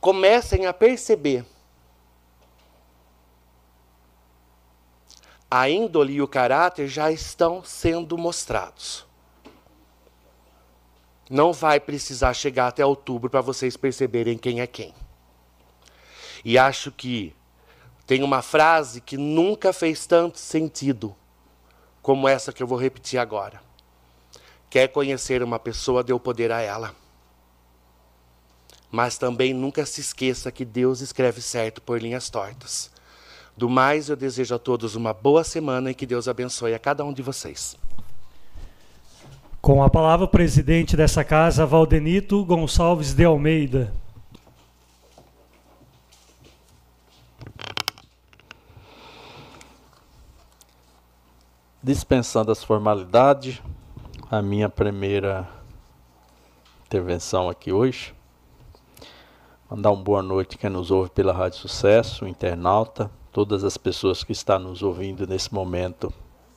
comecem a perceber a índole e o caráter já estão sendo mostrados. Não vai precisar chegar até outubro para vocês perceberem quem é quem. E acho que tem uma frase que nunca fez tanto sentido como essa que eu vou repetir agora. Quer conhecer uma pessoa, o poder a ela. Mas também nunca se esqueça que Deus escreve certo por linhas tortas. Do mais, eu desejo a todos uma boa semana e que Deus abençoe a cada um de vocês. Com a palavra, o presidente dessa casa, Valdenito Gonçalves de Almeida. Dispensando as formalidades, a minha primeira intervenção aqui hoje. Mandar uma boa noite quem nos ouve pela Rádio Sucesso, internauta, todas as pessoas que estão nos ouvindo nesse momento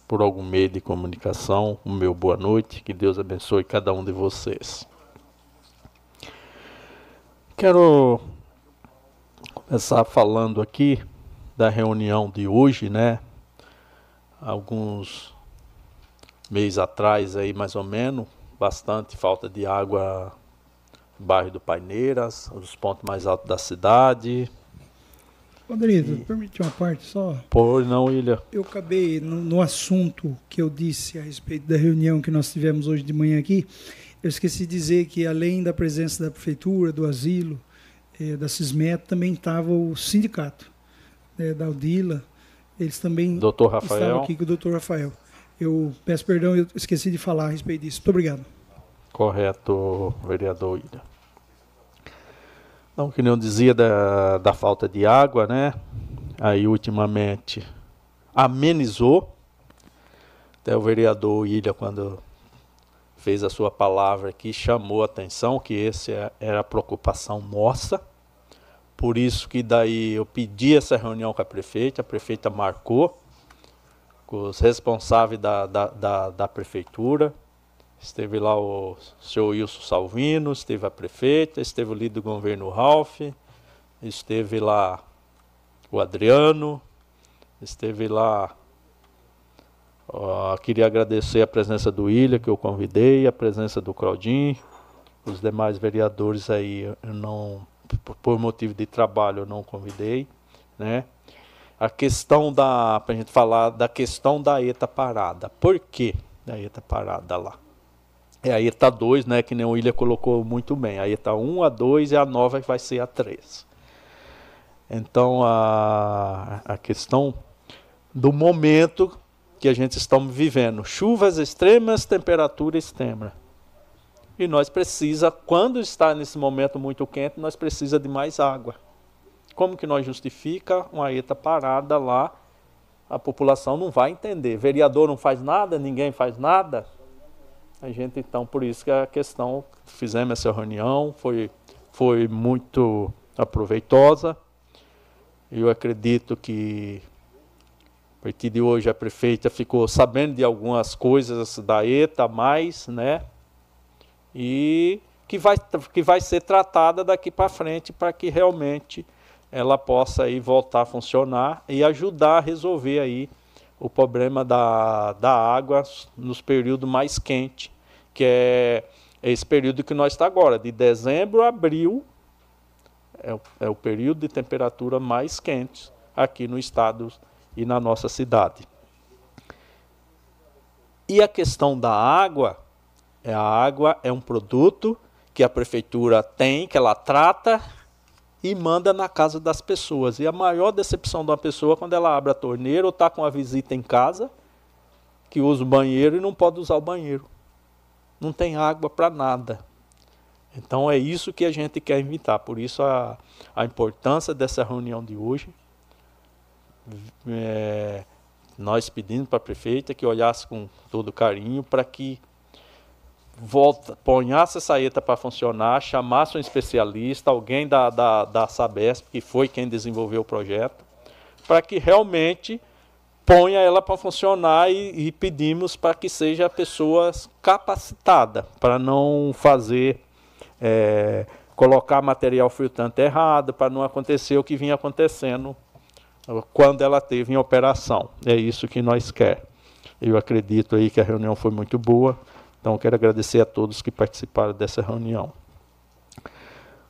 por algum meio de comunicação. O meu boa noite, que Deus abençoe cada um de vocês. Quero começar falando aqui da reunião de hoje, né? Alguns meses atrás aí mais ou menos, bastante falta de água no bairro do Paineiras, os pontos mais altos da cidade. Rodrigo, e... permite uma parte só? Por não, Ilha. Eu acabei no, no, assunto que eu disse a respeito da reunião que nós tivemos hoje de manhã aqui. Eu esqueci de dizer que além da presença da prefeitura, do asilo, eh, da Cismet, também estava o sindicato eh, da Aldila. Eles também Dr. Rafael. estavam aqui com o doutor Rafael. Eu peço perdão, eu esqueci de falar a respeito disso. Muito obrigado. Correto, vereador Ilha. Então, que eu dizia da, da falta de água, né? Aí, ultimamente, amenizou. Até o vereador Ilha, quando fez a sua palavra aqui, chamou a atenção que essa é, era a preocupação nossa. Por isso que daí eu pedi essa reunião com a prefeita, a prefeita marcou com os responsáveis da, da, da, da prefeitura. Esteve lá o senhor Wilson Salvino, esteve a prefeita, esteve o líder do governo Ralph, esteve lá o Adriano, esteve lá. queria agradecer a presença do Ilha, que eu convidei, a presença do Claudinho, os demais vereadores aí, eu não, por motivo de trabalho, eu não convidei, né? a questão da. para a gente falar da questão da ETA parada. Por que da ETA parada lá? É a ETA 2, né, que nem o William colocou muito bem. A ETA 1, a 2 e a nova que vai ser a 3. Então a, a questão do momento que a gente está vivendo. Chuvas extremas, temperatura extrema. E nós precisa, quando está nesse momento muito quente, nós precisa de mais água. Como que nós justifica uma ETA parada lá? A população não vai entender. Vereador não faz nada, ninguém faz nada. A gente então, por isso que a questão, fizemos essa reunião, foi, foi muito aproveitosa. Eu acredito que a partir de hoje a prefeita ficou sabendo de algumas coisas da ETA mais, né? E que vai, que vai ser tratada daqui para frente para que realmente ela possa aí voltar a funcionar e ajudar a resolver aí o problema da, da água nos períodos mais quentes, que é esse período que nós está agora, de dezembro a abril, é o, é o período de temperatura mais quente aqui no estado e na nossa cidade. E a questão da água, é a água é um produto que a prefeitura tem, que ela trata e manda na casa das pessoas. E a maior decepção de uma pessoa é quando ela abre a torneira ou está com a visita em casa, que usa o banheiro e não pode usar o banheiro. Não tem água para nada. Então é isso que a gente quer invitar. Por isso a, a importância dessa reunião de hoje. É, nós pedimos para a prefeita que olhasse com todo carinho para que volta, ponhasse essa saeta para funcionar, chamasse um especialista, alguém da, da, da Sabesp, que foi quem desenvolveu o projeto, para que realmente ponha ela para funcionar e, e pedimos para que seja pessoas capacitadas, para não fazer, é, colocar material filtrante errado, para não acontecer o que vinha acontecendo quando ela teve em operação. É isso que nós quer. Eu acredito aí que a reunião foi muito boa. Então, quero agradecer a todos que participaram dessa reunião.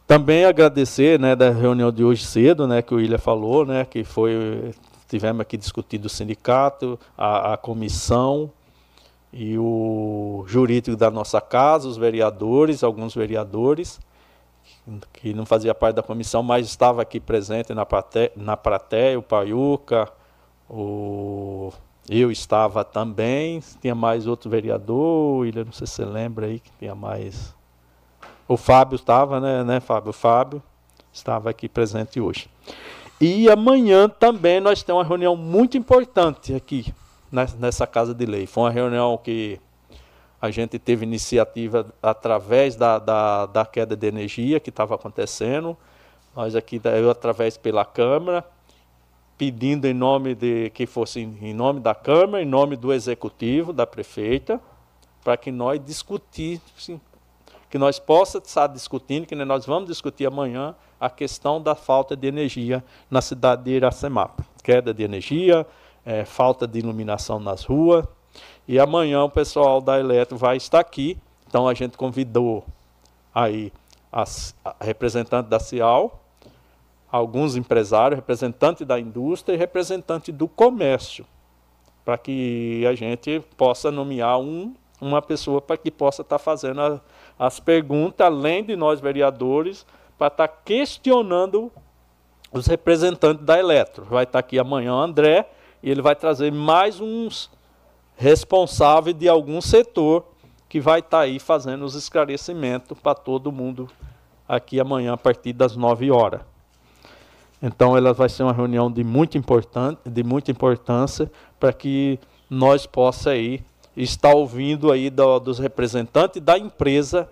Também agradecer, né, da reunião de hoje cedo, né, que o William falou, né, que foi tivemos aqui discutido o sindicato, a, a comissão e o jurídico da nossa casa, os vereadores, alguns vereadores que não fazia parte da comissão, mas estava aqui presente na plateia, na plateia o Paiuca, o eu estava também, tinha mais outro vereador, William, não sei se você lembra aí que tinha mais. O Fábio estava, né, né, Fábio? O Fábio estava aqui presente hoje. E amanhã também nós temos uma reunião muito importante aqui, nessa Casa de Lei. Foi uma reunião que a gente teve iniciativa através da, da, da queda de energia que estava acontecendo. Nós aqui, eu através pela Câmara, pedindo em nome de que fosse em nome da Câmara, em nome do Executivo, da prefeita, para que nós discutíssemos, que nós possamos estar discutindo, que nós vamos discutir amanhã a questão da falta de energia na cidade de Iracemapa. Queda de energia, é, falta de iluminação nas ruas. E amanhã o pessoal da Eletro vai estar aqui. Então a gente convidou aí as, a representante da Cial, alguns empresários, representante da indústria e representante do comércio, para que a gente possa nomear um, uma pessoa para que possa estar fazendo a, as perguntas, além de nós vereadores, para estar questionando os representantes da Eletro. Vai estar aqui amanhã o André e ele vai trazer mais uns responsáveis de algum setor que vai estar aí fazendo os esclarecimentos para todo mundo aqui amanhã a partir das 9 horas. Então ela vai ser uma reunião de muito importante, de muita importância para que nós possa aí estar ouvindo aí do, dos representantes da empresa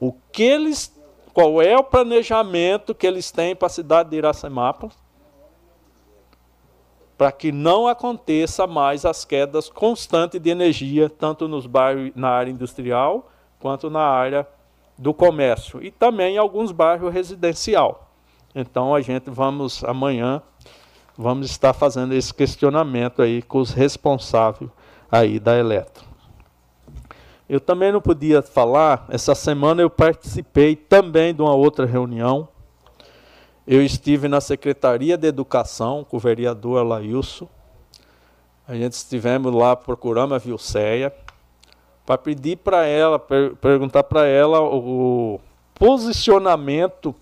o que eles qual é o planejamento que eles têm para a cidade de Iracemapa para que não aconteça mais as quedas constantes de energia, tanto nos bairros na área industrial quanto na área do comércio e também em alguns bairros residencial. Então a gente vamos amanhã vamos estar fazendo esse questionamento aí com os responsáveis aí da Eletro. Eu também não podia falar, essa semana eu participei também de uma outra reunião. Eu estive na Secretaria de Educação com o vereador Alailson. A gente estivemos lá procurando a Vilceia para pedir para ela, per perguntar para ela o posicionamento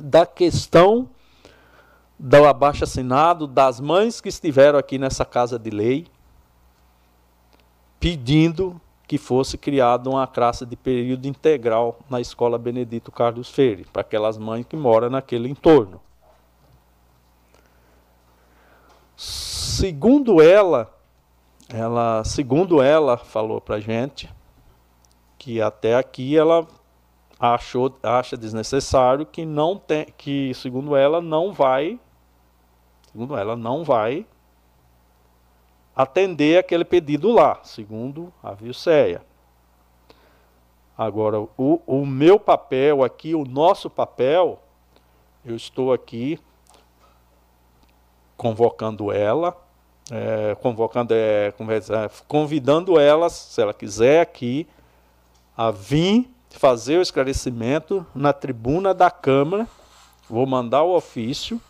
da questão do abaixo assinado das mães que estiveram aqui nessa casa de lei, pedindo que fosse criada uma classe de período integral na escola Benedito Carlos Freire, para aquelas mães que moram naquele entorno. Segundo ela, ela, segundo ela falou para gente que até aqui ela achou, acha desnecessário que não tem, que segundo ela não vai, segundo ela não vai atender aquele pedido lá, segundo a Vilceia. Agora, o, o meu papel aqui, o nosso papel, eu estou aqui convocando ela, é, convocando, é, convidando ela, se ela quiser aqui, a vir fazer o esclarecimento na tribuna da Câmara. Vou mandar o ofício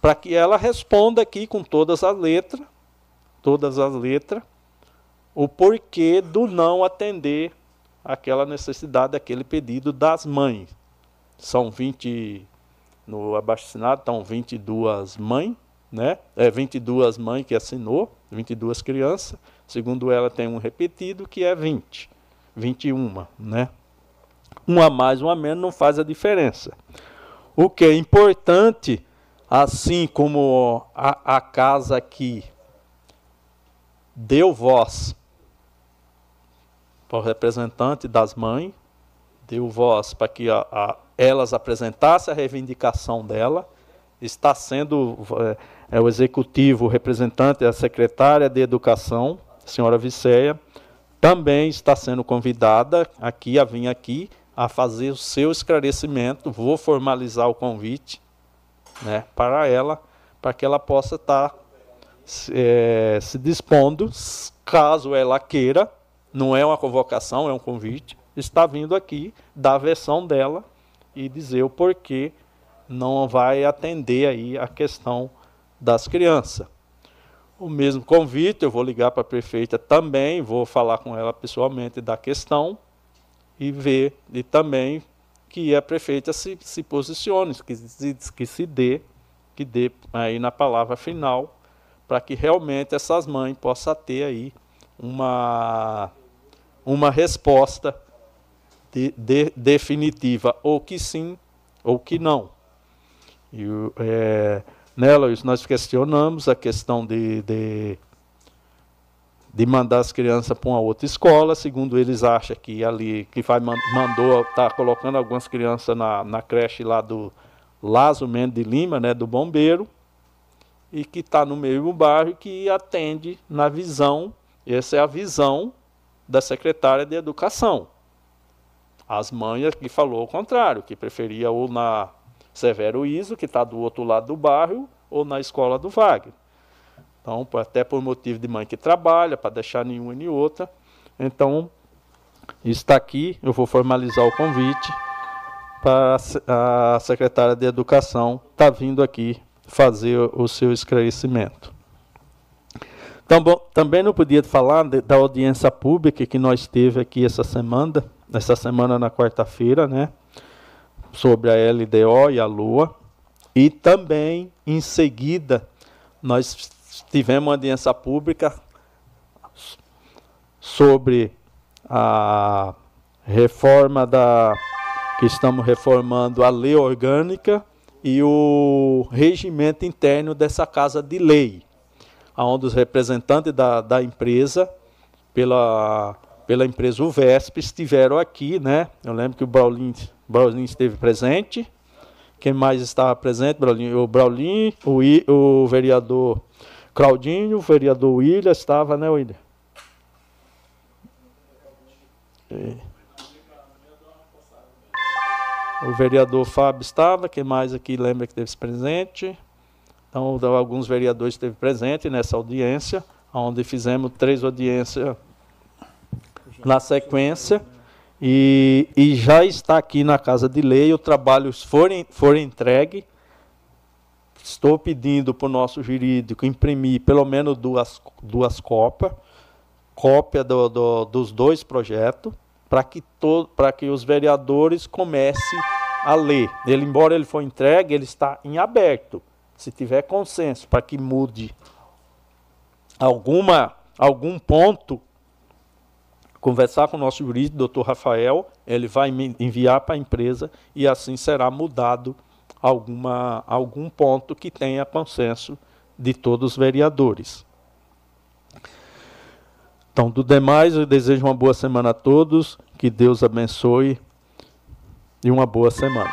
para que ela responda aqui com todas as letras todas as letras, o porquê do não atender aquela necessidade, aquele pedido das mães. São 20, no abaixo-assinado estão 22 mães, né? É 22 mães que assinou, 22 crianças. Segundo ela, tem um repetido que é 20, 21, né? Um a mais, um a menos não faz a diferença. O que é importante, assim como a, a casa aqui deu voz para o representante das mães, deu voz para que a, a, elas apresentassem a reivindicação dela. Está sendo é, é, o executivo, o representante, a secretária de Educação, senhora Vicéia, também está sendo convidada aqui a vir aqui a fazer o seu esclarecimento. Vou formalizar o convite né, para ela, para que ela possa estar é, se dispondo, caso ela queira, não é uma convocação, é um convite, está vindo aqui dar a versão dela e dizer o porquê não vai atender aí a questão das crianças. O mesmo convite, eu vou ligar para a prefeita também, vou falar com ela pessoalmente da questão e ver, e também que a prefeita se, se posicione, que se, que se dê, que dê aí na palavra final para que realmente essas mães possam ter aí uma, uma resposta de, de, definitiva, ou que sim, ou que não. E, é, nela nós questionamos a questão de, de de mandar as crianças para uma outra escola, segundo eles acham que ali que vai mandou tá colocando algumas crianças na, na creche lá do Lazo Mendes de Lima, né, do bombeiro, e que está no mesmo bairro que atende na visão, essa é a visão da secretária de educação. As mães que falou o contrário, que preferia ou na Severo Iso, que está do outro lado do bairro, ou na escola do Wagner. Então, até por motivo de mãe que trabalha, para deixar nenhuma nem outra. Então, está aqui, eu vou formalizar o convite para a secretária de Educação tá vindo aqui fazer o seu esclarecimento. Então, bom, também não podia falar da audiência pública que nós teve aqui essa semana, essa semana na quarta-feira, né, sobre a LDO e a Lua, e também em seguida nós tivemos uma audiência pública sobre a reforma da que estamos reformando a lei orgânica e o regimento interno dessa casa de lei, onde os representantes da, da empresa, pela, pela empresa UVESP, estiveram aqui, né? Eu lembro que o Braulinho, Braulinho esteve presente. Quem mais estava presente? Braulinho, o Braulinho, o, o vereador Claudinho, o vereador William estava, né, William? É. O vereador Fábio estava, quem mais aqui lembra que esteve presente? Então, alguns vereadores esteve presente nessa audiência, onde fizemos três audiências na sequência. E, e já está aqui na Casa de Lei, o trabalho for, for entregue Estou pedindo para o nosso jurídico imprimir pelo menos duas, duas cópias, cópia do, do, dos dois projetos, para que, que os vereadores comecem a ler. Ele, embora ele for entregue, ele está em aberto. Se tiver consenso para que mude alguma, algum ponto, conversar com o nosso jurídico, doutor Rafael, ele vai enviar para a empresa e assim será mudado alguma, algum ponto que tenha consenso de todos os vereadores. Então, do demais, eu desejo uma boa semana a todos, que Deus abençoe e uma boa semana.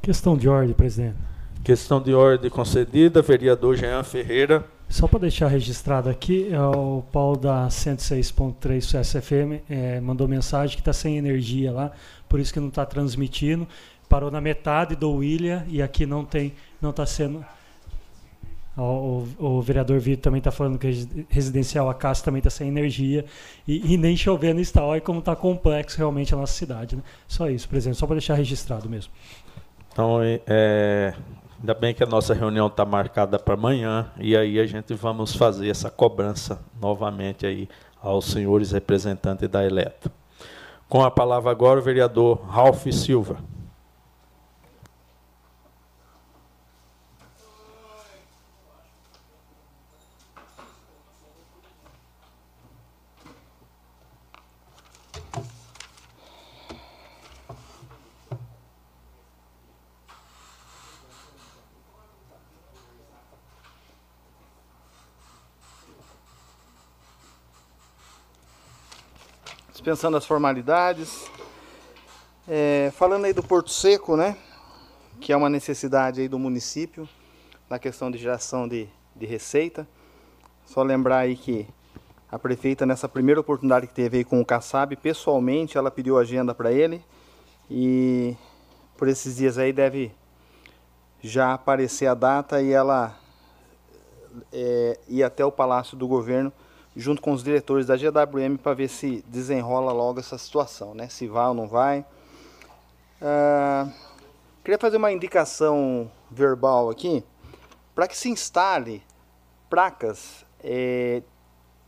Questão de ordem, presidente. Questão de ordem concedida, vereador Jean Ferreira. Só para deixar registrado aqui, é o Paulo da 106.3 SFM é, mandou mensagem que está sem energia lá, por isso que não está transmitindo. Parou na metade do William e aqui não tem, não está sendo. O, o, o, vereador Vitor também está falando que residencial a casa também está sem energia e, e, nem chovendo está. Olha como está complexo realmente a nossa cidade. Né? Só isso, presidente, só para deixar registrado mesmo. Então, é, Ainda bem que a nossa reunião está marcada para amanhã e aí a gente vamos fazer essa cobrança novamente aí aos senhores representantes da Eletro. Com a palavra agora o vereador Ralph Silva. Dispensando as formalidades. É, falando aí do Porto Seco, né? Que é uma necessidade aí do município na questão de geração de, de receita. Só lembrar aí que a prefeita, nessa primeira oportunidade que teve aí com o Kassab, pessoalmente ela pediu agenda para ele e por esses dias aí deve já aparecer a data e ela é, ir até o Palácio do Governo junto com os diretores da GWM para ver se desenrola logo essa situação, né? Se vai ou não vai. Uh, queria fazer uma indicação verbal aqui para que se instale placas é,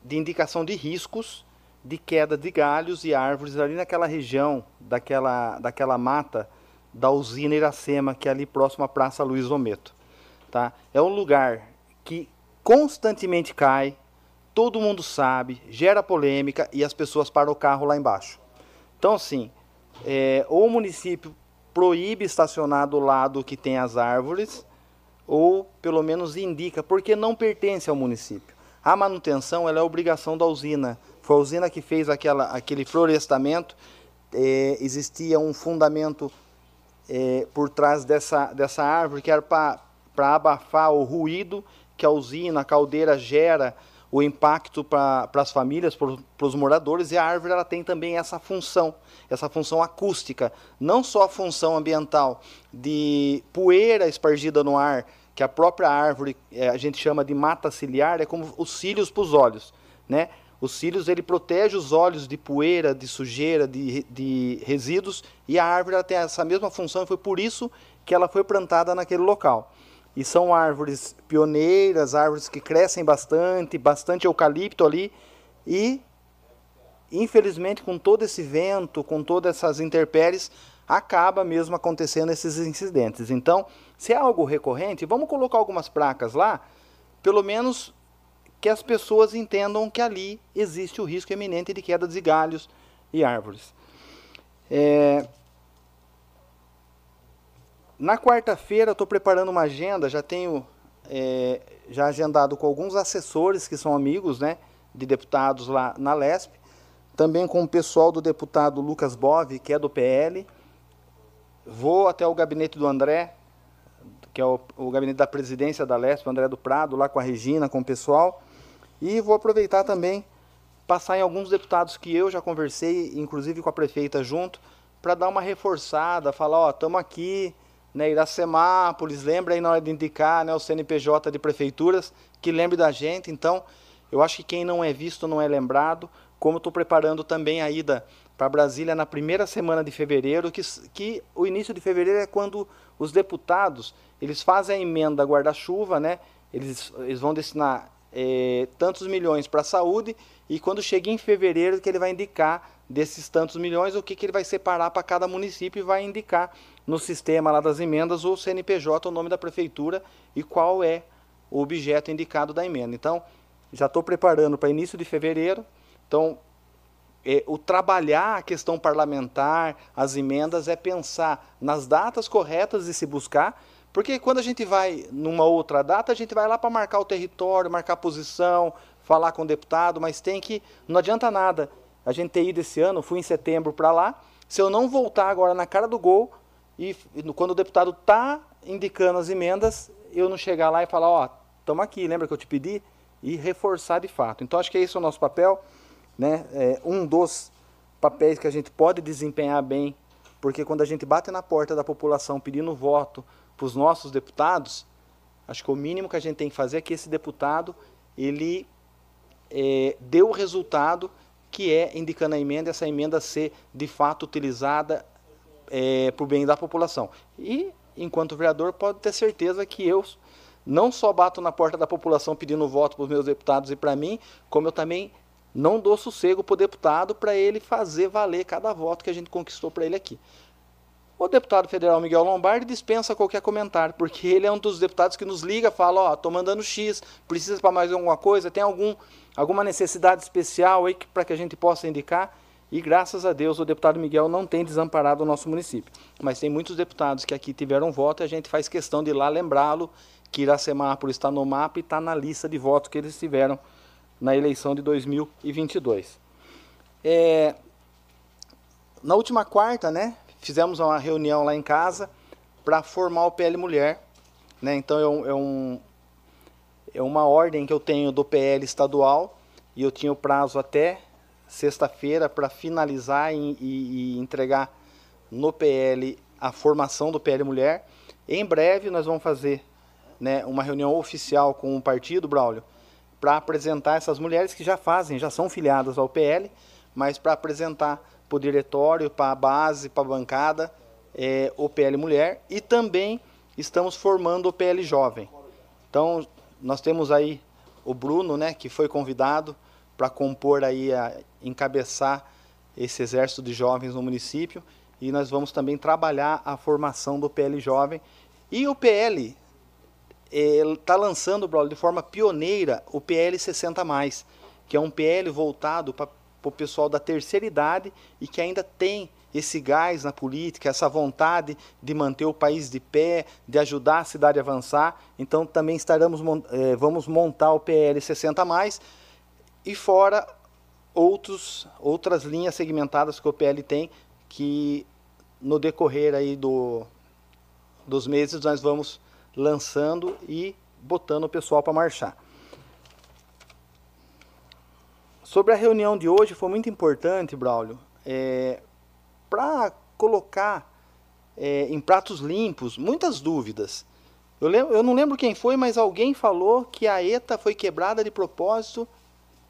de indicação de riscos de queda de galhos e árvores ali naquela região daquela, daquela mata da usina Iracema, que é ali próximo à Praça Luiz Ometo. Tá? É um lugar que constantemente cai, todo mundo sabe, gera polêmica e as pessoas param o carro lá embaixo. Então, assim, é, ou o município proíbe estacionar do lado que tem as árvores, ou pelo menos indica, porque não pertence ao município. A manutenção ela é obrigação da usina. Foi a usina que fez aquela, aquele florestamento, é, existia um fundamento é, por trás dessa, dessa árvore que era para abafar o ruído que a usina, a caldeira gera, o impacto para as famílias, para os moradores, e a árvore ela tem também essa função, essa função acústica, não só a função ambiental de poeira espargida no ar, que a própria árvore é, a gente chama de mata ciliar, é como os cílios para os olhos, né? Os cílios ele protege os olhos de poeira, de sujeira, de, de resíduos, e a árvore ela tem essa mesma função, e foi por isso que ela foi plantada naquele local. E são árvores pioneiras, árvores que crescem bastante, bastante eucalipto ali, e infelizmente com todo esse vento, com todas essas intempéries, acaba mesmo acontecendo esses incidentes. Então, se é algo recorrente, vamos colocar algumas placas lá, pelo menos que as pessoas entendam que ali existe o risco eminente de queda de galhos e árvores. É... Na quarta-feira, estou preparando uma agenda, já tenho é, já agendado com alguns assessores que são amigos né, de deputados lá na LESP, também com o pessoal do deputado Lucas Bove, que é do PL. Vou até o gabinete do André, que é o, o gabinete da presidência da LESP, André do Prado, lá com a Regina, com o pessoal. E vou aproveitar também, passar em alguns deputados que eu já conversei, inclusive com a prefeita junto, para dar uma reforçada, falar, ó, estamos aqui, né, Iracemápolis, lembra aí na hora de indicar né, o CNPJ de prefeituras, que lembre da gente. Então, eu acho que quem não é visto não é lembrado, como estou preparando também a ida para Brasília na primeira semana de fevereiro, que, que o início de fevereiro é quando os deputados eles fazem a emenda guarda-chuva, né? Eles, eles vão destinar é, tantos milhões para a saúde e quando chega em fevereiro que ele vai indicar desses tantos milhões o que, que ele vai separar para cada município e vai indicar no sistema lá das emendas o CNPJ, o nome da prefeitura e qual é o objeto indicado da emenda. Então, já estou preparando para início de fevereiro. Então, é, o trabalhar a questão parlamentar, as emendas, é pensar nas datas corretas de se buscar porque quando a gente vai numa outra data, a gente vai lá para marcar o território, marcar a posição, falar com o deputado, mas tem que. Não adianta nada a gente ter ido esse ano, fui em setembro para lá, se eu não voltar agora na cara do gol, e quando o deputado está indicando as emendas, eu não chegar lá e falar, ó, oh, estamos aqui, lembra que eu te pedi? E reforçar de fato. Então acho que esse é o nosso papel, né? É um dos papéis que a gente pode desempenhar bem, porque quando a gente bate na porta da população pedindo voto, para os nossos deputados, acho que o mínimo que a gente tem que fazer é que esse deputado ele é, dê o resultado que é indicando a emenda, essa emenda ser de fato utilizada é, para o bem da população. E, enquanto vereador, pode ter certeza que eu não só bato na porta da população pedindo voto para os meus deputados e para mim, como eu também não dou sossego para o deputado para ele fazer valer cada voto que a gente conquistou para ele aqui. O deputado federal Miguel Lombardi dispensa qualquer comentário, porque ele é um dos deputados que nos liga, fala, ó, oh, tô mandando X, precisa para mais alguma coisa, tem algum, alguma necessidade especial aí para que a gente possa indicar? E graças a Deus o deputado Miguel não tem desamparado o nosso município. Mas tem muitos deputados que aqui tiveram voto e a gente faz questão de ir lá lembrá-lo que Iracemápolis está no mapa e está na lista de votos que eles tiveram na eleição de 2022. É, na última quarta, né, fizemos uma reunião lá em casa para formar o PL Mulher. Né? Então é, um, é uma ordem que eu tenho do PL estadual e eu tinha o prazo até sexta-feira para finalizar e, e, e, entregar no PL a formação do PL Mulher. Em breve nós vamos fazer né, uma reunião oficial com o partido, Braulio, para apresentar essas mulheres que já fazem, já são filiadas ao PL, mas para apresentar para o diretório, para a base, para a bancada, é, o PL Mulher e também estamos formando o PL Jovem. Então, nós temos aí o Bruno, né, que foi convidado para compor aí, a, encabeçar esse exército de jovens no município e nós vamos também trabalhar a formação do PL Jovem. E o PL está lançando, Braulio, de forma pioneira o PL 60+, que é um PL voltado para o pessoal da terceira idade e que ainda tem esse gás na política, essa vontade de manter o país de pé, de ajudar a cidade a avançar. Então também estaremos, eh, vamos montar o PL 60 mais e fora outros, outras linhas segmentadas que o PL tem que no decorrer aí do, dos meses nós vamos lançando e botando o pessoal para marchar. Sobre a reunião de hoje, foi muito importante, Braulio, é, para colocar é, em pratos limpos muitas dúvidas. Eu, lembro, eu não lembro quem foi, mas alguém falou que a ETA foi quebrada de propósito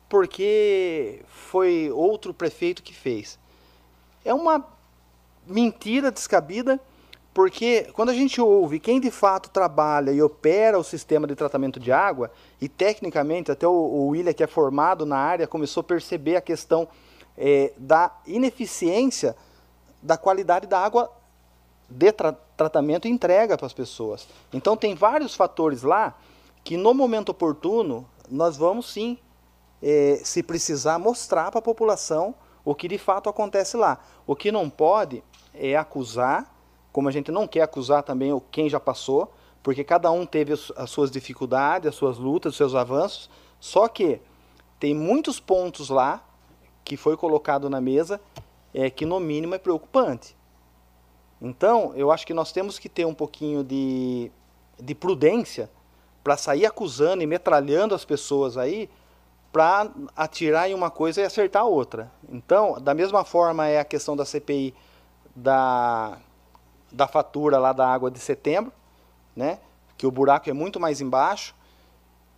porque foi outro prefeito que fez. É uma mentira descabida porque quando a gente ouve quem de fato trabalha e opera o sistema de tratamento de água, e tecnicamente até o, William, que é formado na área, começou a perceber a questão é, da ineficiência da qualidade da água de tra tratamento e entrega para as pessoas. Então tem vários fatores lá que no momento oportuno nós vamos sim, é, se precisar, mostrar para a população o que de fato acontece lá. O que não pode é acusar como a gente não quer acusar também o quem já passou, porque cada um teve as suas dificuldades, as suas lutas, os seus avanços, só que tem muitos pontos lá que foi colocado na mesa é, que no mínimo é preocupante. Então, eu acho que nós temos que ter um pouquinho de, de prudência para sair acusando e metralhando as pessoas aí para atirar em uma coisa e acertar outra. Então, da mesma forma é a questão da CPI da da fatura lá da água de setembro, né? Que o buraco é muito mais embaixo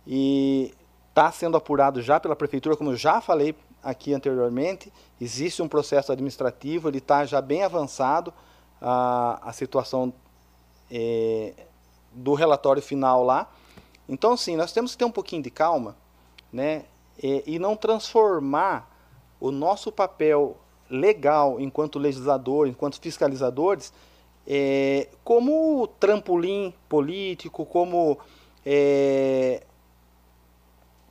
e está sendo apurado já pela prefeitura, como eu já falei aqui anteriormente. Existe um processo administrativo, ele está já bem avançado a, a situação é, do relatório final lá. Então, sim, nós temos que ter um pouquinho de calma, né? É, e não transformar o nosso papel legal enquanto legislador, enquanto fiscalizadores, é, como trampolim político, como é,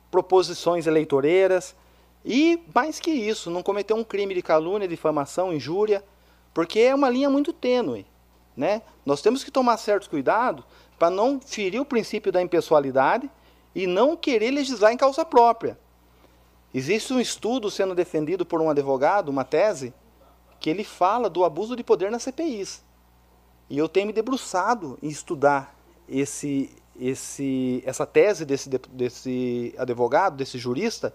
proposições eleitoreiras e mais que isso, não cometer um crime de calúnia, difamação, injúria, porque é uma linha muito tênue. Né? Nós temos que tomar certos cuidados para não ferir o princípio da impessoalidade e não querer legislar em causa própria. Existe um estudo sendo defendido por um advogado, uma tese, que ele fala do abuso de poder nas CPIs. E eu tenho me debruçado em estudar esse, esse, essa tese desse, desse advogado, desse jurista,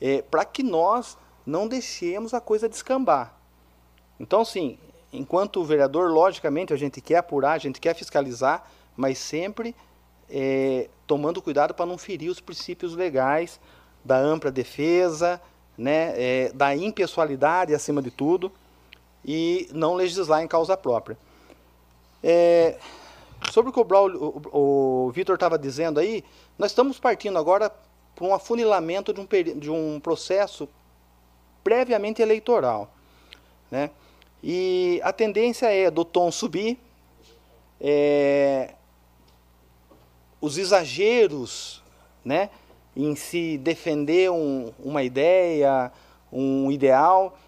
é, para que nós não deixemos a coisa descambar. Então, sim, enquanto vereador, logicamente, a gente quer apurar, a gente quer fiscalizar, mas sempre é, tomando cuidado para não ferir os princípios legais da ampla defesa, né, é, da impessoalidade acima de tudo, e não legislar em causa própria. É, sobre o que o, o, o Vitor estava dizendo aí, nós estamos partindo agora para um afunilamento de um, de um processo previamente eleitoral. Né? E a tendência é do tom subir, é, os exageros né, em se defender um, uma ideia, um ideal,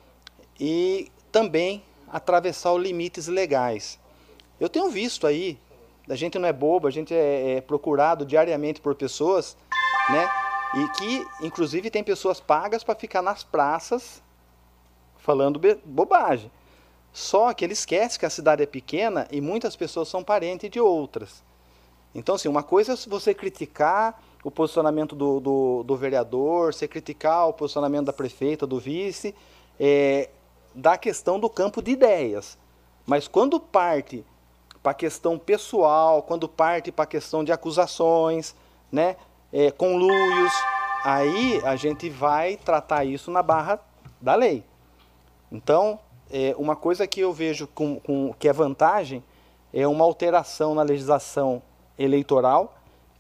e também atravessar os limites legais. Eu tenho visto aí, a gente não é bobo, a gente é, é procurado diariamente por pessoas, né? E que, inclusive, tem pessoas pagas para ficar nas praças falando bobagem. Só que ele esquece que a cidade é pequena e muitas pessoas são parentes de outras. Então, assim, uma coisa é você criticar o posicionamento do, do, do vereador, você criticar o posicionamento da prefeita, do vice, é, da questão do campo de ideias. Mas quando parte para a questão pessoal, quando parte para a questão de acusações, né, é, conluios, aí a gente vai tratar isso na barra da lei. Então, é, uma coisa que eu vejo com, com, que é vantagem é uma alteração na legislação eleitoral,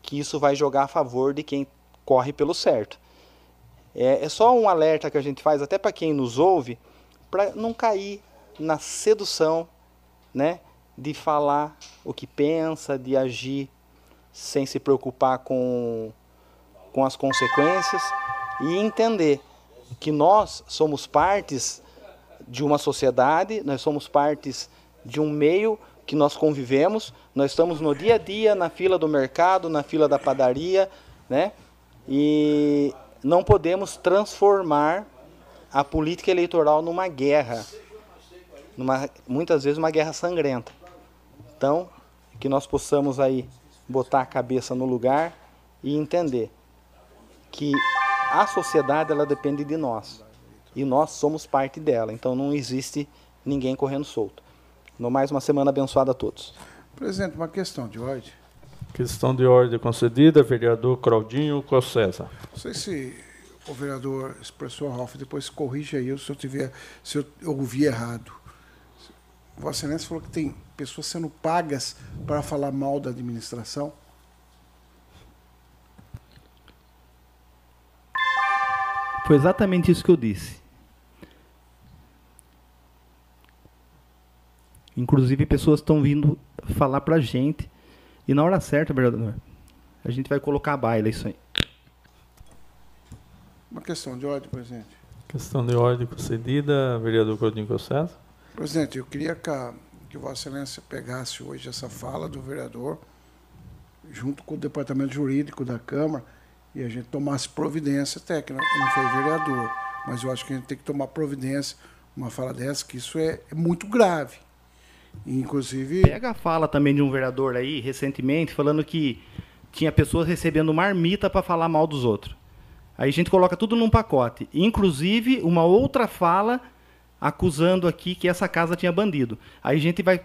que isso vai jogar a favor de quem corre pelo certo. É, é só um alerta que a gente faz, até para quem nos ouve, para não cair na sedução, né? de falar o que pensa, de agir sem se preocupar com, com as consequências e entender que nós somos partes de uma sociedade, nós somos partes de um meio que nós convivemos, nós estamos no dia a dia, na fila do mercado, na fila da padaria, né? E não podemos transformar a política eleitoral numa guerra, numa, muitas vezes uma guerra sangrenta. Então, que nós possamos aí botar a cabeça no lugar e entender que a sociedade ela depende de nós e nós somos parte dela. Então não existe ninguém correndo solto. No mais uma semana abençoada a todos. Presidente, uma questão de ordem. Questão de ordem concedida, vereador Claudinho Cossesa. Não sei se o vereador expressou Ralf, depois corrija aí se eu tiver, se eu ouvi errado. Vossa Excelência falou que tem pessoas sendo pagas para falar mal da administração. Foi exatamente isso que eu disse. Inclusive, pessoas estão vindo falar para a gente. E na hora certa, vereador, a gente vai colocar a baila isso aí. Uma questão de ordem, presidente. Questão de ordem concedida, vereador Claudinho Cossesa. Presidente, eu queria que, a, que Vossa Excelência pegasse hoje essa fala do vereador, junto com o departamento jurídico da Câmara, e a gente tomasse providência técnica. Não foi vereador, mas eu acho que a gente tem que tomar providência uma fala dessa, que isso é, é muito grave. Inclusive. Pega a fala também de um vereador aí, recentemente, falando que tinha pessoas recebendo marmita para falar mal dos outros. Aí a gente coloca tudo num pacote. Inclusive, uma outra fala acusando aqui que essa casa tinha bandido. Aí a gente vai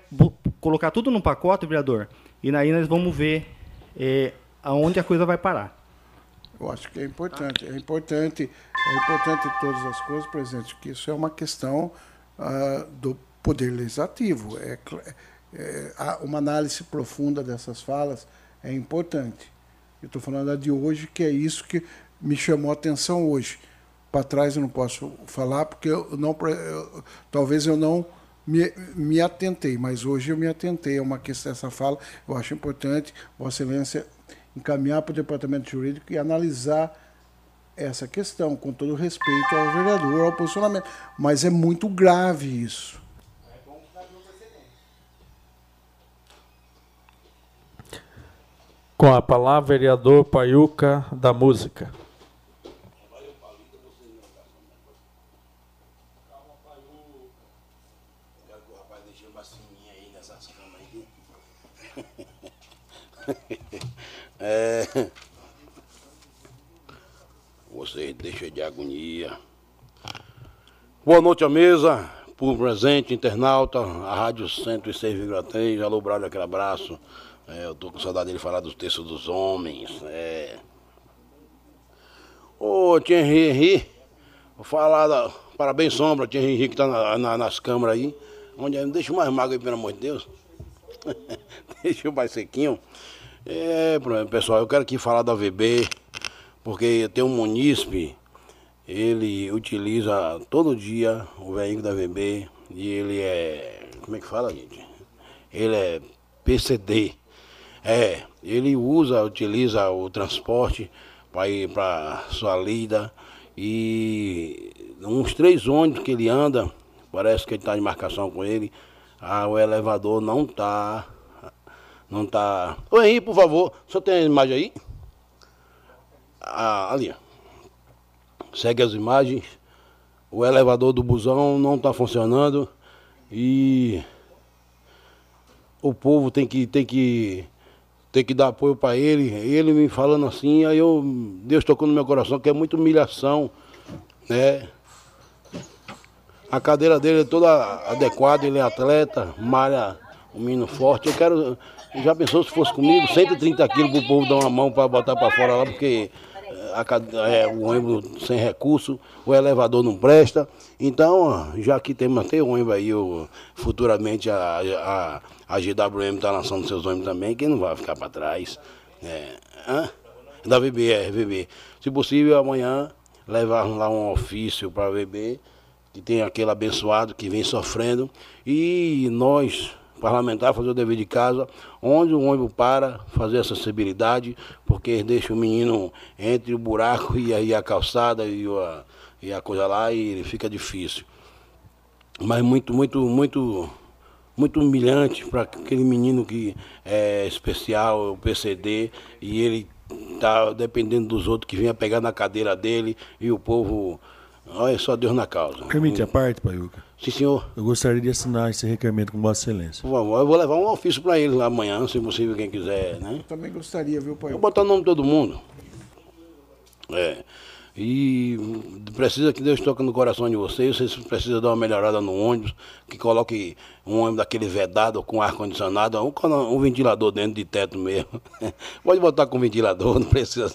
colocar tudo num pacote, vereador, e aí nós vamos ver é, aonde a coisa vai parar. Eu acho que é importante. É importante, é importante todas as coisas, presidente, que isso é uma questão uh, do poder legislativo. É, é, uma análise profunda dessas falas é importante. Eu estou falando da de hoje, que é isso que me chamou a atenção hoje. Para trás eu não posso falar, porque eu não, eu, talvez eu não me, me atentei, mas hoje eu me atentei a uma questão dessa fala. Eu acho importante, Vossa Excelência encaminhar para o departamento jurídico e analisar essa questão, com todo respeito ao vereador, ao posicionamento. Mas é muito grave isso. Com a palavra, vereador Paiuca da Música. É... Você deixa de agonia. Boa noite à mesa, por presente, internauta, a Rádio 106,3, alô Braulio, aquele abraço. É, eu tô com saudade dele falar dos textos dos homens. É. Ô, Thierry Henry, vou falar da. Parabéns, Sombra, Thierry Henry que tá na, na, nas câmeras aí. Onde é? Deixa mais magro aí, pelo amor de Deus. Deixa mais sequinho. É, pessoal, eu quero aqui falar da VB, porque tem um munícipe, ele utiliza todo dia o veículo da VB e ele é. Como é que fala, gente? Ele é PCD. É, ele usa, utiliza o transporte para ir para sua lida e uns três ônibus que ele anda, parece que ele está de marcação com ele, ah, o elevador não está não tá. Ô Henrique, por favor, senhor tem a imagem aí? Ah, ali. Segue as imagens. O elevador do busão não está funcionando. E o povo tem que, tem que, tem que dar apoio para ele. Ele me falando assim, aí eu, Deus tocou no meu coração, que é muita humilhação, né? A cadeira dele é toda adequada, ele é atleta, malha, um menino forte. Eu quero, já pensou se fosse comigo, 130 quilos para o povo dar uma mão para botar para fora lá, porque eh, a, é, o ônibus sem recurso, o elevador não presta. Então, já que tem até ônibus aí, o, futuramente a, a, a GWM está lançando seus ônibus também, que não vai ficar para trás. É, hã? Da VB, é, VB. Se possível, amanhã levar lá um ofício para a VB, que tem aquele abençoado que vem sofrendo. E nós, parlamentar fazer o dever de casa, onde o ônibus para, fazer acessibilidade, porque deixa o menino entre o buraco e aí a calçada e a, e a coisa lá e fica difícil. mas muito, muito, muito, muito humilhante para aquele menino que é especial, o PCD, e ele tá dependendo dos outros que vinha pegar na cadeira dele e o povo. Olha só Deus na causa. Permite a parte, Paiuca? Sim, senhor. Eu gostaria de assinar esse requerimento com Vossa Excelência. Por favor, eu vou levar um ofício para ele lá amanhã, se possível, quem quiser, né? Eu também gostaria, viu, pai? Vou botar o nome de todo mundo. É. E precisa que Deus toque no coração de vocês, vocês precisam dar uma melhorada no ônibus, que coloque um ônibus daquele vedado com ar-condicionado, um, um ventilador dentro de teto mesmo. Pode botar com ventilador, não precisa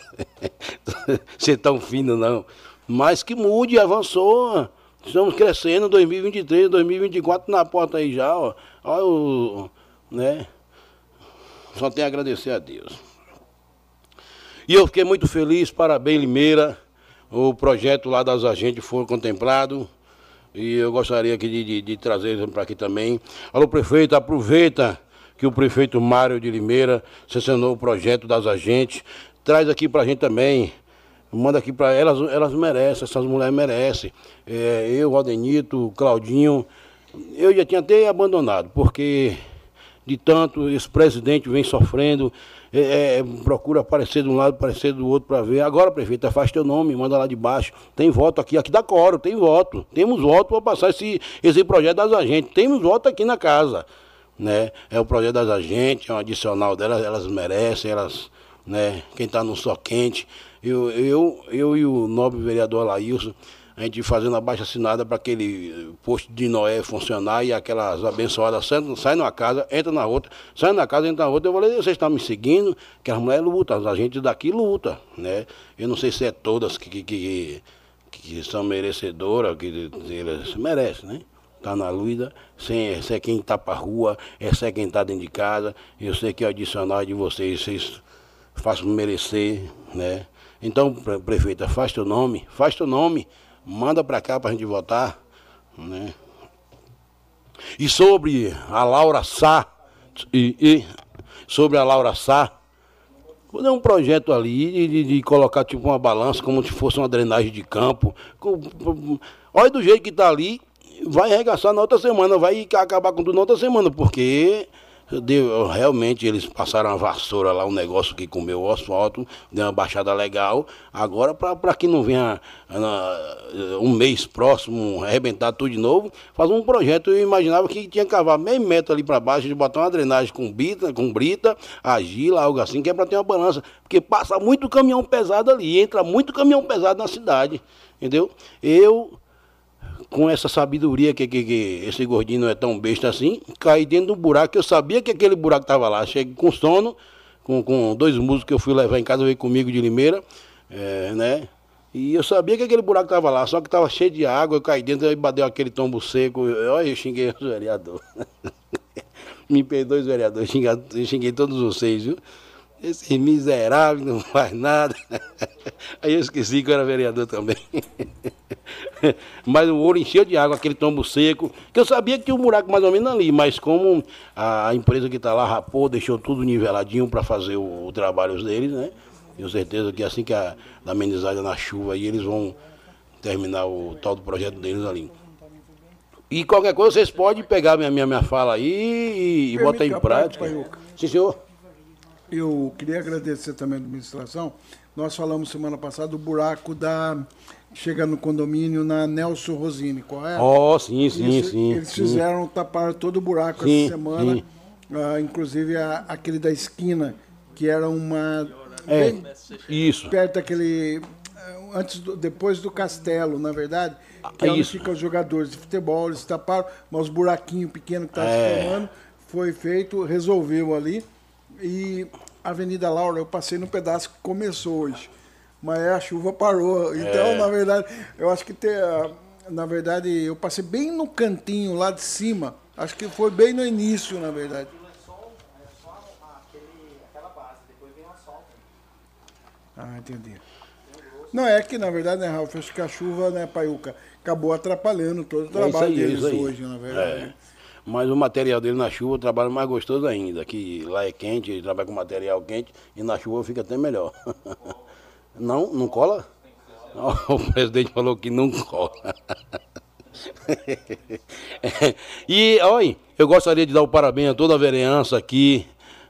ser tão fino não. Mas que mude, avançou. Estamos crescendo 2023, 2024 na porta aí já, ó. Olha o. né? Só tenho a agradecer a Deus. E eu fiquei muito feliz, parabéns, Limeira. O projeto lá das agentes foi contemplado. E eu gostaria aqui de, de, de trazer para aqui também. Alô, prefeito, aproveita que o prefeito Mário de Limeira sancionou o projeto das agentes. Traz aqui para a gente também. Manda aqui para elas, elas merecem, essas mulheres merecem. É, eu, Aldenito, Claudinho, eu já tinha até abandonado, porque de tanto esse presidente vem sofrendo, é, é, procura aparecer de um lado, aparecer do outro para ver. Agora, prefeito, faz teu nome, manda lá de baixo. Tem voto aqui, aqui da Coro, tem voto. Temos voto para passar esse, esse projeto das agentes. Temos voto aqui na casa. Né? É o projeto das agentes, é um adicional delas, elas merecem, elas, né? Quem está no só quente. Eu, eu, eu e o nobre vereador Alailson, a gente fazendo a baixa assinada para aquele posto de Noé funcionar e aquelas abençoadas saem, saem numa casa, entra na outra, sai na casa, entra na outra. Eu falei, vocês estão me seguindo, que as mulheres lutam, a gente daqui luta, né? Eu não sei se é todas que, que, que, que são merecedoras, que eles merecem, né? Tá na luta, sem, se é quem tá pra rua, esse é quem tá dentro de casa. Eu sei que é adicional de vocês, vocês façam merecer, né? Então, prefeita, faz teu nome, faz teu nome, manda para cá para a gente votar. Né? E sobre a Laura Sá, e, e sobre a Laura Sá, vou dar um projeto ali de, de, colocar tipo uma balança, como se fosse uma drenagem de campo. Olha do jeito que está ali, vai arregaçar na outra semana, vai acabar com tudo na outra semana, porque Realmente eles passaram a vassoura lá, um negócio que comeu o asfalto, deu uma baixada legal. Agora, para que não venha uh, um mês próximo arrebentar tudo de novo, faz um projeto. Eu imaginava que tinha que cavar meio metro ali para baixo, de botar uma drenagem com brita, com brita, agila, algo assim, que é para ter uma balança. Porque passa muito caminhão pesado ali, entra muito caminhão pesado na cidade. Entendeu? Eu com essa sabedoria que, que, que, esse gordinho não é tão besta assim, caí dentro do buraco, eu sabia que aquele buraco estava lá. Cheguei com sono, com, com dois músicos que eu fui levar em casa, veio comigo de Limeira, é, né? E eu sabia que aquele buraco estava lá, só que estava cheio de água, eu caí dentro, e bateu aquele tombo seco. Olha, eu xinguei os vereadores. Me perdoe os vereadores, eu xinguei todos vocês, viu? Esse miserável não faz nada. Aí eu esqueci que eu era vereador também. Mas o ouro encheu de água, aquele tombo seco, que eu sabia que tinha um buraco mais ou menos ali, mas como a empresa que está lá rapou, deixou tudo niveladinho para fazer o, o, trabalho deles, né? Tenho certeza que assim que a, a amenizada na chuva aí, eles vão terminar o tal do projeto deles ali. E qualquer coisa vocês podem pegar minha, minha, minha fala aí e, e botar em prática. Sim, senhor. Eu queria agradecer também a administração. Nós falamos semana passada do buraco da chega no condomínio na Nelson Rosini, qual é? Oh, sim, sim, Isso, sim. Eles sim. fizeram tapar todo o buraco sim, essa semana, uh, inclusive a, aquele da esquina, que era uma é, isso. perto daquele antes do, depois do castelo, na verdade, que é onde ficam os jogadores de futebol, eles taparam, mas os buraquinhos pequenos que estavam é. se formando, foi feito, resolveu ali. E a Avenida Laura, eu passei no pedaço que começou hoje mas a chuva parou. Então, é. na verdade, eu acho que tem, na verdade, eu passei bem no cantinho lá de cima. Acho que foi bem no início, na verdade. Ah, entendi. Não, é que na verdade, né, Ralf, acho que a chuva, né, Paiuca, acabou atrapalhando todo o trabalho é aí, deles hoje, na verdade. É. Mas o material dele na chuva trabalha mais gostoso ainda, que lá é quente, ele trabalha com material quente e na chuva fica até melhor. Não, não cola? o presidente falou que não cola. e, olha, eu gostaria de dar o parabéns a toda a vereança aqui,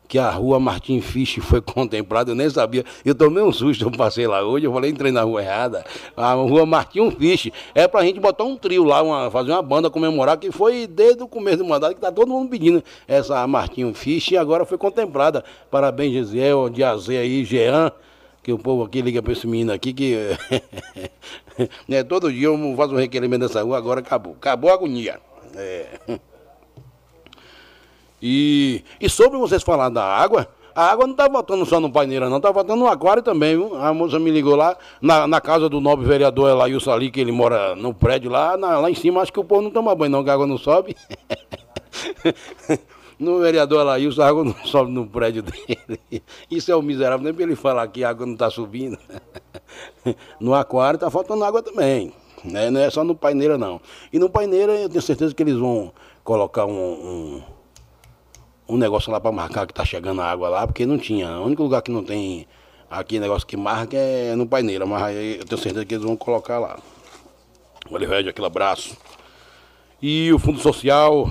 que a rua Martim Fisch foi contemplada, eu nem sabia. Eu tomei um susto, eu passei lá hoje, eu falei, entrei na rua errada. A rua Martim Fisch é pra gente botar um trio lá, uma, fazer uma banda comemorar, que foi desde o começo do mandato que tá todo mundo pedindo essa Martim Fisch e agora foi contemplada. Parabéns, Gisel, Diazé aí, Jean que o povo aqui liga para esse menino aqui que né, todo dia eu faço um requerimento dessa rua, agora acabou. Acabou a agonia. É. E, e sobre vocês falar da água, a água não está voltando só no paineira, não, está voltando no aquário também, viu? A moça me ligou lá, na, na casa do nobre vereador Elailson ali, que ele mora no prédio lá, na, lá em cima, acho que o povo não toma banho não, que a água não sobe. no vereador Elailson, a água não sobe no prédio dele. Isso é o miserável, nem para ele falar que a água não está subindo. no aquário está faltando água também. Né? Não é só no paineira, não. E no paineira eu tenho certeza que eles vão colocar um, um um negócio lá para marcar que tá chegando a água lá, porque não tinha. O único lugar que não tem aqui negócio que marca é no paineira, mas aí eu tenho certeza que eles vão colocar lá. Valeu, Red, aquele abraço. E o Fundo Social,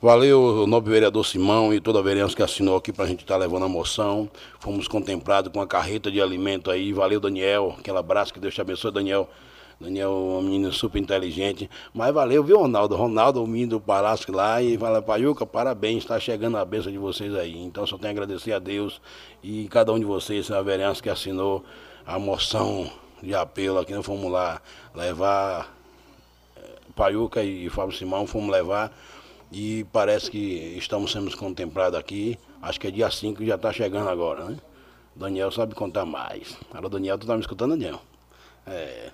valeu nobre vereador Simão e toda a vereança que assinou aqui para a gente estar tá levando a moção. Fomos contemplados com a carreta de alimento aí. Valeu, Daniel. Aquele abraço, que Deus te abençoe, Daniel. Daniel é um menino super inteligente. Mas valeu, viu, Ronaldo? Ronaldo, o menino do Palácio lá, e fala, Paiuca, parabéns, está chegando a bênção de vocês aí. Então só tenho a agradecer a Deus e cada um de vocês, a vereança que assinou a moção de apelo aqui, nós fomos lá levar eh, Paiuca e Fábio Simão, fomos levar e parece que estamos sendo contemplados aqui. Acho que é dia 5 já está chegando agora, né? Daniel sabe contar mais. Alô, Daniel, tu tá me escutando, Daniel? É.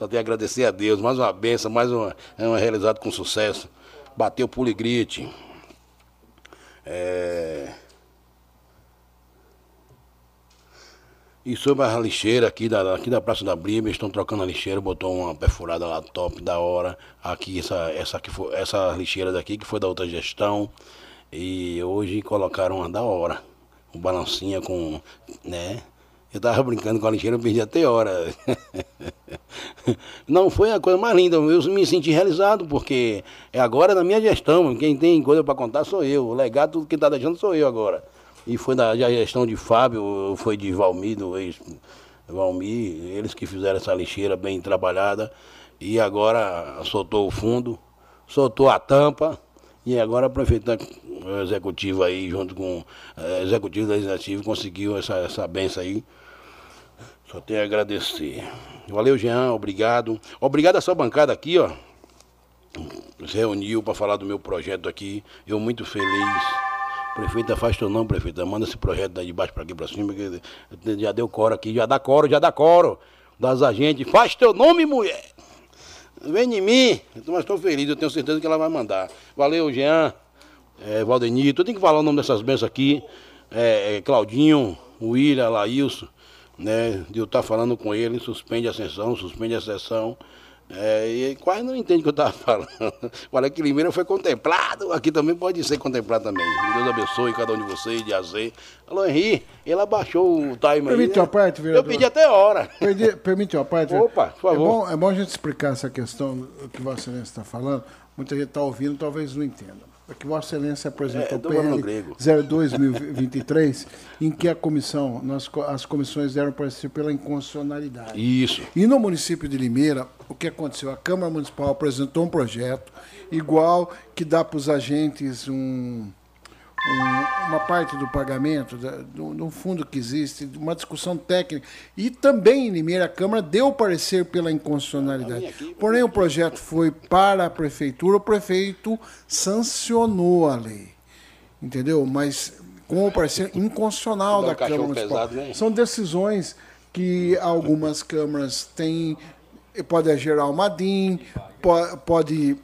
Só tenho a agradecer a Deus. Mais uma benção, mais uma, é uma realizado com sucesso. Bateu puligrite. É... E sobre a lixeira aqui da, aqui da Praça da Bíblia, estão trocando a lixeira, botou uma perfurada lá top da hora. Aqui, essa, essa, aqui foi, essa lixeira daqui que foi da outra gestão. E hoje colocaram uma da hora. Um balancinha com, né? Eu tava brincando com a lixeira, eu perdi até hora. Não foi a coisa mais linda, eu me senti realizado, porque é agora na minha gestão, quem tem coisa para contar sou eu, o legado, tudo que está deixando sou eu agora. E foi da gestão de Fábio, foi de Valmir, do ex Valmir, eles que fizeram essa lixeira bem trabalhada, e agora soltou o fundo, soltou a tampa, e agora a prefeita executiva aí, junto com o eh, executivo legislativo, conseguiu essa, essa benção aí. Só tenho a agradecer. Valeu, Jean, obrigado. Obrigado a sua bancada aqui, ó. Se reuniu para falar do meu projeto aqui. Eu muito feliz. Prefeita, faz teu nome, prefeita. Manda esse projeto daí de baixo para aqui para cima, que já deu coro aqui, já dá coro, já dá coro das agentes. Faz teu nome, mulher. Vem em mim. Mas estou feliz, eu tenho certeza que ela vai mandar. Valeu, Jean, é, Valdenir. Tu tem que falar o nome dessas bênçãos aqui. É, é, Claudinho, William, Laílson né, de eu estar falando com ele, suspende a sessão, suspende a sessão. É, e quase não entende o que eu estava falando. Olha que Limeira foi contemplado, aqui também pode ser contemplado também. Deus abençoe cada um de vocês, de azer. Alô, Henri, ele abaixou o time Permite aí. uma parte, vereador? Eu pedi até hora. Perdi, permite uma parte? Opa, por favor. É bom, é bom a gente explicar essa questão que Vossa Excelência está falando. Muita gente está ouvindo, talvez não entenda que Vossa Excelência apresentou é, o PL 02-2023, em que a comissão, nós, as comissões deram parecer pela inconstitucionalidade. Isso. E no município de Limeira, o que aconteceu? A Câmara Municipal apresentou um projeto igual que dá para os agentes um um, uma parte do pagamento, do, do, fundo que existe, uma discussão técnica. E também em Limeira, a Câmara deu parecer pela inconstitucionalidade. Porém, o projeto foi para a Prefeitura, o prefeito sancionou a lei. Entendeu? Mas com o parecer inconstitucional da Câmara Municipal. Pesado, São decisões que algumas câmaras têm, pode gerar uma DIN, pode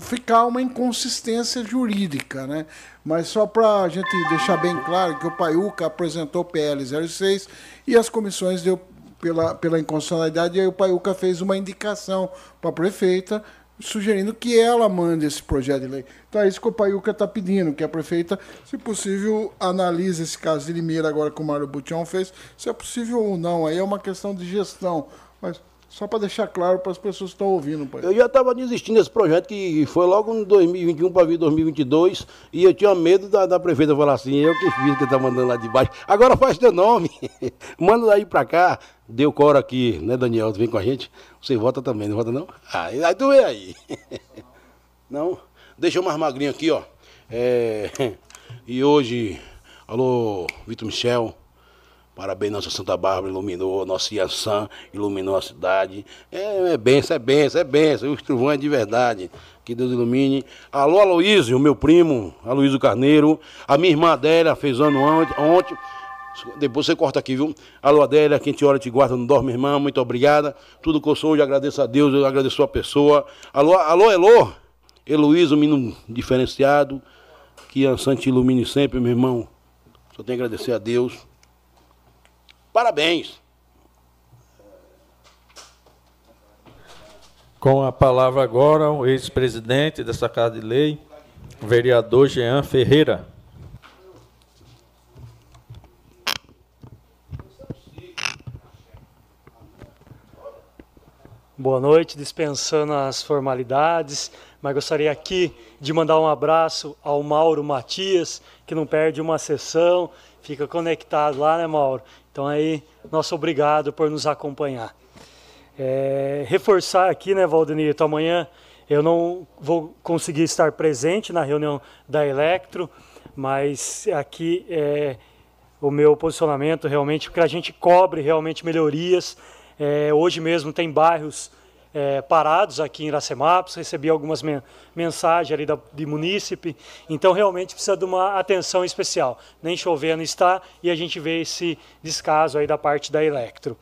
ficar uma inconsistência jurídica, né? Mas só para a gente deixar bem claro que o Paiuca apresentou PL 06 e as comissões deu pela, pela inconstitucionalidade, e aí o Paiuca fez uma indicação para a prefeita, sugerindo que ela mande esse projeto de lei. Então é isso que o Paiuca está pedindo, que a prefeita, se possível, analise esse caso de Limeira agora que o Mário Butião fez, se é possível ou não. Aí é uma questão de gestão. Mas Só para deixar claro para as pessoas que estão ouvindo, pai. Eu já estava desistindo desse projeto que foi logo em 2021 para vir 2022 e eu tinha medo da, da prefeita falar assim, eu que fiz que tá mandando lá de baixo. Agora faz teu nome, manda daí para cá. Deu cora aqui, né, Daniel? Vem com a gente. Você vota também, não vota não? Ah, aí tu vê aí. Não? Deixa eu mais magrinho aqui, ó. É, e hoje, alô, Vitor Michel. Parabéns, nossa Santa Bárbara iluminou, nossa Iansã iluminou a cidade. É, é benção, é benção, é benção. É de verdade. Que Deus ilumine. Alô, Aloísio, meu primo, Aloísio Carneiro. A minha irmã Adélia fez ano ontem. Depois você corta aqui, viu? Alô, Adélia, quem te olha te guarda, não dorme, irmã. Muito obrigada. Tudo que eu sou, eu agradeço a Deus, eu agradeço a pessoa. Alô, alô, Elô. Heloísa, menino diferenciado. Que a Santa ilumine sempre, meu irmão. Só tenho a agradecer a Deus. Parabéns. Com a palavra agora, o ex-presidente dessa Casa de Lei, o vereador Jean Ferreira. Boa noite, dispensando as formalidades, mas gostaria aqui de mandar um abraço ao Mauro Matias, que não perde uma sessão, fica conectado lá, né, Mauro? Então aí, nosso obrigado por nos acompanhar. É, reforçar aqui, né, Valdenito, amanhã eu não vou conseguir estar presente na reunião da Electro, mas aqui é o meu posicionamento realmente, porque a gente cobre realmente melhorias, é, hoje mesmo tem bairros é, parados aqui em Iracemápolis, recebi algumas men mensagens ali da, de munícipe, então realmente precisa de uma atenção especial. Nem chovendo está e a gente vê esse descaso aí da parte da Electro.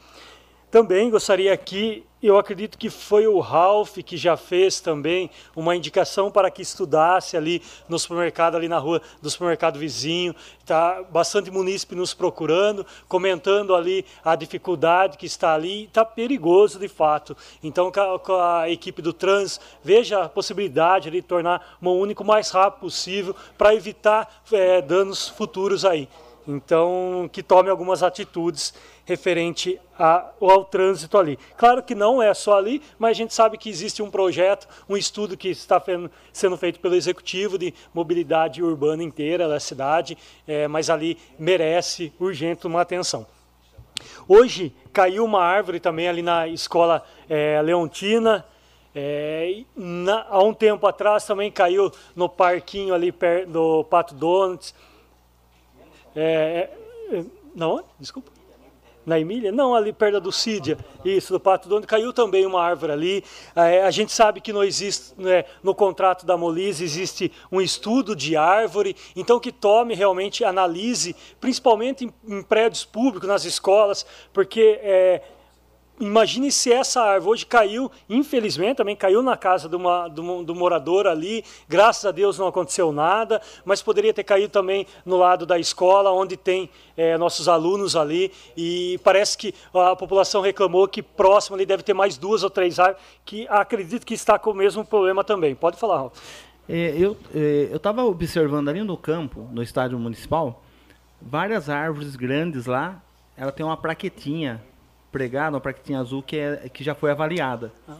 Também gostaria aqui eu acredito que foi o Ralph que já fez também uma indicação para que estudasse ali no supermercado, ali na rua do supermercado vizinho. Está bastante munícipe nos procurando, comentando ali a dificuldade que está ali. Está perigoso de fato. Então, com a, equipe do Trans, veja a possibilidade de tornar uma única o mais rápido possível para evitar é, danos futuros aí. Então, que tome algumas atitudes referente a, ao trânsito ali. Claro que não é só ali, mas a gente sabe que existe um projeto, um estudo que está sendo feito pelo Executivo de mobilidade urbana inteira da cidade, é, mas ali merece urgente uma atenção. Hoje caiu uma árvore também ali na escola é, Leontina, é, na, há um tempo atrás também caiu no parquinho ali perto do Pato Donuts. É, é, não, desculpa na Emília? Não, ali perto do Sídia, isso, do Pato Dono, caiu também uma árvore ali. É, a gente sabe que não existe, né, no contrato da Molise existe um estudo de árvore, então que tome realmente, analise, principalmente em, em prédios públicos, nas escolas, porque é, imagine se essa árvore hoje caiu, infelizmente também caiu na casa uma, do, do morador ali, graças a Deus não aconteceu nada, mas poderia ter caído também no lado da escola, onde tem é, nossos alunos ali, e parece que a população reclamou que próximo ali deve ter mais duas ou três árvores, que acredito que está com o mesmo problema também. Pode falar, Raul. É, eu é, estava observando ali no campo, no estádio municipal, várias árvores grandes lá, ela tem uma plaquetinha pregada, uma plaquinha azul que, é, que já foi avaliada. Ah,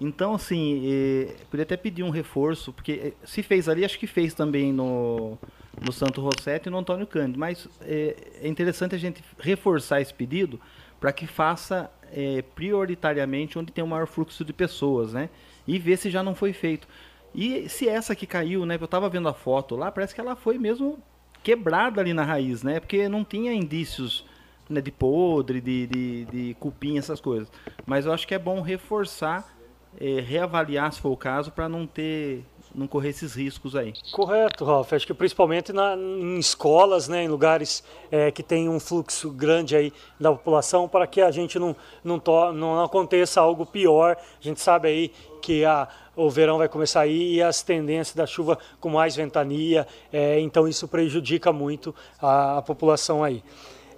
então, assim, eh, podia até pedir um reforço, porque eh, se fez ali, acho que fez também no, no Santo Rosseto e no Antônio Cândido. Mas eh, é interessante a gente reforçar esse pedido para que faça eh, prioritariamente onde tem o maior fluxo de pessoas, né? E ver se já não foi feito. E se essa que caiu, né? Eu estava vendo a foto lá, parece que ela foi mesmo quebrada ali na raiz, né? Porque não tinha indícios né, de podre, de, de, de cupim, essas coisas. Mas eu acho que é bom reforçar, é, reavaliar se for o caso, para não ter não correr esses riscos aí. Correto, Ralf. Acho que principalmente na, em escolas, né, em lugares é, que tem um fluxo grande aí da população, para que a gente não, não, to, não aconteça algo pior. A gente sabe aí que a, o verão vai começar aí e as tendências da chuva com mais ventania, é, então isso prejudica muito a, a população aí.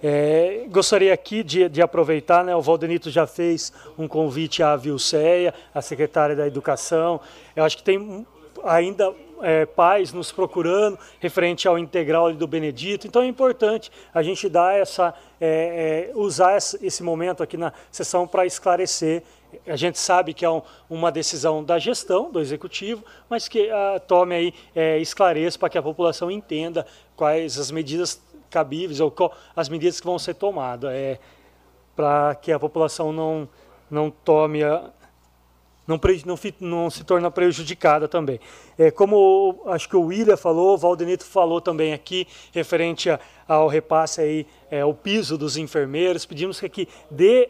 É, gostaria aqui de, de, aproveitar, né, o Valdenito já fez um convite à Vilceia, a secretária da Educação. Eu acho que tem ainda é, pais nos procurando referente ao integral do Benedito. Então é importante a gente dar essa, é, é, usar esse momento aqui na sessão para esclarecer. A gente sabe que é um, uma decisão da gestão, do executivo, mas que uh, tome aí, é, esclareça para que a população entenda quais as medidas cabíveis ou qual, as medidas que vão ser tomadas, é, para que a população não, não tome a, não, não, não, se torna prejudicada também. É, como acho que o William falou, o Valdenito falou também aqui, referente a, ao repasse aí, é, o piso dos enfermeiros, pedimos que aqui dê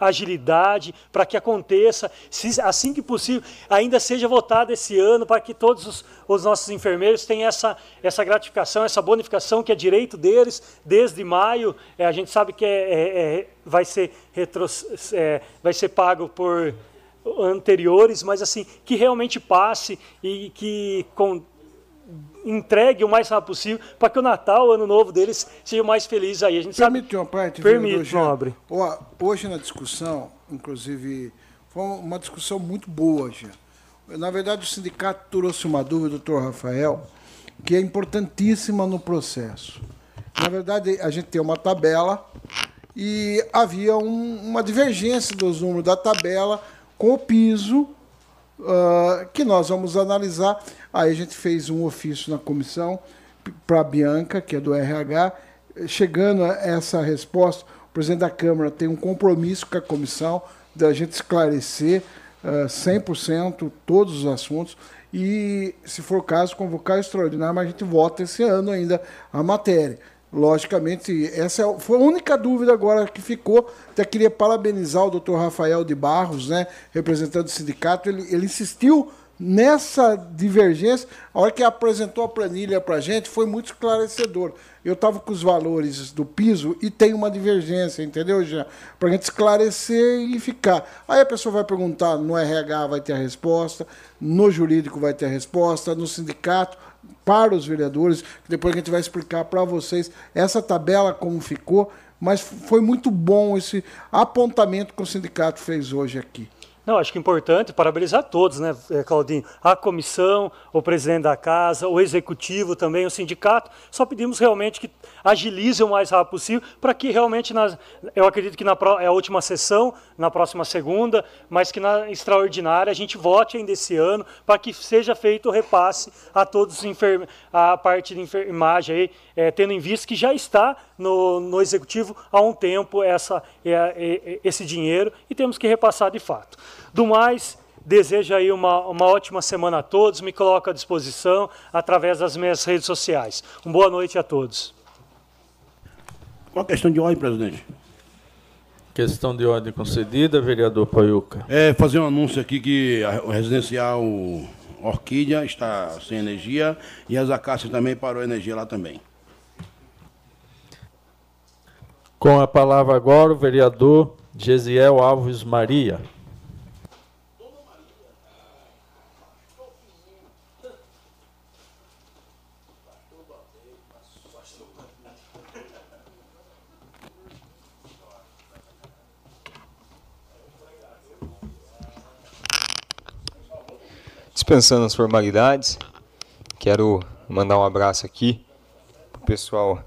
agilidade para que aconteça, se, assim que possível, ainda seja votado esse ano, para que todos os, os, nossos enfermeiros tenham essa, essa gratificação, essa bonificação que é direito deles desde maio. É, a gente sabe que é, é, é vai, ser retro, é, vai ser pago por anteriores, mas assim, que realmente passe e que com, entregue o mais rápido possível para que o Natal, o Ano Novo deles seja mais feliz aí. A gente Permite sabe... uma parte? Permite, nobre. Hoje na discussão, inclusive, foi uma discussão muito boa, já. Na verdade, o sindicato trouxe uma dúvida, doutor Rafael, que é importantíssima no processo. Na verdade, a gente tem uma tabela e havia um, uma divergência dos números da tabela com o piso, uh, que nós vamos analisar. Aí a gente fez um ofício na comissão para a Bianca, que é do RH, chegando a essa resposta, o presidente da Câmara tem um compromisso com a comissão da gente esclarecer uh, 100% todos os assuntos e, se for o caso, convocar extraordinário, mas a gente vota esse ano ainda a matéria. Logicamente, essa é foi a única dúvida agora que ficou. Até queria parabenizar o doutor Rafael de Barros, né, representante do sindicato. Ele, ele insistiu nessa divergência. A hora que apresentou a planilha para a gente, foi muito esclarecedor. Eu estava com os valores do piso e tem uma divergência, entendeu, Jean? Para a gente esclarecer e ficar. Aí a pessoa vai perguntar no RH, vai ter a resposta, no jurídico vai ter a resposta, no sindicato para os vereadores, depois a gente vai explicar para vocês essa tabela como ficou, mas foi muito bom esse apontamento que o sindicato fez hoje aqui. Não, acho que é importante parabenizar todos, né, eh, Claudinho? A comissão, o presidente da casa, o executivo também, o sindicato. Só pedimos realmente que agilize o mais rápido possível para que realmente, nas, eu acredito que na é a última sessão, na próxima segunda, mas que na extraordinária a gente vote ainda esse ano para que seja feito o repasse a todos os a parte de enfermagem aí, é, tendo em vista que já está no, no executivo há um tempo essa, é, é, esse dinheiro e temos que repassar de fato. Do mais, desejo aí uma, uma ótima semana a todos, me coloco à disposição através das minhas redes sociais. Uma boa noite a todos. Qual a questão de ordem, presidente? Questão de ordem concedida, vereador Paiuca. É, fazer um anúncio aqui que o residencial Orquídea está sem energia e as acácias também parou a energia lá também. Com a palavra agora o vereador Gesiel Alves Maria. Dispensando as formalidades, quero mandar um abraço aqui pro pessoal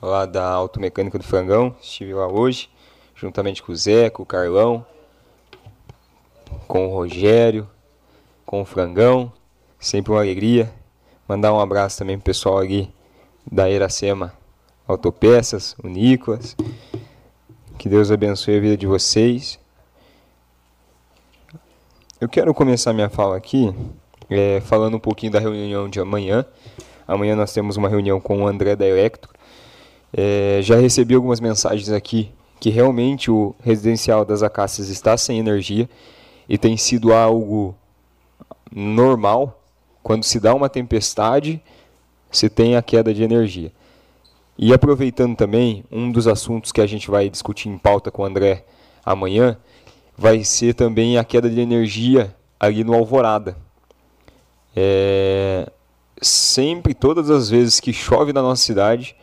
lá da Automecânica do Frangão. Estive lá hoje, juntamente com o Zé, com o Carlão, com o Rogério, com o Frangão. Sempre uma alegria. Mandar um abraço também pro pessoal ali da Iracema Autopeças, o Nicolas. Que Deus abençoe a vida de vocês. Eu quero começar minha fala aqui é, falando um pouquinho da reunião de amanhã. Amanhã nós temos uma reunião com o André da Electro. É, já recebi algumas mensagens aqui que realmente o residencial das Acácias está sem energia e tem sido algo normal. Quando se dá uma tempestade, se tem a queda de energia. E aproveitando também, um dos assuntos que a gente vai discutir em pauta com o André amanhã vai ser também a queda de energia ali no Alvorada. É, sempre, todas as vezes que chove na nossa cidade,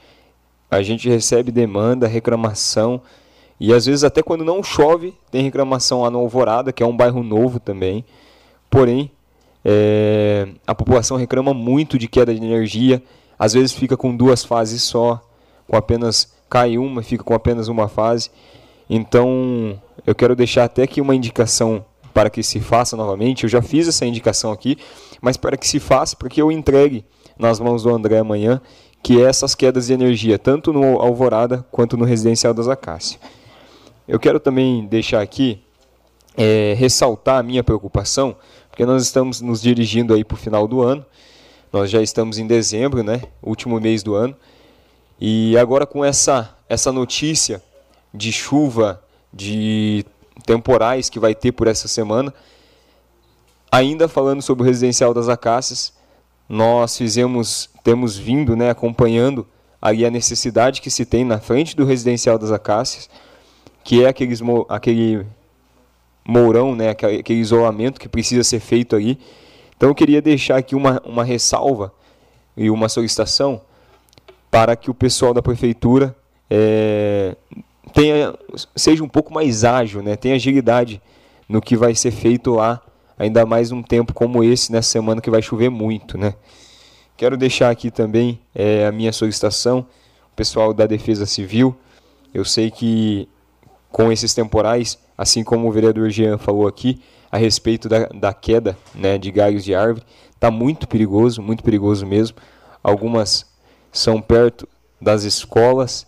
a gente recebe demanda, reclamação, e às vezes até quando não chove, tem reclamação lá no Alvorada, que é um bairro novo também. Porém, É, a população reclama muito de queda de energia, às vezes fica com duas fases só, com apenas cai uma, fica com apenas uma fase. Então, eu quero deixar até aqui uma indicação para que se faça novamente. Eu já fiz essa indicação aqui, mas para que se faça, para que eu entregue nas mãos do André amanhã, que é essas quedas de energia, tanto no Alvorada quanto no Residencial das Acácias. Eu quero também deixar aqui, é, ressaltar a minha preocupação, porque nós estamos nos dirigindo aí para o final do ano, nós já estamos em dezembro, né, último mês do ano, e agora com essa, essa notícia de chuva, de temporais que vai ter por essa semana, ainda falando sobre o Residencial das Acácias, nós fizemos, temos vindo né, acompanhando aí a necessidade que se tem na frente do Residencial das Acácias, que é aqueles, aquele mourão, né, aquele isolamento que precisa ser feito ali. Então eu queria deixar aqui uma, uma ressalva e uma solicitação para que o pessoal da prefeitura é, tenha, seja um pouco mais ágil, né, tenha agilidade no que vai ser feito lá, ainda mais num tempo como esse, nessa semana que vai chover muito. Né. Quero deixar aqui também é, a minha solicitação, o pessoal da Defesa Civil, eu sei que com esses temporais, assim como o vereador Jean falou aqui, a respeito da, da queda né, de galhos de árvore, está muito perigoso, muito perigoso mesmo. Algumas são perto das escolas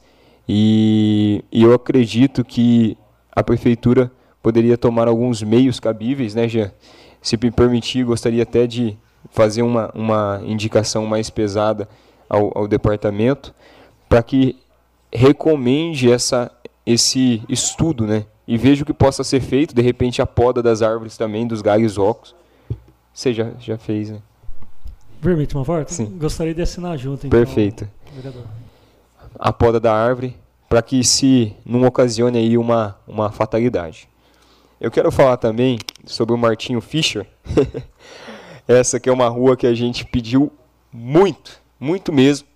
e, e eu acredito que a prefeitura poderia tomar alguns meios cabíveis, né, Jean? Se me permitir, gostaria até de fazer uma, uma indicação mais pesada ao, ao departamento para que recomende essa, esse estudo, né? E veja o que possa ser feito, de repente a poda das árvores também, dos galhos ocos. Você já, já fez, né? Permite uma volta? Sim. Gostaria de assinar junto, então. Perfeito. Vereador. A poda da árvore, para que se não ocasione aí uma, uma fatalidade. Eu quero falar também sobre o Martinho Fischer. Essa que é uma rua que a gente pediu muito, muito mesmo.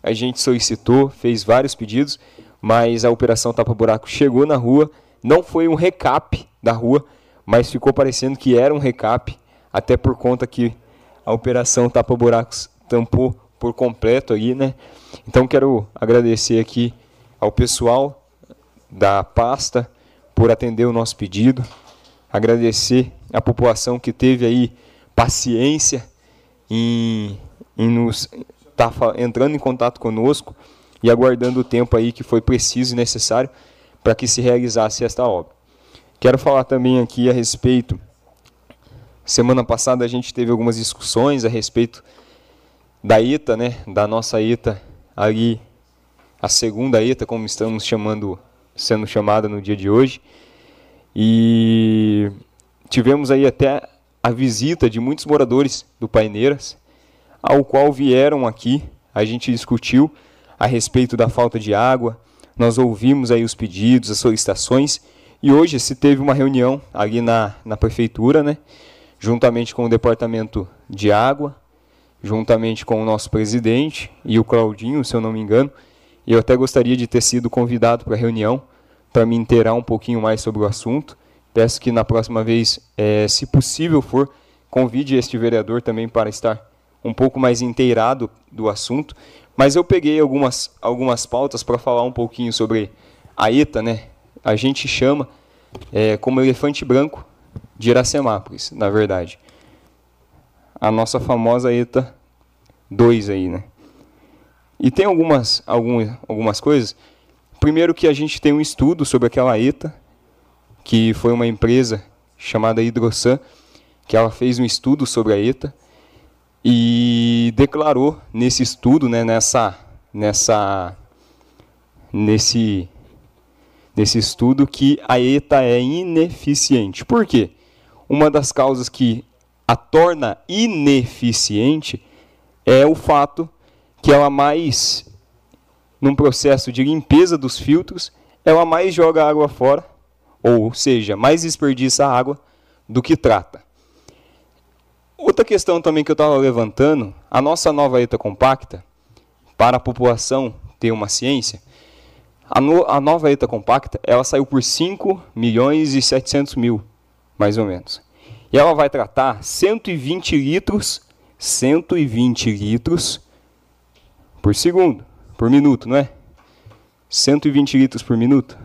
A gente solicitou, fez vários pedidos, mas a operação Tapa Buraco chegou na rua, não foi um recap da rua, mas ficou parecendo que era um recap, até por conta que a operação Tapa Buracos tampou por completo aí, né? Então quero agradecer aqui ao pessoal da pasta por atender o nosso pedido, agradecer a população que teve aí paciência em, em nos tá entrando em contato conosco e aguardando o tempo aí que foi preciso e necessário para que se realizasse esta obra. Quero falar também aqui a respeito. Semana passada a gente teve algumas discussões a respeito da ETA, né, da nossa ETA ali, a segunda ETA, como estamos chamando, sendo chamada no dia de hoje. E tivemos aí até a visita de muitos moradores do Paineiras, ao qual vieram aqui, a gente discutiu a respeito da falta de água. Nós ouvimos aí os pedidos, as solicitações e hoje se teve uma reunião ali na, na prefeitura, né, juntamente com o departamento de água, juntamente com o nosso presidente e o Claudinho, se eu não me engano. E eu até gostaria de ter sido convidado para a reunião para me inteirar um pouquinho mais sobre o assunto. Peço que na próxima vez, é, se possível for, convide este vereador também para estar um pouco mais inteirado do assunto, mas eu peguei algumas, algumas pautas para falar um pouquinho sobre a ETA, né? A gente chama é, como elefante branco de Iracemápolis, na verdade. A nossa famosa ETA 2 aí, né? E tem algumas, algumas, algumas coisas. Primeiro que a gente tem um estudo sobre aquela ETA, que foi uma empresa chamada Hidrosan, que ela fez um estudo sobre a ETA, e declarou nesse estudo, né, nessa, nessa, nesse, nesse estudo que a ETA é ineficiente. Por quê? Uma das causas que a torna ineficiente é o fato que ela mais, num processo de limpeza dos filtros, ela mais joga água fora, ou seja, mais desperdiça água do que trata. Outra questão também que eu estava levantando, a nossa nova ETA compacta, para a população ter uma ciência, a, no, a nova ETA compacta, ela saiu por 5 milhões e 700 mil, mais ou menos. E ela vai tratar 120 litros, 120 litros por segundo, por minuto, não é? 120 litros por minuto?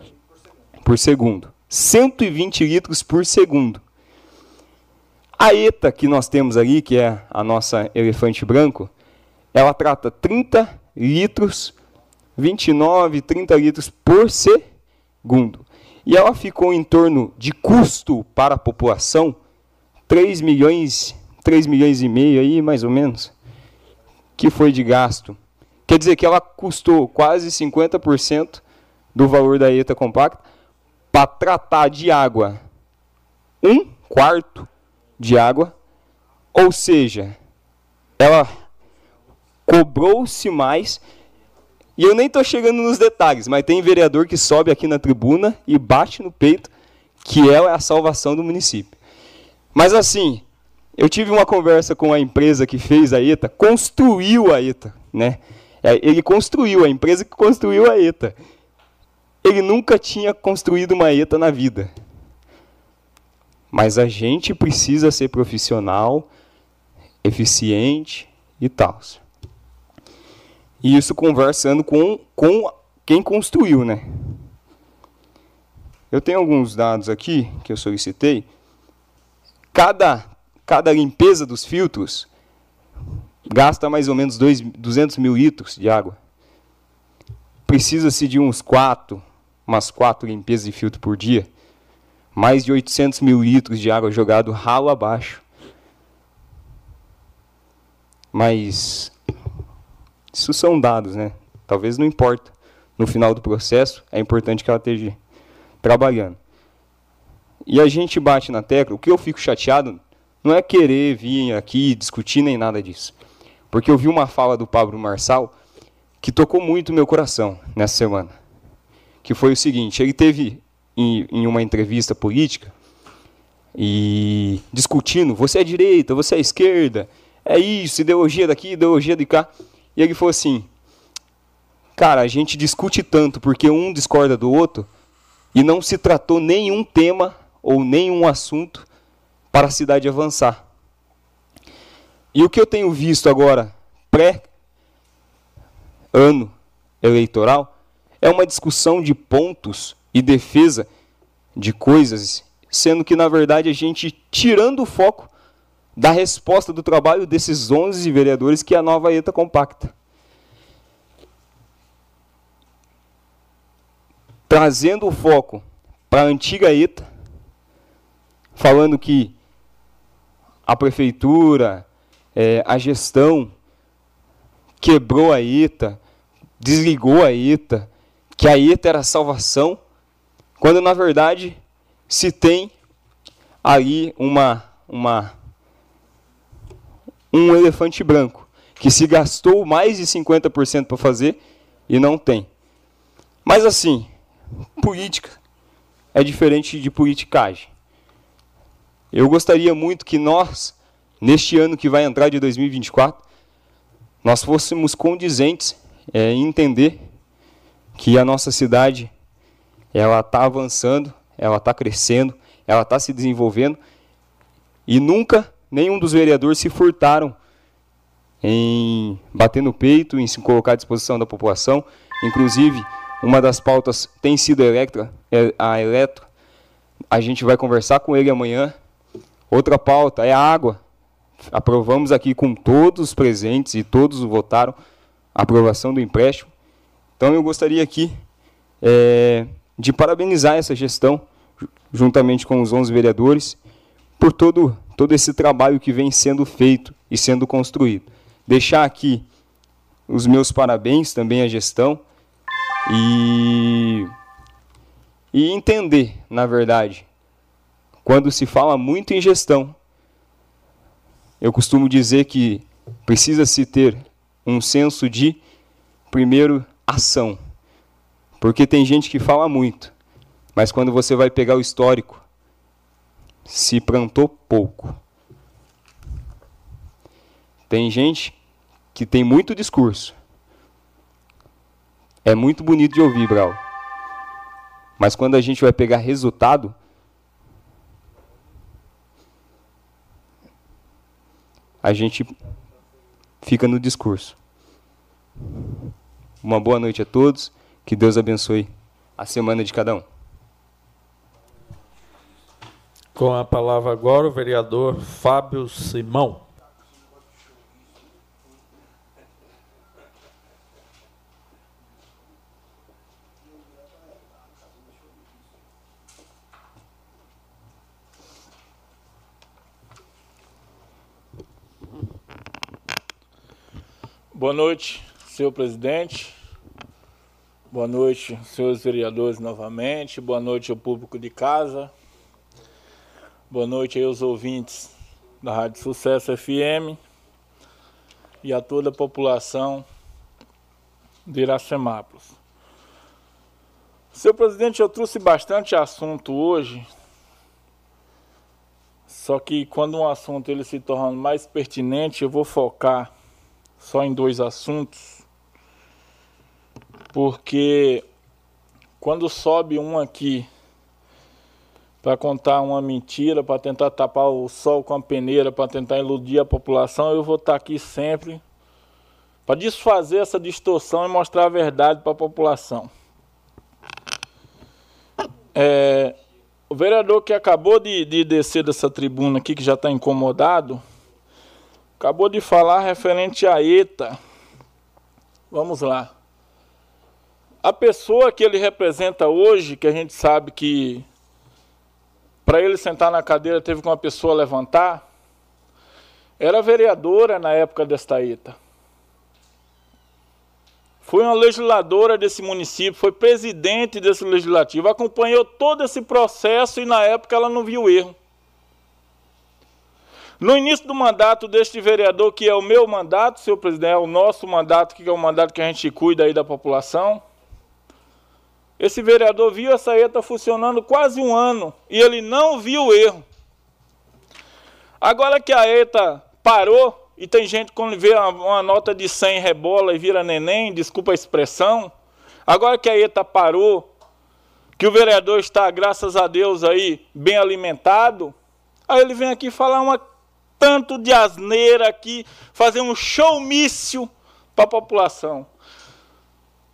Por segundo. 120 litros por segundo. A ETA que nós temos ali, que é a nossa elefante branco, ela trata 30 litros, 29, 30 litros por segundo. E ela ficou em torno de custo para a população 3 milhões, 3 milhões e meio aí, mais ou menos, que foi de gasto. Quer dizer que ela custou quase 50% do valor da ETA compacta para tratar de água um quarto de água, ou seja, ela cobrou-se mais. E eu nem estou chegando nos detalhes, mas tem vereador que sobe aqui na tribuna e bate no peito que ela é a salvação do município. Mas assim, eu tive uma conversa com a empresa que fez a ETA, construiu a ETA, né? É, ele construiu, a empresa que construiu a ETA. Ele nunca tinha construído uma ETA na vida. Mas a gente precisa ser profissional, eficiente e tal. E isso conversando com, com quem construiu, né? Eu tenho alguns dados aqui que eu solicitei. Cada, cada limpeza dos filtros gasta mais ou menos dois, 200 mil litros de água. Precisa-se de uns quatro, umas quatro limpezas de filtro por dia. Mais de 800 mil litros de água jogado ralo abaixo. Mas isso são dados, né? Talvez não importa. No final do processo, é importante que ela esteja trabalhando. E a gente bate na tecla. O que eu fico chateado não é querer vir aqui discutir nem nada disso. Porque eu vi uma fala do Pablo Marçal que tocou muito meu coração nessa semana. Que foi o seguinte: ele teve em, em uma entrevista política e discutindo, você é direita, você é esquerda, é isso, ideologia daqui, ideologia de cá. E ele falou assim: Cara, a gente discute tanto porque um discorda do outro e não se tratou nenhum tema ou nenhum assunto para a cidade avançar. E o que eu tenho visto agora, pré-ano eleitoral, é uma discussão de pontos e defesa de coisas, sendo que, na verdade, a gente tirando o foco da resposta do trabalho desses 11 vereadores que a nova ETA compacta. Trazendo o foco para a antiga ETA, falando que a prefeitura, é, a gestão quebrou a ETA, desligou a ETA, que a ETA era a salvação, quando na verdade se tem ali uma, uma um elefante branco que se gastou mais de 50% para fazer e não tem. Mas assim, política é diferente de politicagem. Eu gostaria muito que nós neste ano que vai entrar de 2024, nós fôssemos condizentes é, em entender que a nossa cidade ela está avançando, ela está crescendo, ela está se desenvolvendo e nunca nenhum dos vereadores se furtaram em bater no peito, em se colocar à disposição da população. Inclusive, uma das pautas tem sido a Electra, é, a Eletro. A gente vai conversar com ele amanhã. Outra pauta é a água aprovamos aqui com todos os presentes e todos votaram a aprovação do empréstimo. Então eu gostaria aqui é, de parabenizar essa gestão, juntamente com os 11 vereadores, por todo, todo esse trabalho que vem sendo feito e sendo construído. Deixar aqui os meus parabéns também à gestão e, e entender, na verdade, quando se fala muito em gestão, eu costumo dizer que precisa-se ter um senso de, primeiro, ação. Porque tem gente que fala muito, mas quando você vai pegar o histórico, se plantou pouco. Tem gente que tem muito discurso. É muito bonito de ouvir, Brau. Mas quando a gente vai pegar resultado, a gente fica no discurso. Uma boa noite a todos, que Deus abençoe a semana de cada um. Com a palavra agora o vereador Fábio Simão. Boa noite, senhor presidente. Boa noite, senhores vereadores novamente. Boa noite ao público de casa. Boa noite aí aos ouvintes da Rádio Sucesso FM e a toda a população de Iracemápolis. Senhor presidente, eu trouxe bastante assunto hoje, só que quando um assunto ele se torna mais pertinente, eu vou focar só em dois assuntos, porque quando sobe um aqui para contar uma mentira, para tentar tapar o sol com a peneira, para tentar iludir a população, eu vou estar aqui sempre para desfazer essa distorção e mostrar a verdade para a população. É, o vereador que acabou de, de descer dessa tribuna aqui, que já está incomodado, acabou de falar referente a ETA. Vamos lá. A pessoa que ele representa hoje, que a gente sabe que para ele sentar na cadeira teve que uma pessoa levantar, era vereadora na época desta ETA. Foi uma legisladora desse município, foi presidente desse legislativo, acompanhou todo esse processo e na época ela não viu erro. No início do mandato deste vereador, que é o meu mandato, senhor presidente, é o nosso mandato, que é o mandato que a gente cuida aí da população. Esse vereador viu essa ETA funcionando quase um ano e ele não viu o erro. Agora que a ETA parou, e tem gente quando vê uma, uma nota de 100 rebola e vira neném, desculpa a expressão. Agora que a ETA parou, que o vereador está, graças a Deus, aí bem alimentado, aí ele vem aqui falar uma tanto de asneira aqui, fazer um showmício para a população.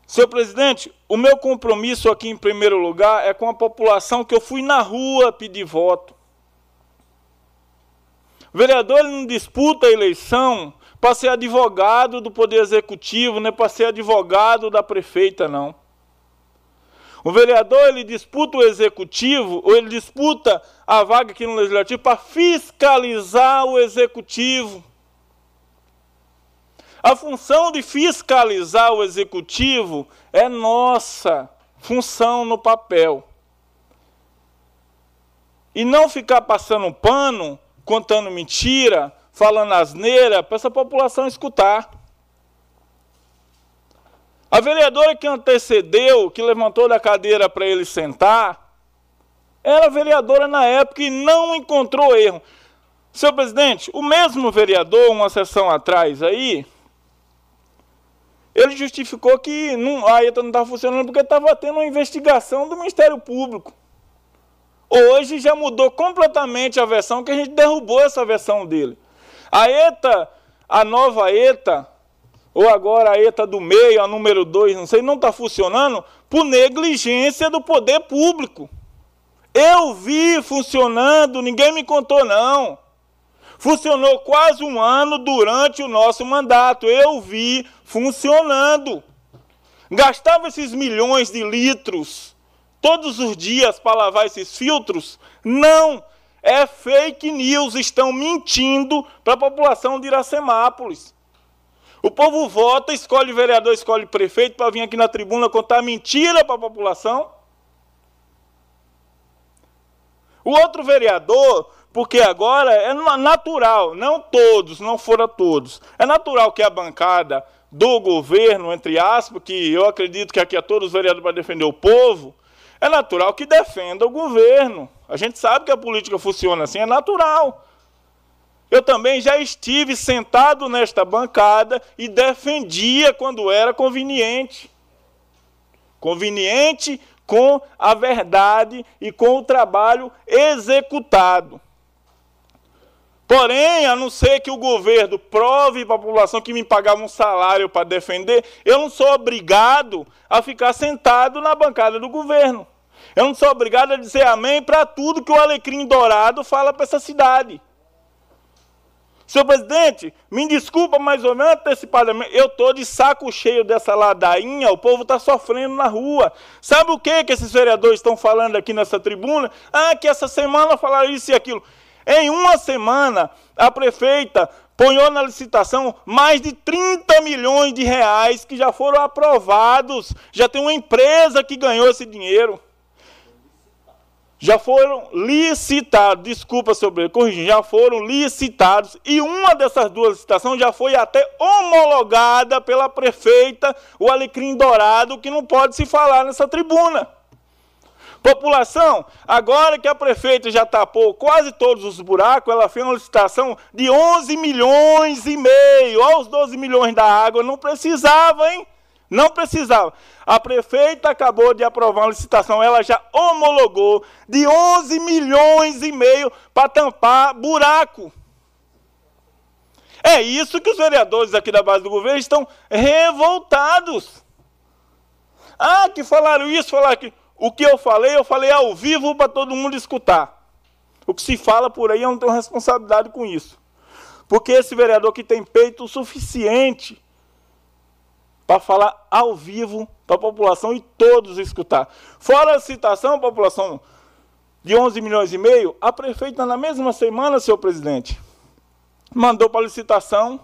Senhor presidente, o meu compromisso aqui em primeiro lugar é com a população que eu fui na rua pedir voto. O vereador não disputa a eleição para ser advogado do Poder Executivo, nem para ser advogado da prefeita, não. O vereador ele disputa o executivo, ou ele disputa a vaga aqui no legislativo para fiscalizar o executivo. A função de fiscalizar o executivo é nossa função no papel. E não ficar passando pano, contando mentira, falando asneira, para essa população escutar. A vereadora que antecedeu, que levantou da cadeira para ele sentar, era vereadora na época e não encontrou erro. Senhor presidente, o mesmo vereador, uma sessão atrás aí, ele justificou que não, a ETA não estava funcionando porque estava tendo uma investigação do Ministério Público. Hoje já mudou completamente a versão, que a gente derrubou essa versão dele. A ETA, a nova ETA, ou agora a ETA do meio, a número 2, não sei, não está funcionando por negligência do poder público. Eu vi funcionando, ninguém me contou não. Funcionou quase um ano durante o nosso mandato. Eu vi funcionando. Gastava esses milhões de litros todos os dias para lavar esses filtros? Não! É fake news, estão mentindo para a população de Iracemápolis. O povo vota, escolhe vereador, escolhe prefeito para vir aqui na tribuna contar mentira para a população. O outro vereador, porque agora é natural, não todos, não fora todos, é natural que a bancada do governo, entre aspas, que eu acredito que aqui é todos os vereadores para defender o povo, é natural que defenda o governo. A gente sabe que a política funciona assim, é natural. Eu também já estive sentado nesta bancada e defendia quando era conveniente. Conveniente com a verdade e com o trabalho executado. Porém, a não ser que o governo prove para a população que me pagava um salário para defender, eu não sou obrigado a ficar sentado na bancada do governo. Eu não sou obrigado a dizer amém para tudo que o Alecrim Dourado fala para essa cidade. Senhor presidente, me desculpa mais ou menos antecipadamente, eu estou de saco cheio dessa ladainha, o povo está sofrendo na rua. Sabe o que, que esses vereadores estão falando aqui nessa tribuna? Ah, que essa semana falaram isso e aquilo. Em uma semana, a prefeita ponhou na licitação mais de 30 milhões de reais que já foram aprovados. Já tem uma empresa que ganhou esse dinheiro já foram licitados, desculpa sobre corrigir, já foram licitados e uma dessas duas licitações já foi até homologada pela prefeita, o Alecrim Dourado, que não pode se falar nessa tribuna. População, agora que a prefeita já tapou quase todos os buracos, ela fez uma licitação de 11 milhões e meio. Olha os 12 milhões da água, não precisava, hein? Não precisava. A prefeita acabou de aprovar uma licitação, ela já homologou de 11 milhões e meio para tampar buraco. É isso que os vereadores aqui da base do governo estão revoltados. Ah, que falaram isso, falaram aquilo. O que eu falei, eu falei ao vivo para todo mundo escutar. O que se fala por aí, eu não tenho responsabilidade com isso. Porque esse vereador que tem peito suficiente para falar ao vivo para a população e todos escutar. Fora a citação, população de 11 milhões e meio, a prefeita na mesma semana, senhor presidente, mandou para licitação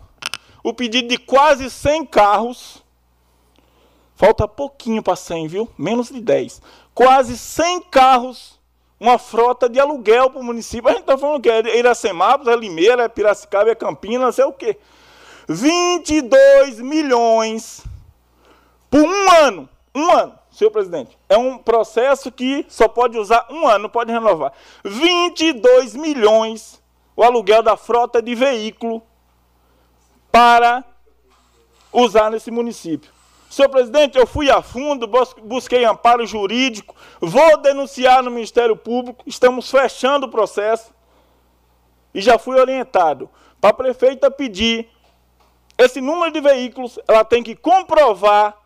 o pedido de quase 100 carros. Falta pouquinho para 100, viu? Menos de 10. Quase 100 carros, uma frota de aluguel para o município. A gente está falando que é Iracemápolis, é Limeira, é Piracicaba, é Campinas, sei o quê. 22 milhões por um ano. Um ano, senhor presidente. É um processo que só pode usar um ano, não pode renovar. 22 milhões o aluguel da frota de veículo para usar nesse município. Senhor presidente, eu fui a fundo, busquei amparo jurídico, vou denunciar no Ministério Público, estamos fechando o processo e já fui orientado para a prefeita pedir esse número de veículos, ela tem que comprovar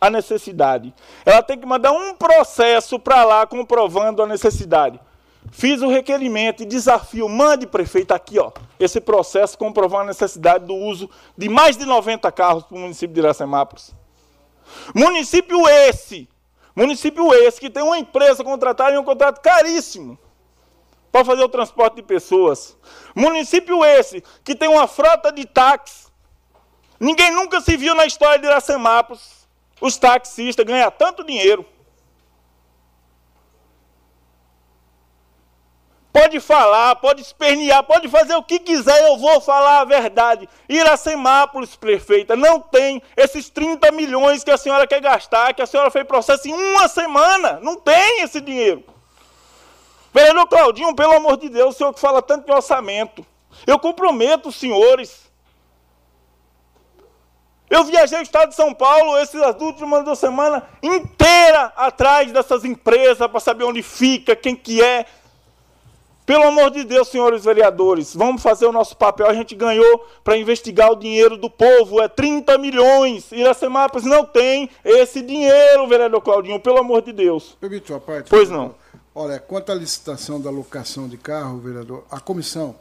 a necessidade. Ela tem que mandar um processo para lá comprovando a necessidade. Fiz o requerimento e desafio, mande prefeito aqui, ó, esse processo comprovando a necessidade do uso de mais de 90 carros para o município de Iracemápolis. Município esse, município esse que tem uma empresa contratada em um contrato caríssimo para fazer o transporte de pessoas. Município esse que tem uma frota de táxis. Ninguém nunca se viu na história de Iracemápolis os taxistas ganham tanto dinheiro. Pode falar, pode espernear, pode fazer o que quiser, eu vou falar a verdade. Iracemápolis, prefeita, não tem esses 30 milhões que a senhora quer gastar, que a senhora fez processo em uma semana. Não tem esse dinheiro. Vereador Claudinho, pelo amor de Deus, o senhor que fala tanto de orçamento. Eu comprometo os senhores eu viajei o estado de São Paulo essas últimas duas semanas inteira atrás dessas empresas para saber onde fica, quem que é. Pelo amor de Deus, senhores vereadores, vamos fazer o nosso papel. A gente ganhou para investigar o dinheiro do povo, é 30 milhões. Iracemápolis não tem esse dinheiro, vereador Claudinho, pelo amor de Deus. Permite uma parte? Pois não. Olha, quanto à licitação da locação de carro, vereador, a comissão,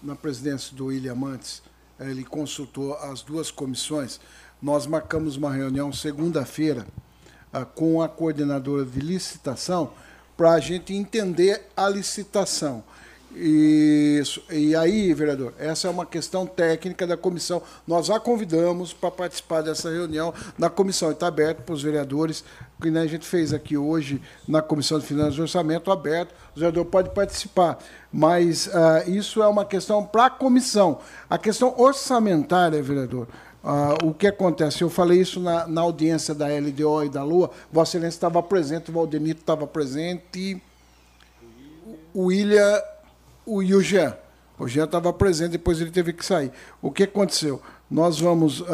na presidência do William Mantes, ele consultou as duas comissões. Nós marcamos uma reunião segunda-feira ah, com a coordenadora de licitação para a gente entender a licitação. Isso. E aí, vereador, essa é uma questão técnica da comissão. Nós a convidamos para participar dessa reunião na comissão. Está aberto para os vereadores, que né, a gente fez aqui hoje na Comissão de Finanças e Orçamento, aberto. O vereador pode participar. Mas uh, isso é uma questão para a comissão. A questão orçamentária, vereador, uh, o que acontece? Eu falei isso na, na audiência da LDO e da Lua. Vossa Excelência estava presente, o Valdenito estava presente. O William o, e o Jean. O Jean estava presente, depois ele teve que sair. O que aconteceu? Nós vamos uh,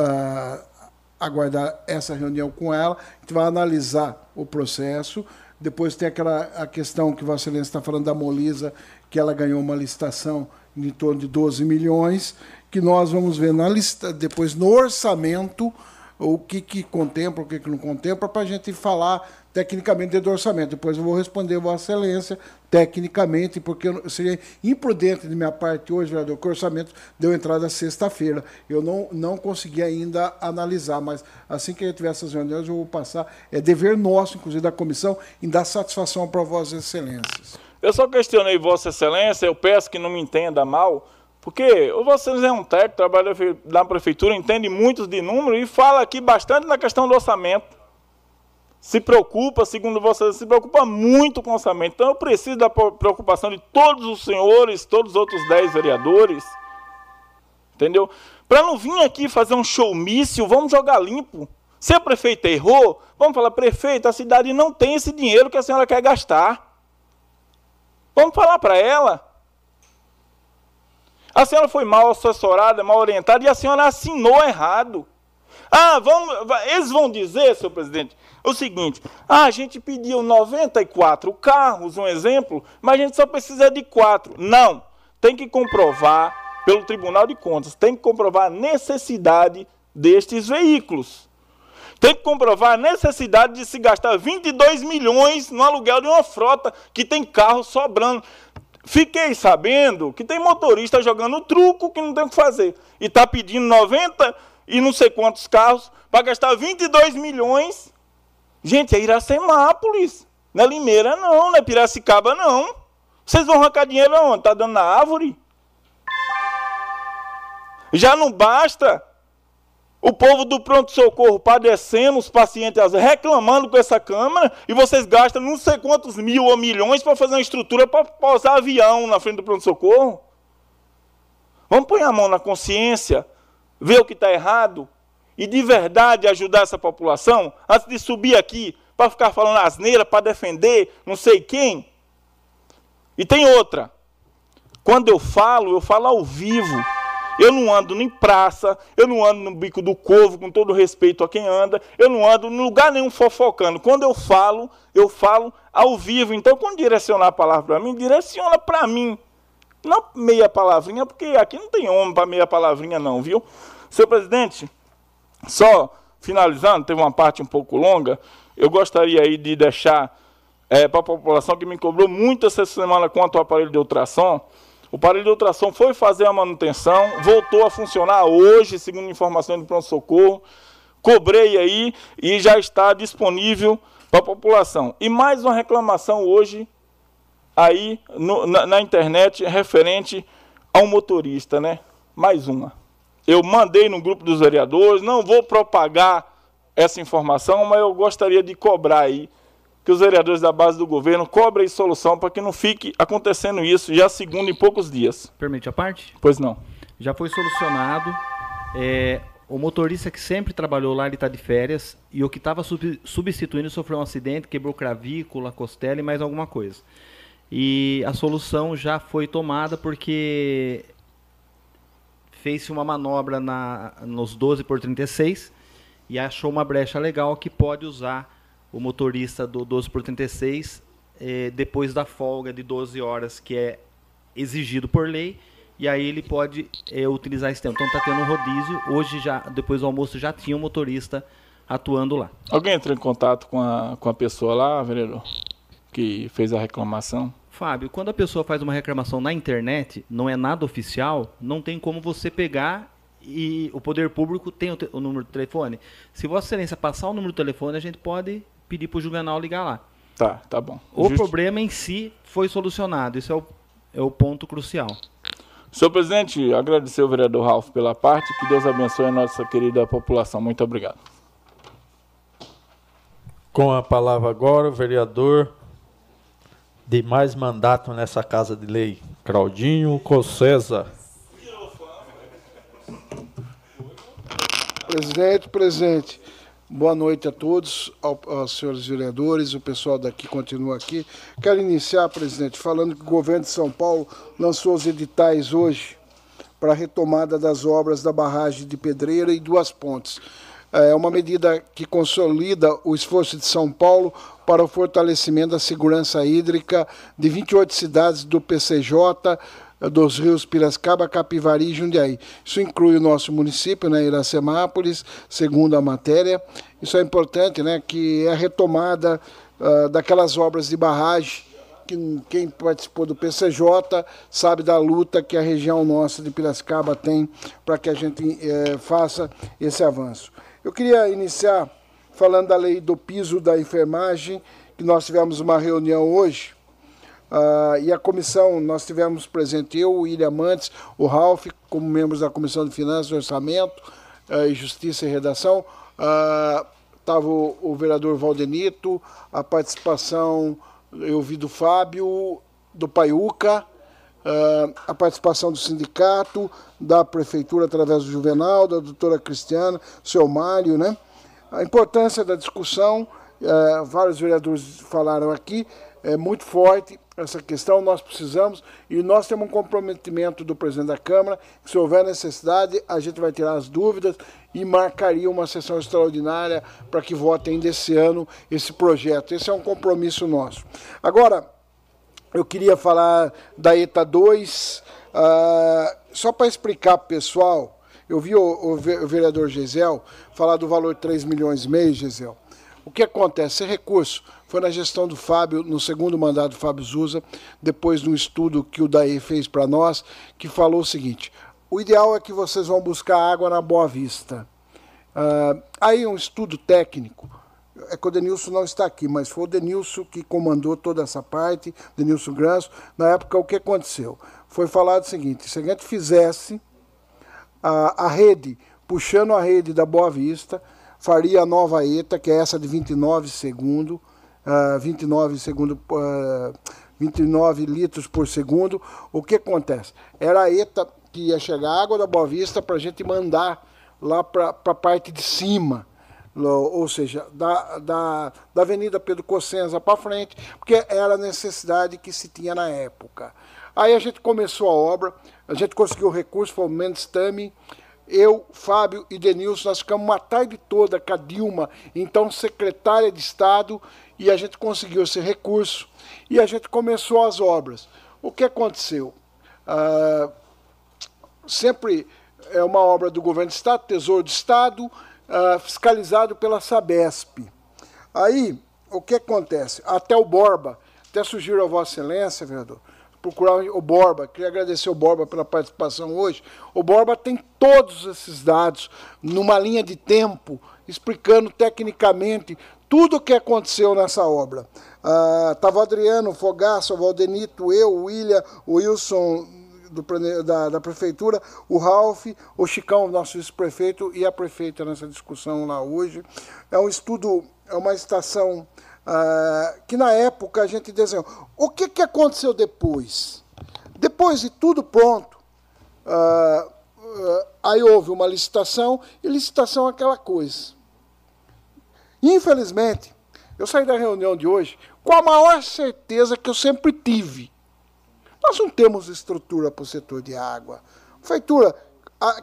aguardar essa reunião com ela, a gente vai analisar o processo, Depois tem aquela a questão que Vossa Excelência está falando da Molisa, que ela ganhou uma licitação em torno de 12 milhões, que nós vamos ver na lista, depois no orçamento o que, que contempla, o que, que não contempla, para a gente falar tecnicamente dentro do orçamento. Depois eu vou responder Vossa Excelência tecnicamente, porque seria imprudente de minha parte hoje, vereador, que o orçamento deu entrada sexta-feira. Eu não, não consegui ainda analisar, mas assim que eu tiver essas reuniões, eu vou passar. É dever nosso, inclusive da comissão, em dar satisfação para Vossas Excelências. Eu só questionei Vossa Excelência, eu peço que não me entenda mal, porque o Excelência é um técnico, trabalha na prefeitura, entende muito de números e fala aqui bastante na questão do orçamento. Se preocupa, segundo Excelência, se preocupa muito com o orçamento. Então eu preciso da preocupação de todos os senhores, todos os outros dez vereadores, entendeu? Para não vir aqui fazer um showmício, vamos jogar limpo. Se a prefeita errou, vamos falar, prefeita, a cidade não tem esse dinheiro que a senhora quer gastar. Vamos falar para ela. A senhora foi mal assessorada, mal orientada e a senhora assinou errado. Ah, vamos, va- eles vão dizer, senhor presidente, o seguinte: ah, a gente pediu 94 carros, um exemplo, mas a gente só precisa de quatro. Não, tem que comprovar pelo Tribunal de Contas, tem que comprovar a necessidade destes veículos. Tem que comprovar a necessidade de se gastar 22 milhões no aluguel de uma frota que tem carro sobrando. Fiquei sabendo que tem motorista jogando truco que não tem o que fazer. E está pedindo 90 e não sei quantos carros para gastar 22 milhões. Gente, é Iracemápolis. Não é Limeira, não. Não é Piracicaba, não. Vocês vão arrancar dinheiro aonde? Está dando na árvore? Já não basta o povo do pronto-socorro padecendo, os pacientes reclamando com essa Câmara, e vocês gastam não sei quantos mil ou milhões para fazer uma estrutura para pousar avião na frente do pronto-socorro. Vamos pôr a mão na consciência, ver o que está errado, e de verdade ajudar essa população, antes de subir aqui para ficar falando asneira, para defender não sei quem. E tem outra. Quando eu falo, eu falo ao vivo. Eu não ando em praça, eu não ando no bico do corvo, com todo respeito a quem anda, eu não ando em lugar nenhum fofocando. Quando eu falo, eu falo ao vivo. Então, quando direcionar a palavra para mim, direciona para mim. Não meia palavrinha, porque aqui não tem homem para meia palavrinha, não, viu? Senhor presidente, só finalizando, teve uma parte um pouco longa, eu gostaria aí de deixar para a população que me cobrou muito essa semana quanto ao aparelho de ultrassom. O aparelho de ultrassom foi fazer a manutenção, voltou a funcionar hoje, segundo informações do pronto-socorro. Cobrei aí e já está disponível para a população. E mais uma reclamação hoje aí no- na, na internet referente a um motorista, né? Mais uma. Eu mandei no grupo dos vereadores, não vou propagar essa informação, mas eu gostaria de cobrar aí que os vereadores da base do governo cobrem solução para que não fique acontecendo isso já segundo em poucos dias. Permite a parte? Pois não. Já foi solucionado. É, o motorista que sempre trabalhou lá, ele está de férias. E o que estava substituindo sofreu um acidente, quebrou clavícula, costela e mais alguma coisa. E a solução já foi tomada porque fez-se uma manobra na, nos 12 por 36 e achou uma brecha legal que pode usar o motorista do 12 por 36 eh, depois da folga de 12 horas que é exigido por lei e aí ele pode eh, utilizar esse tempo. Então está tendo um rodízio. Hoje já depois do almoço já tinha um motorista atuando lá. Alguém entrou em contato com a, com a pessoa lá, vereador, que fez a reclamação? Fábio, quando a pessoa faz uma reclamação na internet, não é nada oficial, não tem como você pegar e o poder público tem o, o número do telefone. Se Vossa Excelência passar o número do telefone, a gente pode pedir para o Juvenal ligar lá. Tá, tá bom. O Justi- problema em si foi solucionado. Isso é o, é o ponto crucial. Senhor presidente, agradecer ao vereador Ralph pela parte. Que Deus abençoe a nossa querida população. Muito obrigado. Com a palavra agora, o vereador de mais mandato nessa Casa de Lei, Claudinho Cossesa. Presidente, presente. Boa noite a todos, ao- aos senhores vereadores, o pessoal daqui continua aqui. Quero iniciar, presidente, falando que o governo de São Paulo lançou os editais hoje para a retomada das obras da barragem de Pedreira e duas pontes. É uma medida que consolida o esforço de São Paulo para o fortalecimento da segurança hídrica de 28 cidades do PCJ, dos rios Piracicaba, Capivari e Jundiaí. Isso inclui o nosso município, né, Iracemápolis, segundo a matéria. Isso é importante, né, que é a retomada uh, daquelas obras de barragem que quem participou do PCJ sabe da luta que a região nossa de Piracicaba tem para que a gente eh, faça esse avanço. Eu queria iniciar falando da lei do piso da enfermagem, que nós tivemos uma reunião hoje, Uh, e a comissão, nós tivemos presente eu, o William Mantes, o Ralph, como membros da Comissão de Finanças, Orçamento, uh, Justiça e Redação. Estava uh, o, o, vereador Valdenito, a participação, eu vi do Fábio, do Paiuca, a participação do sindicato, da prefeitura através do Juvenal, da doutora Cristiana, seu Mário, né? A importância da discussão, vários vereadores falaram aqui, é muito forte essa questão, nós precisamos, e nós temos um comprometimento do presidente da Câmara, que se houver necessidade, a gente vai tirar as dúvidas e marcaria uma sessão extraordinária para que votem ainda esse ano esse projeto. Esse é um compromisso nosso. Agora, eu queria falar da ETA 2, uh, só para explicar para o pessoal, eu vi o, o, o vereador Gisel falar do valor de 3 milhões e meio, Gisel. O que acontece? Esse recurso foi na gestão do Fábio, no segundo mandato do Fábio Zusa, depois de um estudo que o DAE fez para nós, que falou o seguinte: o ideal é que vocês vão buscar água na Boa Vista. Uh, aí um estudo técnico, é que o Denilson não está aqui, mas foi o Denilson que comandou toda essa parte, Denilson Granço. Na época, o que aconteceu? Foi falado o seguinte: se a gente fizesse a, a rede, puxando a rede da Boa Vista, faria a nova ETA, que é essa de 29 segundos, uh, 29 segundo, uh, 29 litros por segundo. O que acontece? Era a ETA que ia chegar água da Boa Vista para a gente mandar lá para a parte de cima, ou seja, da, da, da Avenida Pedro Cossenza para frente, porque era a necessidade que se tinha na época. Aí a gente começou a obra, a gente conseguiu o recurso, foi o Mendes Tami, eu, Fábio e Denilson, nós ficamos uma tarde toda com a Dilma, então secretária de Estado, e a gente conseguiu esse recurso e a gente começou as obras. O que aconteceu? Ah, sempre é uma obra do governo do Estado, Tesouro do Estado, ah, fiscalizado pela Sabesp. Aí, o que acontece? Até o Borba, até sugiro a Vossa Excelência, vereador, procurar o Borba, queria agradecer o Borba pela participação hoje. O Borba tem todos esses dados numa linha de tempo, explicando tecnicamente tudo o que aconteceu nessa obra. Estava ah, Adriano, Fogaça, Valdenito, eu, William, o Wilson do, da, da, prefeitura, o Ralph, o Chicão, nosso vice-prefeito, e a prefeita nessa discussão lá hoje. É um estudo, é uma estação ah, que na época a gente desenhou. O que, que aconteceu depois? Depois de tudo pronto, ah aí houve uma licitação, e licitação é aquela coisa Infelizmente, eu saí da reunião de hoje com a maior certeza que eu sempre tive. Nós não temos estrutura para o setor de água. Feitura,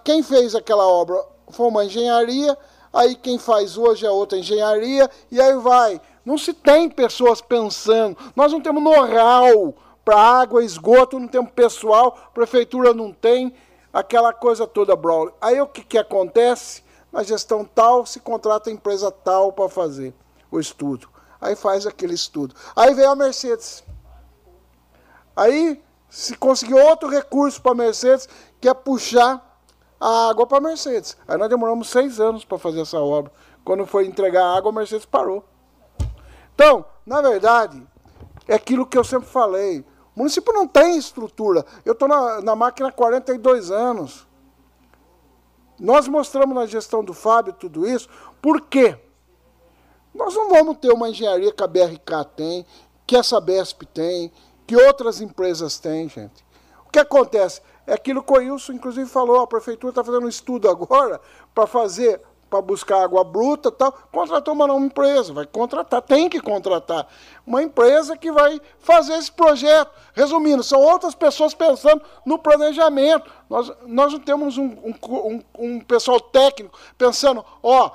quem fez aquela obra foi uma engenharia, aí quem faz hoje é outra engenharia, e aí vai. Não se tem pessoas pensando. Nós não temos know-how para água, esgoto, não temos pessoal, prefeitura não tem, aquela coisa toda, Braulio. Aí o que, que acontece? Na gestão tal se contrata a empresa tal para fazer o estudo. Aí faz aquele estudo. Aí veio a Mercedes. Aí se conseguiu outro recurso para a Mercedes, que é puxar a água para a Mercedes. Aí nós demoramos seis anos para fazer essa obra. Quando foi entregar a água, a Mercedes parou. Então, na verdade, é aquilo que eu sempre falei. O município não tem estrutura. Eu estou na, na máquina há 42 anos. Nós mostramos na gestão do Fábio tudo isso, por quê? Nós não vamos ter uma engenharia que a BRK tem, que essa BESP tem, que outras empresas têm, gente. O que acontece? É aquilo que o Wilson, inclusive, falou, a prefeitura está fazendo um estudo agora para fazer para buscar água bruta tal, contratou uma nova empresa, vai contratar, tem que contratar uma empresa que vai fazer esse projeto. Resumindo, são outras pessoas pensando no planejamento. Nós, nós não temos um, um, um, pessoal técnico pensando, ó,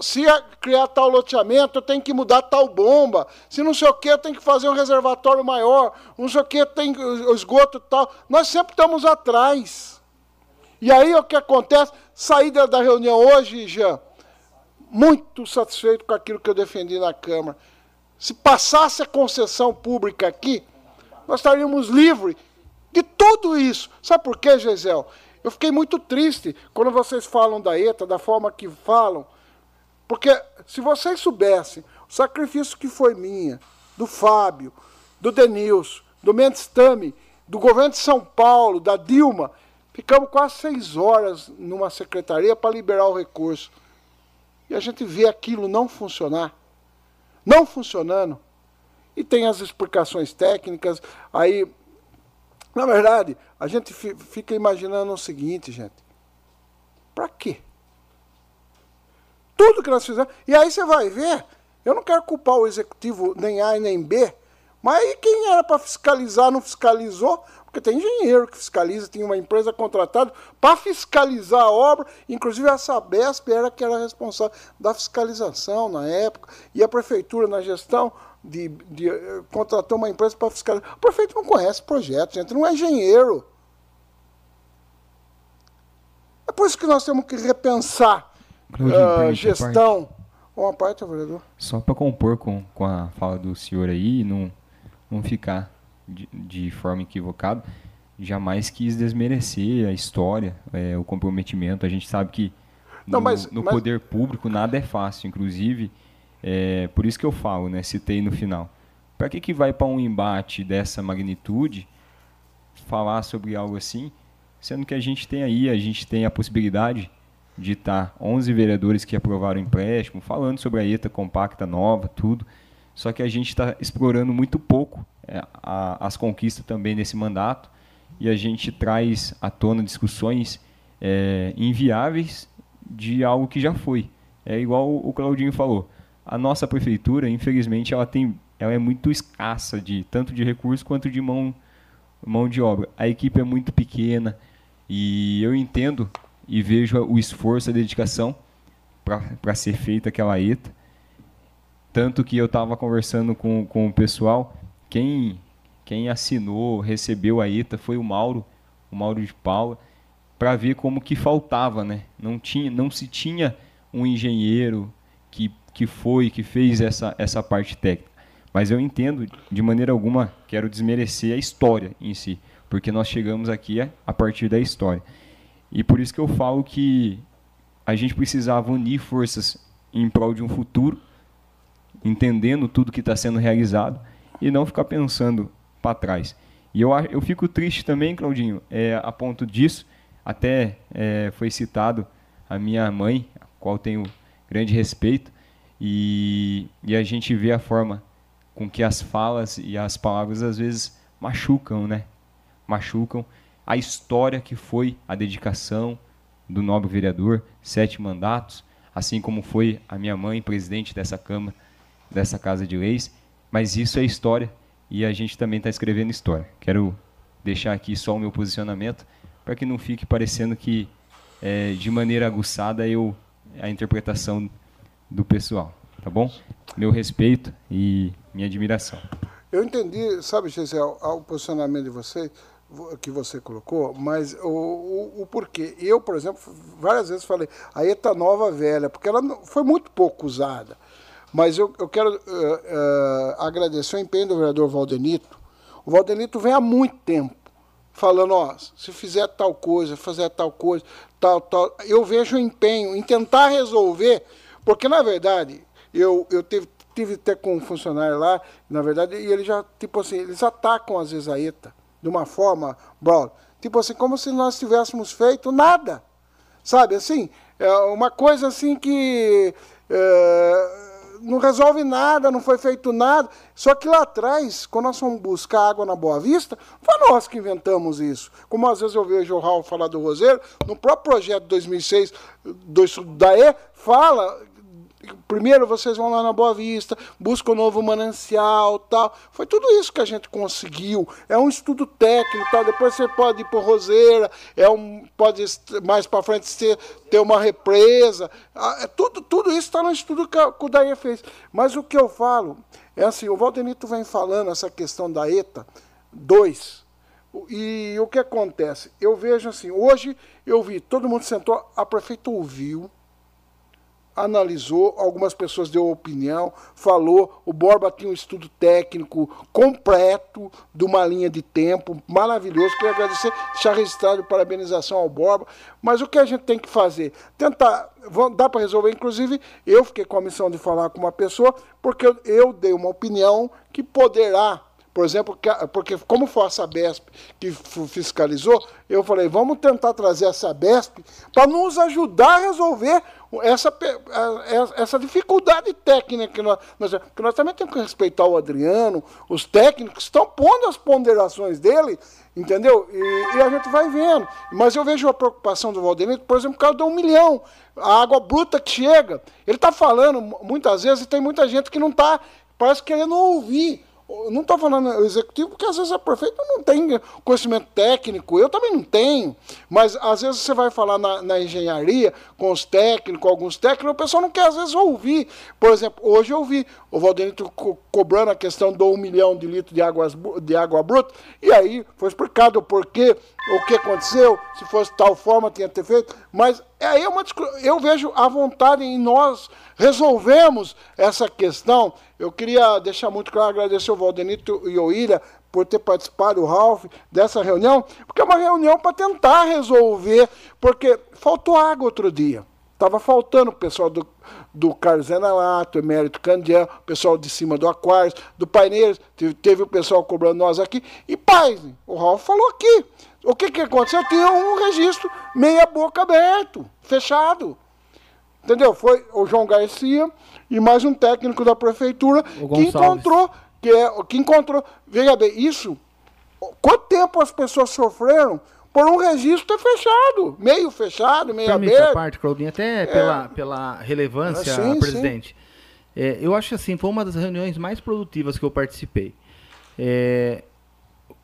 se criar tal loteamento, eu tenho que mudar tal bomba. Se não sei o que, eu tenho que fazer um reservatório maior. Não sei o que, tem o esgoto tal. Nós sempre estamos atrás. E aí o que acontece? Saí da, reunião hoje, Jean, muito satisfeito com aquilo que eu defendi na Câmara. Se passasse a concessão pública aqui, nós estaríamos livres de tudo isso. Sabe por quê, Gisel? Eu fiquei muito triste quando vocês falam da ETA, da forma que falam. Porque se vocês soubessem o sacrifício que foi minha, do Fábio, do Denilson, do Mendes Tami, do governo de São Paulo, da Dilma, ficamos quase seis horas numa secretaria para liberar o recurso. E a gente vê aquilo não funcionar. Não funcionando. E tem as explicações técnicas, aí. Na verdade, a gente fica imaginando o seguinte, gente. Para quê? Tudo que nós fizemos. E aí você vai ver, eu não quero culpar o executivo nem A e nem B, mas aí quem era para fiscalizar não fiscalizou, porque tem engenheiro que fiscaliza, tem uma empresa contratada para fiscalizar a obra, inclusive a Sabesp era que era responsável da fiscalização na época, e a prefeitura na gestão de, de uh, contratou uma empresa para fiscalizar. O prefeito não conhece projeto, gente, não é engenheiro. É por isso que nós temos que repensar uh, gestão. Uma parte, vereador. Só para compor com, com a fala do senhor aí, não, não ficar de, de forma equivocada, jamais quis desmerecer a história, é, o comprometimento. A gente sabe que no, não, mas, no mas... poder público nada é fácil, inclusive, é, por isso que eu falo, né, citei no final. Para que, que vai para um embate dessa magnitude falar sobre algo assim, sendo que a gente tem aí, a gente tem a possibilidade de estar 11 vereadores que aprovaram o empréstimo, falando sobre a ETA compacta nova, tudo. Só que a gente está explorando muito pouco a, as conquistas também nesse mandato e a gente traz à tona discussões é, inviáveis de algo que já foi. É igual o Claudinho falou. A nossa prefeitura, infelizmente, ela tem, ela é muito escassa de tanto de recursos quanto de mão, mão de obra. A equipe é muito pequena e eu entendo e vejo o esforço, a dedicação para ser feita aquela ETA. Tanto que eu estava conversando com, com o pessoal, quem, quem assinou, recebeu a ETA foi o Mauro, o Mauro de Paula, para ver como que faltava, né? Não, tinha, não se tinha um engenheiro que, que foi, que fez essa, essa parte técnica. Mas eu entendo, de maneira alguma, quero desmerecer a história em si, porque nós chegamos aqui a, a partir da história. E por isso que eu falo que a gente precisava unir forças em prol de um futuro, entendendo tudo que está sendo realizado e não ficar pensando para trás. E eu, eu fico triste também, Claudinho, é, a ponto disso, até é, foi citado a minha mãe, a qual tenho grande respeito, e, e a gente vê a forma com que as falas e as palavras às vezes machucam, né? Machucam a história que foi a dedicação do nobre vereador, sete mandatos, assim como foi a minha mãe, presidente dessa Câmara, dessa Casa de Leis. Mas isso é história e a gente também está escrevendo história. Quero deixar aqui só o meu posicionamento para que não fique parecendo que, é, de maneira aguçada, eu a interpretação do pessoal. Tá bom? Meu respeito e minha admiração. Eu entendi, sabe, Gisele, o posicionamento de vocês que você colocou, mas o, o, o, porquê. Eu, por exemplo, várias vezes falei, a ETA nova velha, porque ela foi muito pouco usada. Mas eu, eu quero uh, uh, agradecer o empenho do vereador Valdenito. O Valdenito vem há muito tempo falando, ó, se fizer tal coisa, fazer tal coisa, tal, tal. Eu vejo o empenho em tentar resolver, porque, na verdade, eu, eu teve, tive até com um funcionário lá, na verdade, e ele já, tipo assim, eles atacam às vezes a ETA de uma forma, Brown, tipo assim, como se nós tivéssemos feito nada. Sabe, assim, é uma coisa assim que é, não resolve nada, não foi feito nada. Só que lá atrás, quando nós fomos buscar água na Boa Vista, foi nós que inventamos isso. Como às vezes eu vejo o Raul falar do Roseiro, no próprio projeto de 2006 do DAE, fala primeiro vocês vão lá na Boa Vista, buscam um novo manancial, tal. Foi tudo isso que a gente conseguiu. É um estudo técnico, tal. Depois você pode ir por Roseira, é um, pode mais para frente ter, ter uma represa. Ah, É tudo, tudo isso está no estudo que, a- que o Daí fez. Mas o que eu falo é assim, o Valdenito vem falando essa questão da ETA 2. E o que acontece? Eu vejo assim, hoje eu vi, todo mundo sentou, a prefeita ouviu, analisou, algumas pessoas deu opinião, falou, o Borba tinha um estudo técnico completo de uma linha de tempo maravilhoso. Queria agradecer, deixar registrado parabenização ao Borba. Mas o que a gente tem que fazer? Tentar, dá para resolver. Inclusive, eu fiquei com a missão de falar com uma pessoa, porque eu, dei uma opinião que poderá por exemplo, porque como foi a Sabesp que fiscalizou, eu falei, vamos tentar trazer a Sabesp para nos ajudar a resolver essa, a- essa dificuldade técnica que nós, nós, porque nós também temos que respeitar o Adriano, os técnicos estão pondo as ponderações dele, entendeu? E, e a gente vai vendo. Mas eu vejo a preocupação do Valdenito, por exemplo, por causa do um milhão, a água bruta que chega. Ele está falando mu- muitas vezes e tem muita gente que não está, parece querendo ouvir. Não estou falando executivo, porque às vezes a prefeita não tem conhecimento técnico, eu também não tenho. Mas às vezes você vai falar na, na engenharia com os técnicos, alguns técnicos, o pessoal não quer às vezes ouvir. Por exemplo, hoje eu vi o Valdenito co cobrando a questão do um milhão de litros de, águas, de água bruta, e aí foi explicado o porquê, o que aconteceu, se fosse tal forma tinha que ter feito, mas aí é uma eu vejo a vontade em nós resolvemos essa questão. Eu queria deixar muito claro, agradecer o Valdenito e o Ilha por ter participado, o Ralph, dessa reunião, porque é uma reunião para tentar resolver, porque faltou água outro dia. Estava faltando o pessoal do, do Carlos Zenalato, Emérito Candiel, o pessoal de cima do Aquários, do Paineiros, teve, teve o pessoal cobrando nós aqui. E paz, o Ralph falou aqui. O que, que aconteceu? Tinha um registro meia boca aberto, fechado. Entendeu? Foi o João Garcia e mais um técnico da prefeitura que encontrou, que, é, que encontrou. Veja bem, isso. Quanto tempo as pessoas sofreram por um registro ter fechado? Meio fechado, meio Permite a aberto. parte, Claudinho, até pela, pela relevância, É, sim, presidente. É, eu acho assim, foi uma das reuniões mais produtivas que eu participei. É,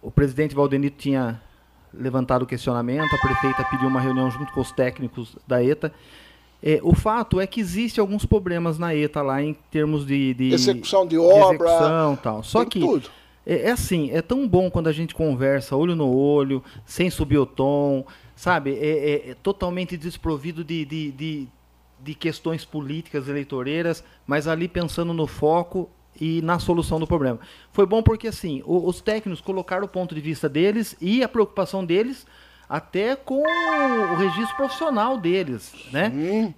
o presidente Valdenito tinha levantado o questionamento, a prefeita pediu uma reunião junto com os técnicos da ETA. É, o fato é que existe alguns problemas na ETA lá em termos de, de Execução de obra, execução e tal. Só que tudo. é, é assim, é tão bom quando a gente conversa olho no olho, sem subir o tom, sabe? É, é- é totalmente desprovido de, de, de, de questões políticas eleitoreiras, mas ali pensando no foco e na solução do problema. Foi bom porque assim, o- os técnicos colocaram o ponto de vista deles e a preocupação deles até com o registro profissional deles, né?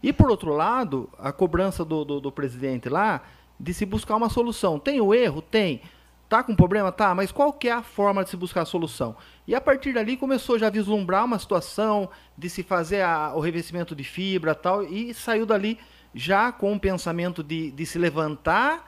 E por outro lado, a cobrança do, do, do presidente lá de se buscar uma solução. Tem o erro? Tem. Tá com problema? Tá, mas qual que é a forma de se buscar a solução? E a partir dali começou já a vislumbrar uma situação de se fazer a- o revestimento de fibra tal, e saiu dali já com o pensamento de, de se levantar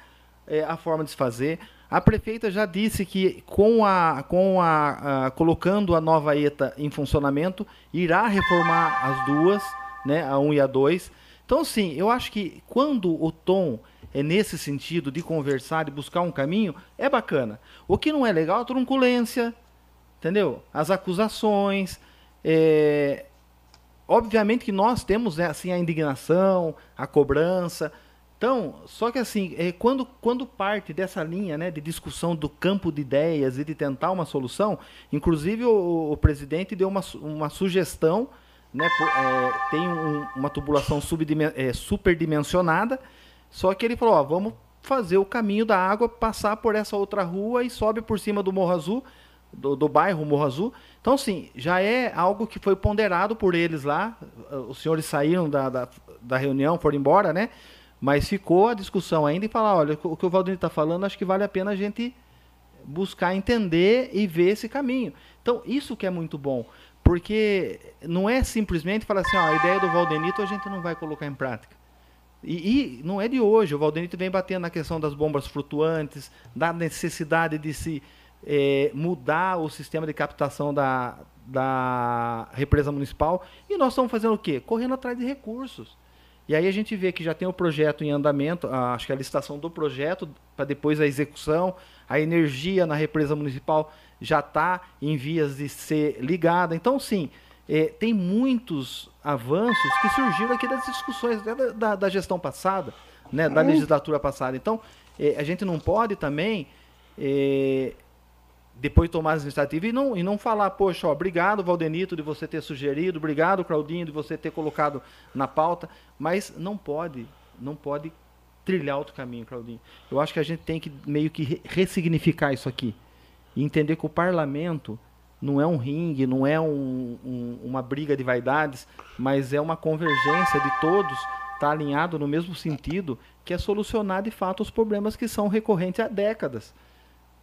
é, a forma de se fazer. A prefeita já disse que com a, com a, a- colocando a nova ETA em funcionamento, irá reformar as duas, né, a 1 e a 2. Então, sim, eu acho que quando o tom é nesse sentido de conversar, de buscar um caminho, é bacana. O que não é legal é a trunculência, entendeu? As acusações, é, obviamente que nós temos né, assim a indignação, a cobrança. Então, só que assim, é, quando, quando parte dessa linha né, de discussão do campo de ideias e de tentar uma solução, inclusive o, o presidente deu uma, uma sugestão, né, por- é, tem um- uma tubulação é, superdimensionada, só que ele falou, ó, vamos fazer o caminho da água, passar por essa outra rua e sobe por cima do Morro Azul, do, do bairro Morro Azul. Então, sim, já é algo que foi ponderado por eles lá. Os senhores saíram da, da, da reunião, foram embora, né? Mas ficou a discussão ainda e falar, olha, o que o Valdir está falando, acho que vale a pena a gente buscar entender e ver esse caminho. Então, isso que é muito bom, porque não é simplesmente falar assim, ó, a ideia do Valdenito a gente não vai colocar em prática. E, e não é de hoje, o Valdenito vem batendo na questão das bombas flutuantes, da necessidade de se eh, mudar o sistema de captação da, da represa municipal, e nós estamos fazendo o quê? Correndo atrás de recursos. E aí a gente vê que já tem o projeto em andamento, a, acho que a licitação do projeto, para depois a execução, a energia na represa municipal já está em vias de ser ligada. Então, sim, é, tem muitos avanços que surgiram aqui das discussões da, da, da gestão passada, né, da legislatura passada. Então, é, a gente não pode também é, depois tomar as iniciativas e não, e não falar, poxa, ó, obrigado, Valdenito, de você ter sugerido, obrigado, Claudinho, de você ter colocado na pauta, mas não pode, não pode trilhar outro caminho, Claudinho. Eu acho que a gente tem que meio que ressignificar isso aqui e entender que o parlamento não é um ringue, não é um, um, uma briga de vaidades, mas é uma convergência de todos, está alinhado no mesmo sentido, que é solucionar de fato os problemas que são recorrentes há décadas.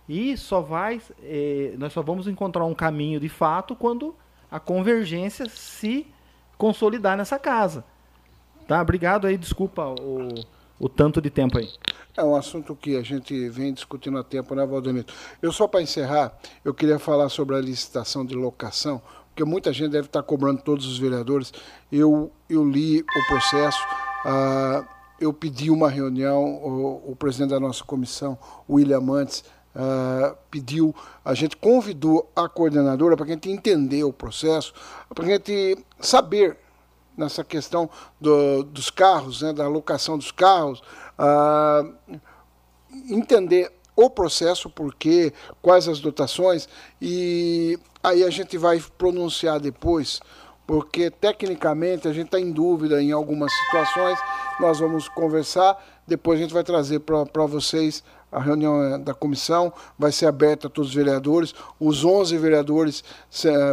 E só vai, eh, nós só vamos encontrar um caminho de fato quando a convergência se consolidar nessa casa. Tá? Obrigado aí, desculpa o, o tanto de tempo aí. É um assunto que a gente vem discutindo há tempo, né, Valdemiro? Eu só para encerrar, eu queria falar sobre a licitação de locação, porque muita gente deve estar cobrando todos os vereadores. Eu, eu li o processo, ah, eu pedi uma reunião, o, o presidente da nossa comissão, William Mantes, Uh, pediu, a gente convidou a coordenadora para a gente entender o processo, para a gente saber nessa questão do, dos carros, né, da alocação dos carros, uh, entender o processo, porque quais as dotações, e aí a gente vai pronunciar depois, porque tecnicamente a gente está em dúvida em algumas situações, nós vamos conversar, depois a gente vai trazer para vocês a reunião é, da comissão vai ser aberta a todos os vereadores. Os 11 vereadores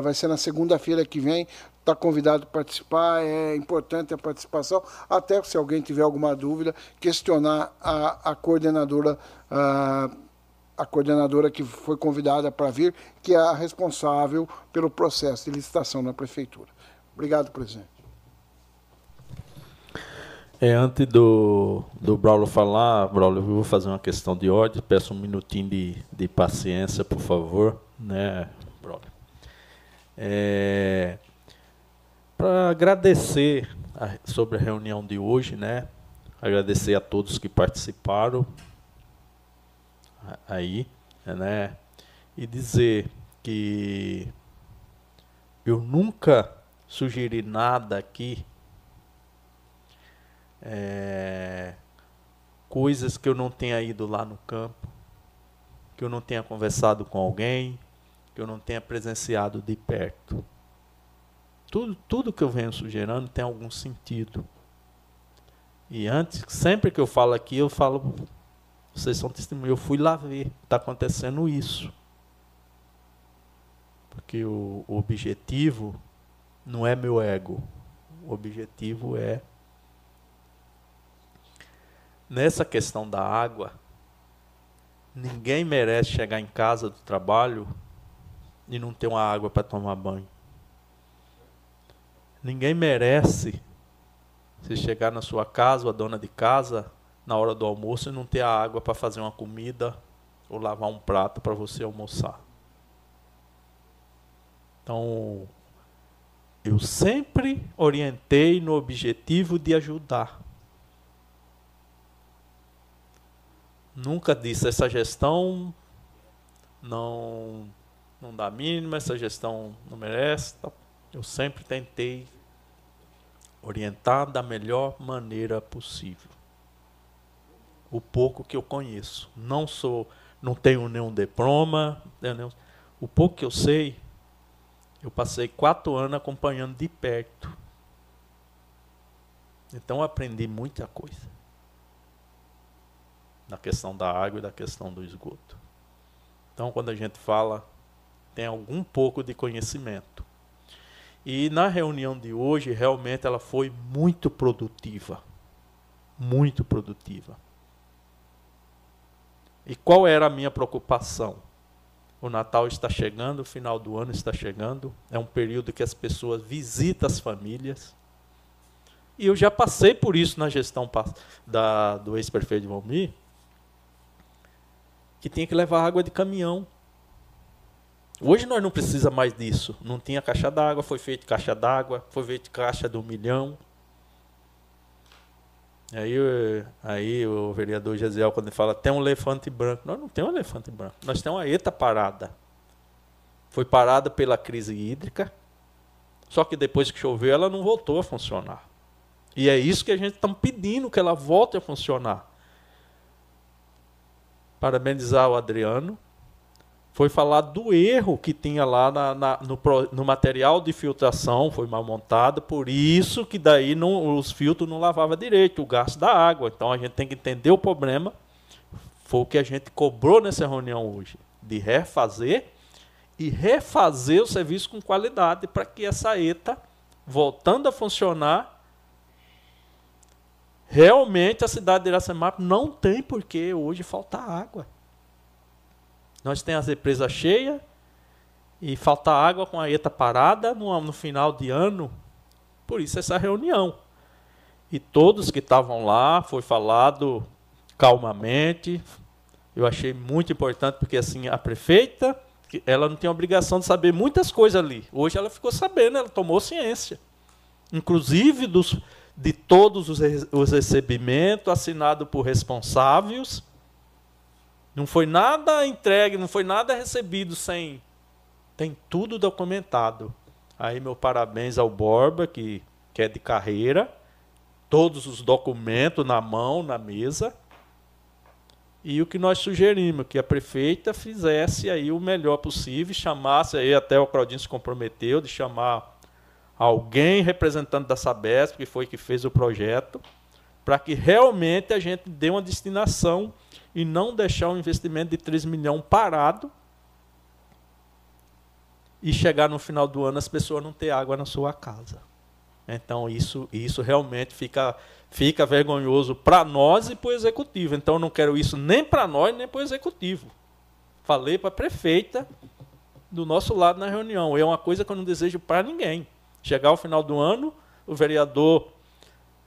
vai ser na segunda-feira que vem. Está convidado a participar, é importante a participação, até se alguém tiver alguma dúvida, questionar a, a coordenadora, a, a coordenadora que foi convidada para vir, que é a responsável pelo processo de licitação na prefeitura. Obrigado, presidente. É, antes do, do Braulio falar, Braulio, eu vou fazer uma questão de ordem, peço um minutinho de, de paciência, por favor, né, Braulio? É, Para agradecer a, sobre a reunião de hoje, né, agradecer a todos que participaram aí, né, e dizer que eu nunca sugeri nada aqui é, coisas que eu não tenha ido lá no campo, que eu não tenha conversado com alguém, que eu não tenha presenciado de perto. Tudo, tudo que eu venho sugerindo tem algum sentido. E antes, sempre que eu falo aqui, eu falo, vocês são testemunhas, eu fui lá ver, está acontecendo isso. Porque o, o objetivo não é meu ego, o objetivo é nessa questão da água, ninguém merece chegar em casa do trabalho e não ter uma água para tomar banho. Ninguém merece se chegar na sua casa, ou a dona de casa, na hora do almoço e não ter a água para fazer uma comida ou lavar um prato para você almoçar. Então, eu sempre orientei no objetivo de ajudar. Nunca disse essa gestão não não dá mínima, essa gestão não merece. Eu sempre tentei orientar da melhor maneira possível. O pouco que eu conheço. Não sou, não tenho nenhum diploma, nenhum, o pouco que eu sei, eu passei quatro anos acompanhando de perto. Então aprendi muita coisa na questão da água e da questão do esgoto. Então, quando a gente fala, tem algum pouco de conhecimento. E na reunião de hoje, realmente ela foi muito produtiva. Muito produtiva. E qual era a minha preocupação? O Natal está chegando, o final do ano está chegando, é um período que as pessoas visitam as famílias. E eu já passei por isso na gestão da, do ex-prefeito Valmir, que tinha que levar água de caminhão. Hoje nós não precisa mais disso. Não tinha caixa d'água, foi feito caixa d'água, foi feito caixa do milhão. Aí, eh, aí o vereador Gesiel, quando ele fala tem um elefante branco, nós não temos um elefante branco, nós temos uma ETA parada. Foi parada pela crise hídrica, só que depois que choveu ela não voltou a funcionar. E é isso que a gente está pedindo, que ela volte a funcionar. Parabenizar o Adriano. Foi falar do erro que tinha lá na, na, no, no, material de filtração, foi mal montado, por isso que daí não, os filtros não lavavam direito, o gasto da água. Então a gente tem que entender o problema. Foi o que a gente cobrou nessa reunião hoje, de refazer e refazer o serviço com qualidade para que essa ETA, voltando a funcionar, realmente a cidade de Iracemap não tem por que hoje faltar água. Nós temos as represas cheias e falta água com a ETA parada no, no final de ano. Por isso essa reunião. E todos que estavam lá, foi falado calmamente. Eu achei muito importante, porque assim, a prefeita ela não tinha obrigação de saber muitas coisas ali. Hoje ela ficou sabendo, ela tomou ciência. Inclusive dos, de todos os, os recebimentos assinados por responsáveis. Não foi nada entregue, não foi nada recebido sem. Tem tudo documentado. Aí meu parabéns ao Borba, que, que é de carreira. Todos os documentos na mão, na mesa. E o que nós sugerimos, que a prefeita fizesse aí o melhor possível, chamasse aí, até o Claudinho se comprometeu de chamar alguém representante da Sabesp, que foi que fez o projeto, para que realmente a gente dê uma destinação e não deixar um investimento de 3 milhões parado e chegar no final do ano as pessoas não ter água na sua casa. Então isso, isso realmente fica fica vergonhoso para nós e para o executivo. Então eu não quero isso nem para nós, nem para o executivo. Falei para a prefeita do nosso lado na reunião. É uma coisa que eu não desejo para ninguém. Chegar ao final do ano, o vereador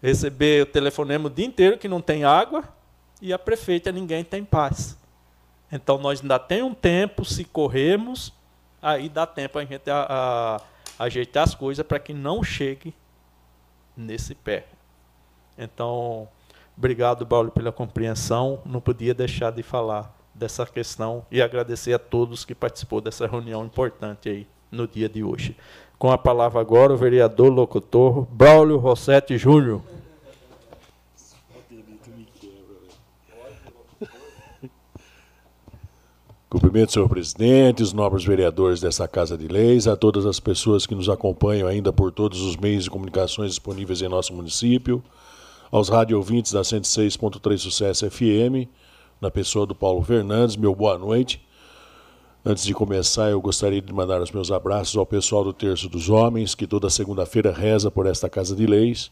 receber o telefonema o dia inteiro que não tem água e a prefeita ninguém tem paz. Então nós ainda tem um tempo, se corrermos, aí dá tempo a gente a, a, ajeitar as coisas para que não chegue nesse pé. Então, obrigado, Paulo, pela compreensão. Não podia deixar de falar dessa questão e agradecer a todos que participou dessa reunião importante aí no dia de hoje. Com a palavra agora o vereador locutor Braulio Rossetti Júnior. Cumprimento, senhor presidente, os nobres vereadores dessa Casa de Leis, a todas as pessoas que nos acompanham ainda por todos os meios de comunicações disponíveis em nosso município, aos rádio ouvintes da 106.3 Sucesso FM, na pessoa do Paulo Fernandes, meu boa noite. Antes de começar, eu gostaria de mandar os meus abraços ao pessoal do Terço dos Homens, que toda segunda-feira reza por esta Casa de Leis,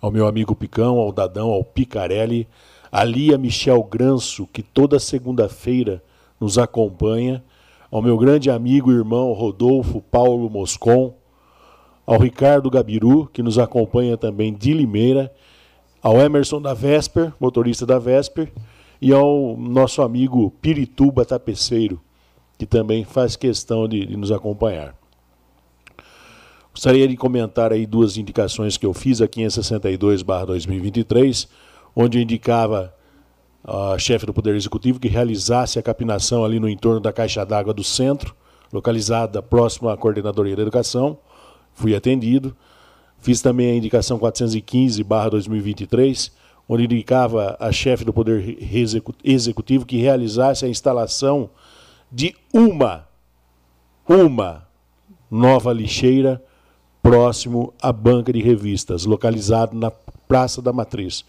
ao meu amigo Picão, ao Dadão, ao Picarelli, a Lia Michel Granço, que toda segunda-feira nos acompanha, ao meu grande amigo e irmão Rodolfo Paulo Moscon, ao Ricardo Gabiru, que nos acompanha também de Limeira, ao Emerson da Vesper, motorista da Vesper, e ao nosso amigo Pirituba Tapeceiro, que também faz questão de, de nos acompanhar. Gostaria de comentar aí duas indicações que eu fiz aqui em 62/2023, onde indicava a chefe do Poder Executivo que realizasse a capinação ali no entorno da caixa d'água do centro, localizada próximo à Coordenadoria da Educação. Fui atendido. Fiz também a indicação 415/2023, onde indicava a chefe do Poder Executivo que realizasse a instalação de uma uma nova lixeira próximo à banca de revistas, localizado na Praça da Matriz.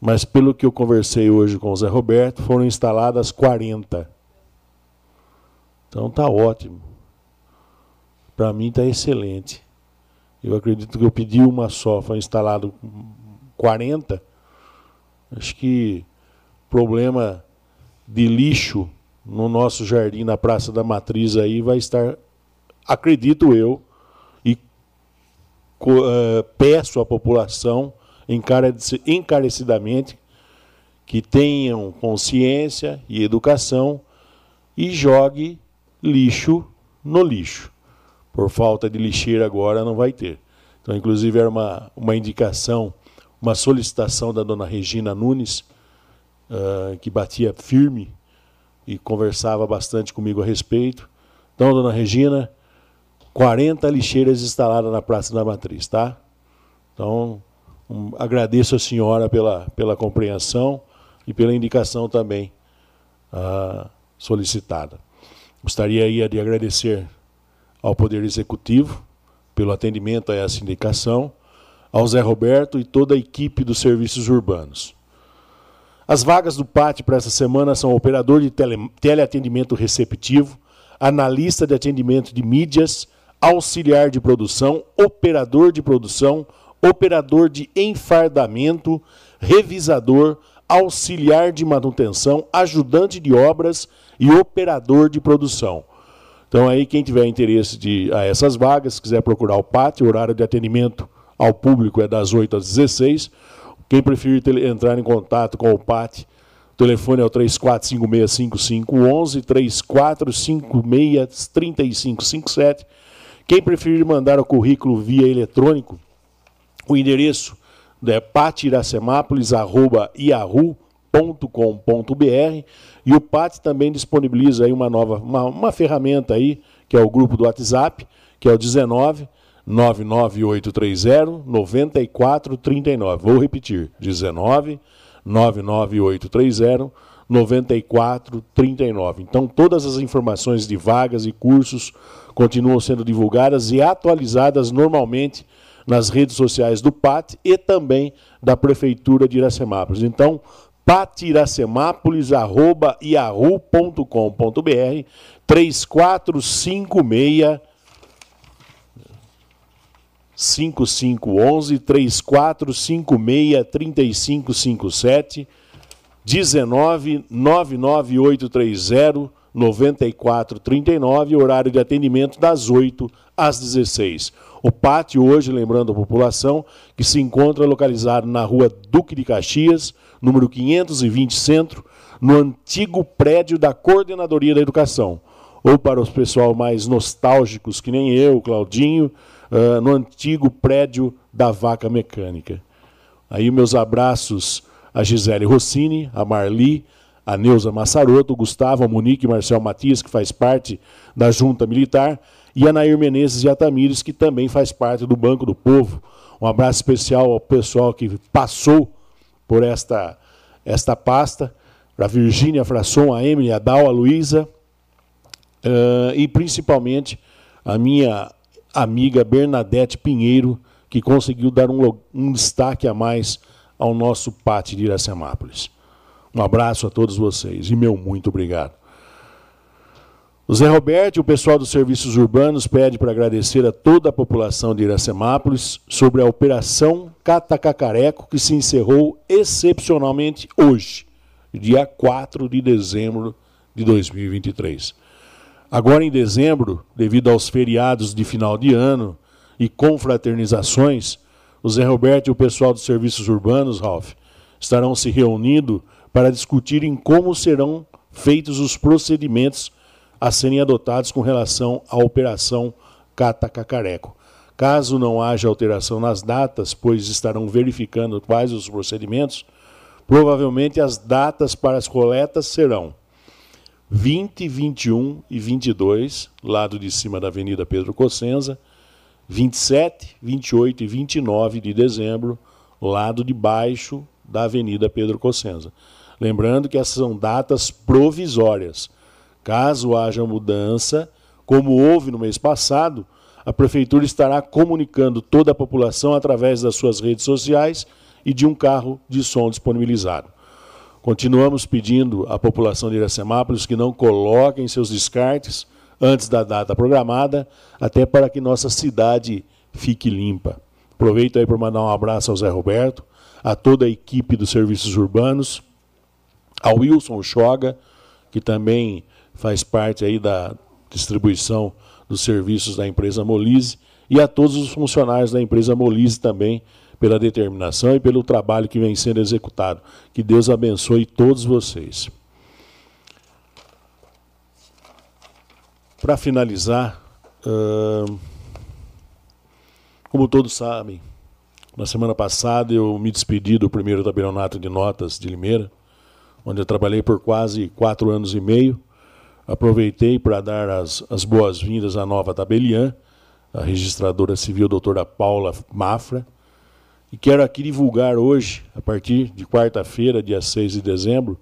Mas pelo que eu conversei hoje com o Zé Roberto, foram instaladas 40. Então tá ótimo. Para mim está excelente. Eu acredito que eu pedi uma só, foi instalado 40. Acho que problema de lixo no nosso jardim na Praça da Matriz aí vai estar, acredito eu, e uh, peço à população encarecidamente que tenham consciência e educação e jogue lixo no lixo. Por falta de lixeira agora não vai ter. Então, inclusive, era uma, uma indicação uma solicitação da dona Regina Nunes, uh, que batia firme e conversava bastante comigo a respeito. Então, dona Regina, 40 lixeiras instaladas na Praça da Matriz, tá? Então, um, agradeço a senhora pela, pela compreensão e pela indicação também uh, solicitada. Gostaria aí de agradecer ao Poder Executivo pelo atendimento a essa indicação, ao Zé Roberto e toda a equipe dos serviços urbanos. As vagas do PAT para essa semana são operador de tele, teleatendimento receptivo, analista de atendimento de mídias, auxiliar de produção, operador de produção, operador de enfardamento, revisador, auxiliar de manutenção, ajudante de obras e operador de produção. Então aí quem tiver interesse de a essas vagas, quiser procurar o PAT, o horário de atendimento ao público é das 8 às 16 quem preferir entrar em contato com o PAT, o telefone é o 34565511, 34563557. Quem preferir mandar o currículo via eletrônico, o endereço é patiracemápolis.yahoo.com.br e o PAT também disponibiliza aí uma nova uma, uma ferramenta aí, que é o grupo do WhatsApp, que é o 19 99830 9439. Vou repetir: 19 99830 9439. Então, todas as informações de vagas e cursos continuam sendo divulgadas e atualizadas normalmente nas redes sociais do PAT e também da Prefeitura de Iracemápolis. Então, patiracemápolis.yahoo.com.br 3456 5511 3456 3557 19 99830 9439, horário de atendimento das 8 às 16. O pátio hoje, lembrando a população, que se encontra localizado na rua Duque de Caxias, número 520 Centro, no antigo prédio da Coordenadoria da Educação. Ou para os pessoal mais nostálgicos, que nem eu, Claudinho, uh, no antigo prédio da Vaca Mecânica. Aí meus abraços a Gisele Rossini, a Marli, a Neuza Massaroto, o Gustavo, a Monique e Marcel Matias, que faz parte da Junta Militar, e a Nair Menezes de Atamires, que também faz parte do Banco do Povo. Um abraço especial ao pessoal que passou por esta, esta pasta, para a Virgínia Frasson, a Emily, a Dal, a Luísa, uh, e principalmente a minha amiga Bernadette Pinheiro, que conseguiu dar um, um destaque a mais ao nosso pátio de Iracemápolis. Um abraço a todos vocês e meu muito obrigado. O Zé Roberto e o pessoal dos serviços urbanos pede para agradecer a toda a população de Iracemápolis sobre a operação Catacacareco, que se encerrou excepcionalmente hoje, dia 4 de dezembro de 2023. Agora em dezembro, devido aos feriados de final de ano e confraternizações, o Zé Roberto e o pessoal dos serviços urbanos, Ralph, estarão se reunindo para discutirem como serão feitos os procedimentos a serem adotados com relação à operação Catacacareco. Caso não haja alteração nas datas, pois estarão verificando quais os procedimentos, provavelmente as datas para as coletas serão 20, 21 e 22, lado de cima da Avenida Pedro Cossenza, 27, 28 e 29 de dezembro, lado de baixo da Avenida Pedro Cossenza. Lembrando que essas são datas provisórias. Caso haja mudança, como houve no mês passado, a Prefeitura estará comunicando toda a população através das suas redes sociais e de um carro de som disponibilizado. Continuamos pedindo à população de Iracemápolis que não coloquem seus descartes antes da data programada, até para que nossa cidade fique limpa. Aproveito aí para mandar um abraço ao Zé Roberto, a toda a equipe dos serviços urbanos, ao Wilson Choga, que também faz parte aí da distribuição dos serviços da empresa Molise, e a todos os funcionários da empresa Molise também, pela determinação e pelo trabalho que vem sendo executado. Que Deus abençoe todos vocês. Para finalizar, como todos sabem, Na semana passada eu me despedi do primeiro tabelionato de notas de Limeira, onde eu trabalhei por quase quatro anos e meio. Aproveitei para dar as, as boas-vindas à nova tabeliã, a registradora civil doutora Paula Mafra, e quero aqui divulgar hoje, a partir de quarta-feira, dia 6 de dezembro,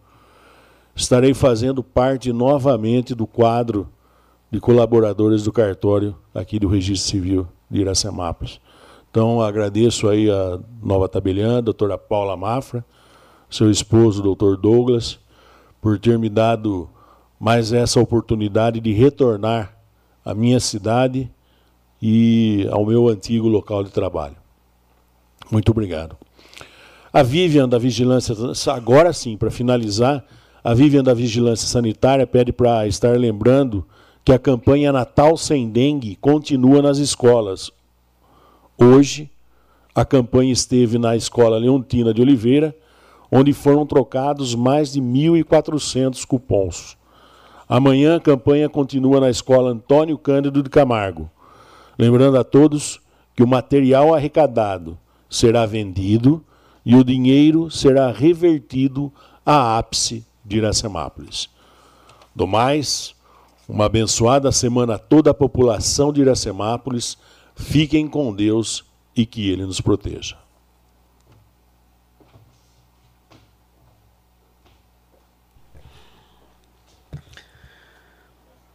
estarei fazendo parte novamente do quadro de colaboradores do cartório aqui do Registro Civil de Iracemápolis. Então, agradeço aí a nova tabeliã, a doutora Paula Mafra, seu esposo, doutor Douglas, por ter me dado mais essa oportunidade de retornar à minha cidade e ao meu antigo local de trabalho. Muito obrigado. A Vivian da Vigilância, agora sim, para finalizar, a Vivian da Vigilância Sanitária pede para estar lembrando que a campanha Natal Sem Dengue continua nas escolas. Hoje, a campanha esteve na Escola Leontina de Oliveira, onde foram trocados mais de 1.400 cupons. Amanhã a campanha continua na Escola Antônio Cândido de Camargo. Lembrando a todos que o material arrecadado será vendido e o dinheiro será revertido à ápice de Iracemápolis. Do mais, uma abençoada semana a toda a população de Iracemápolis. Fiquem com Deus e que Ele nos proteja.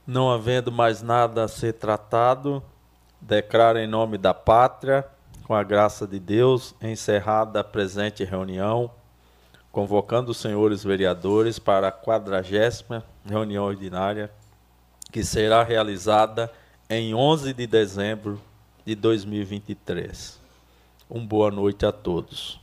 Não havendo mais nada a ser tratado, declaro em nome da pátria com a graça de Deus, encerrada a presente reunião, convocando os senhores vereadores para a quadragésima reunião ordinária, que será realizada em 11 de dezembro de 2023. Um boa noite a todos.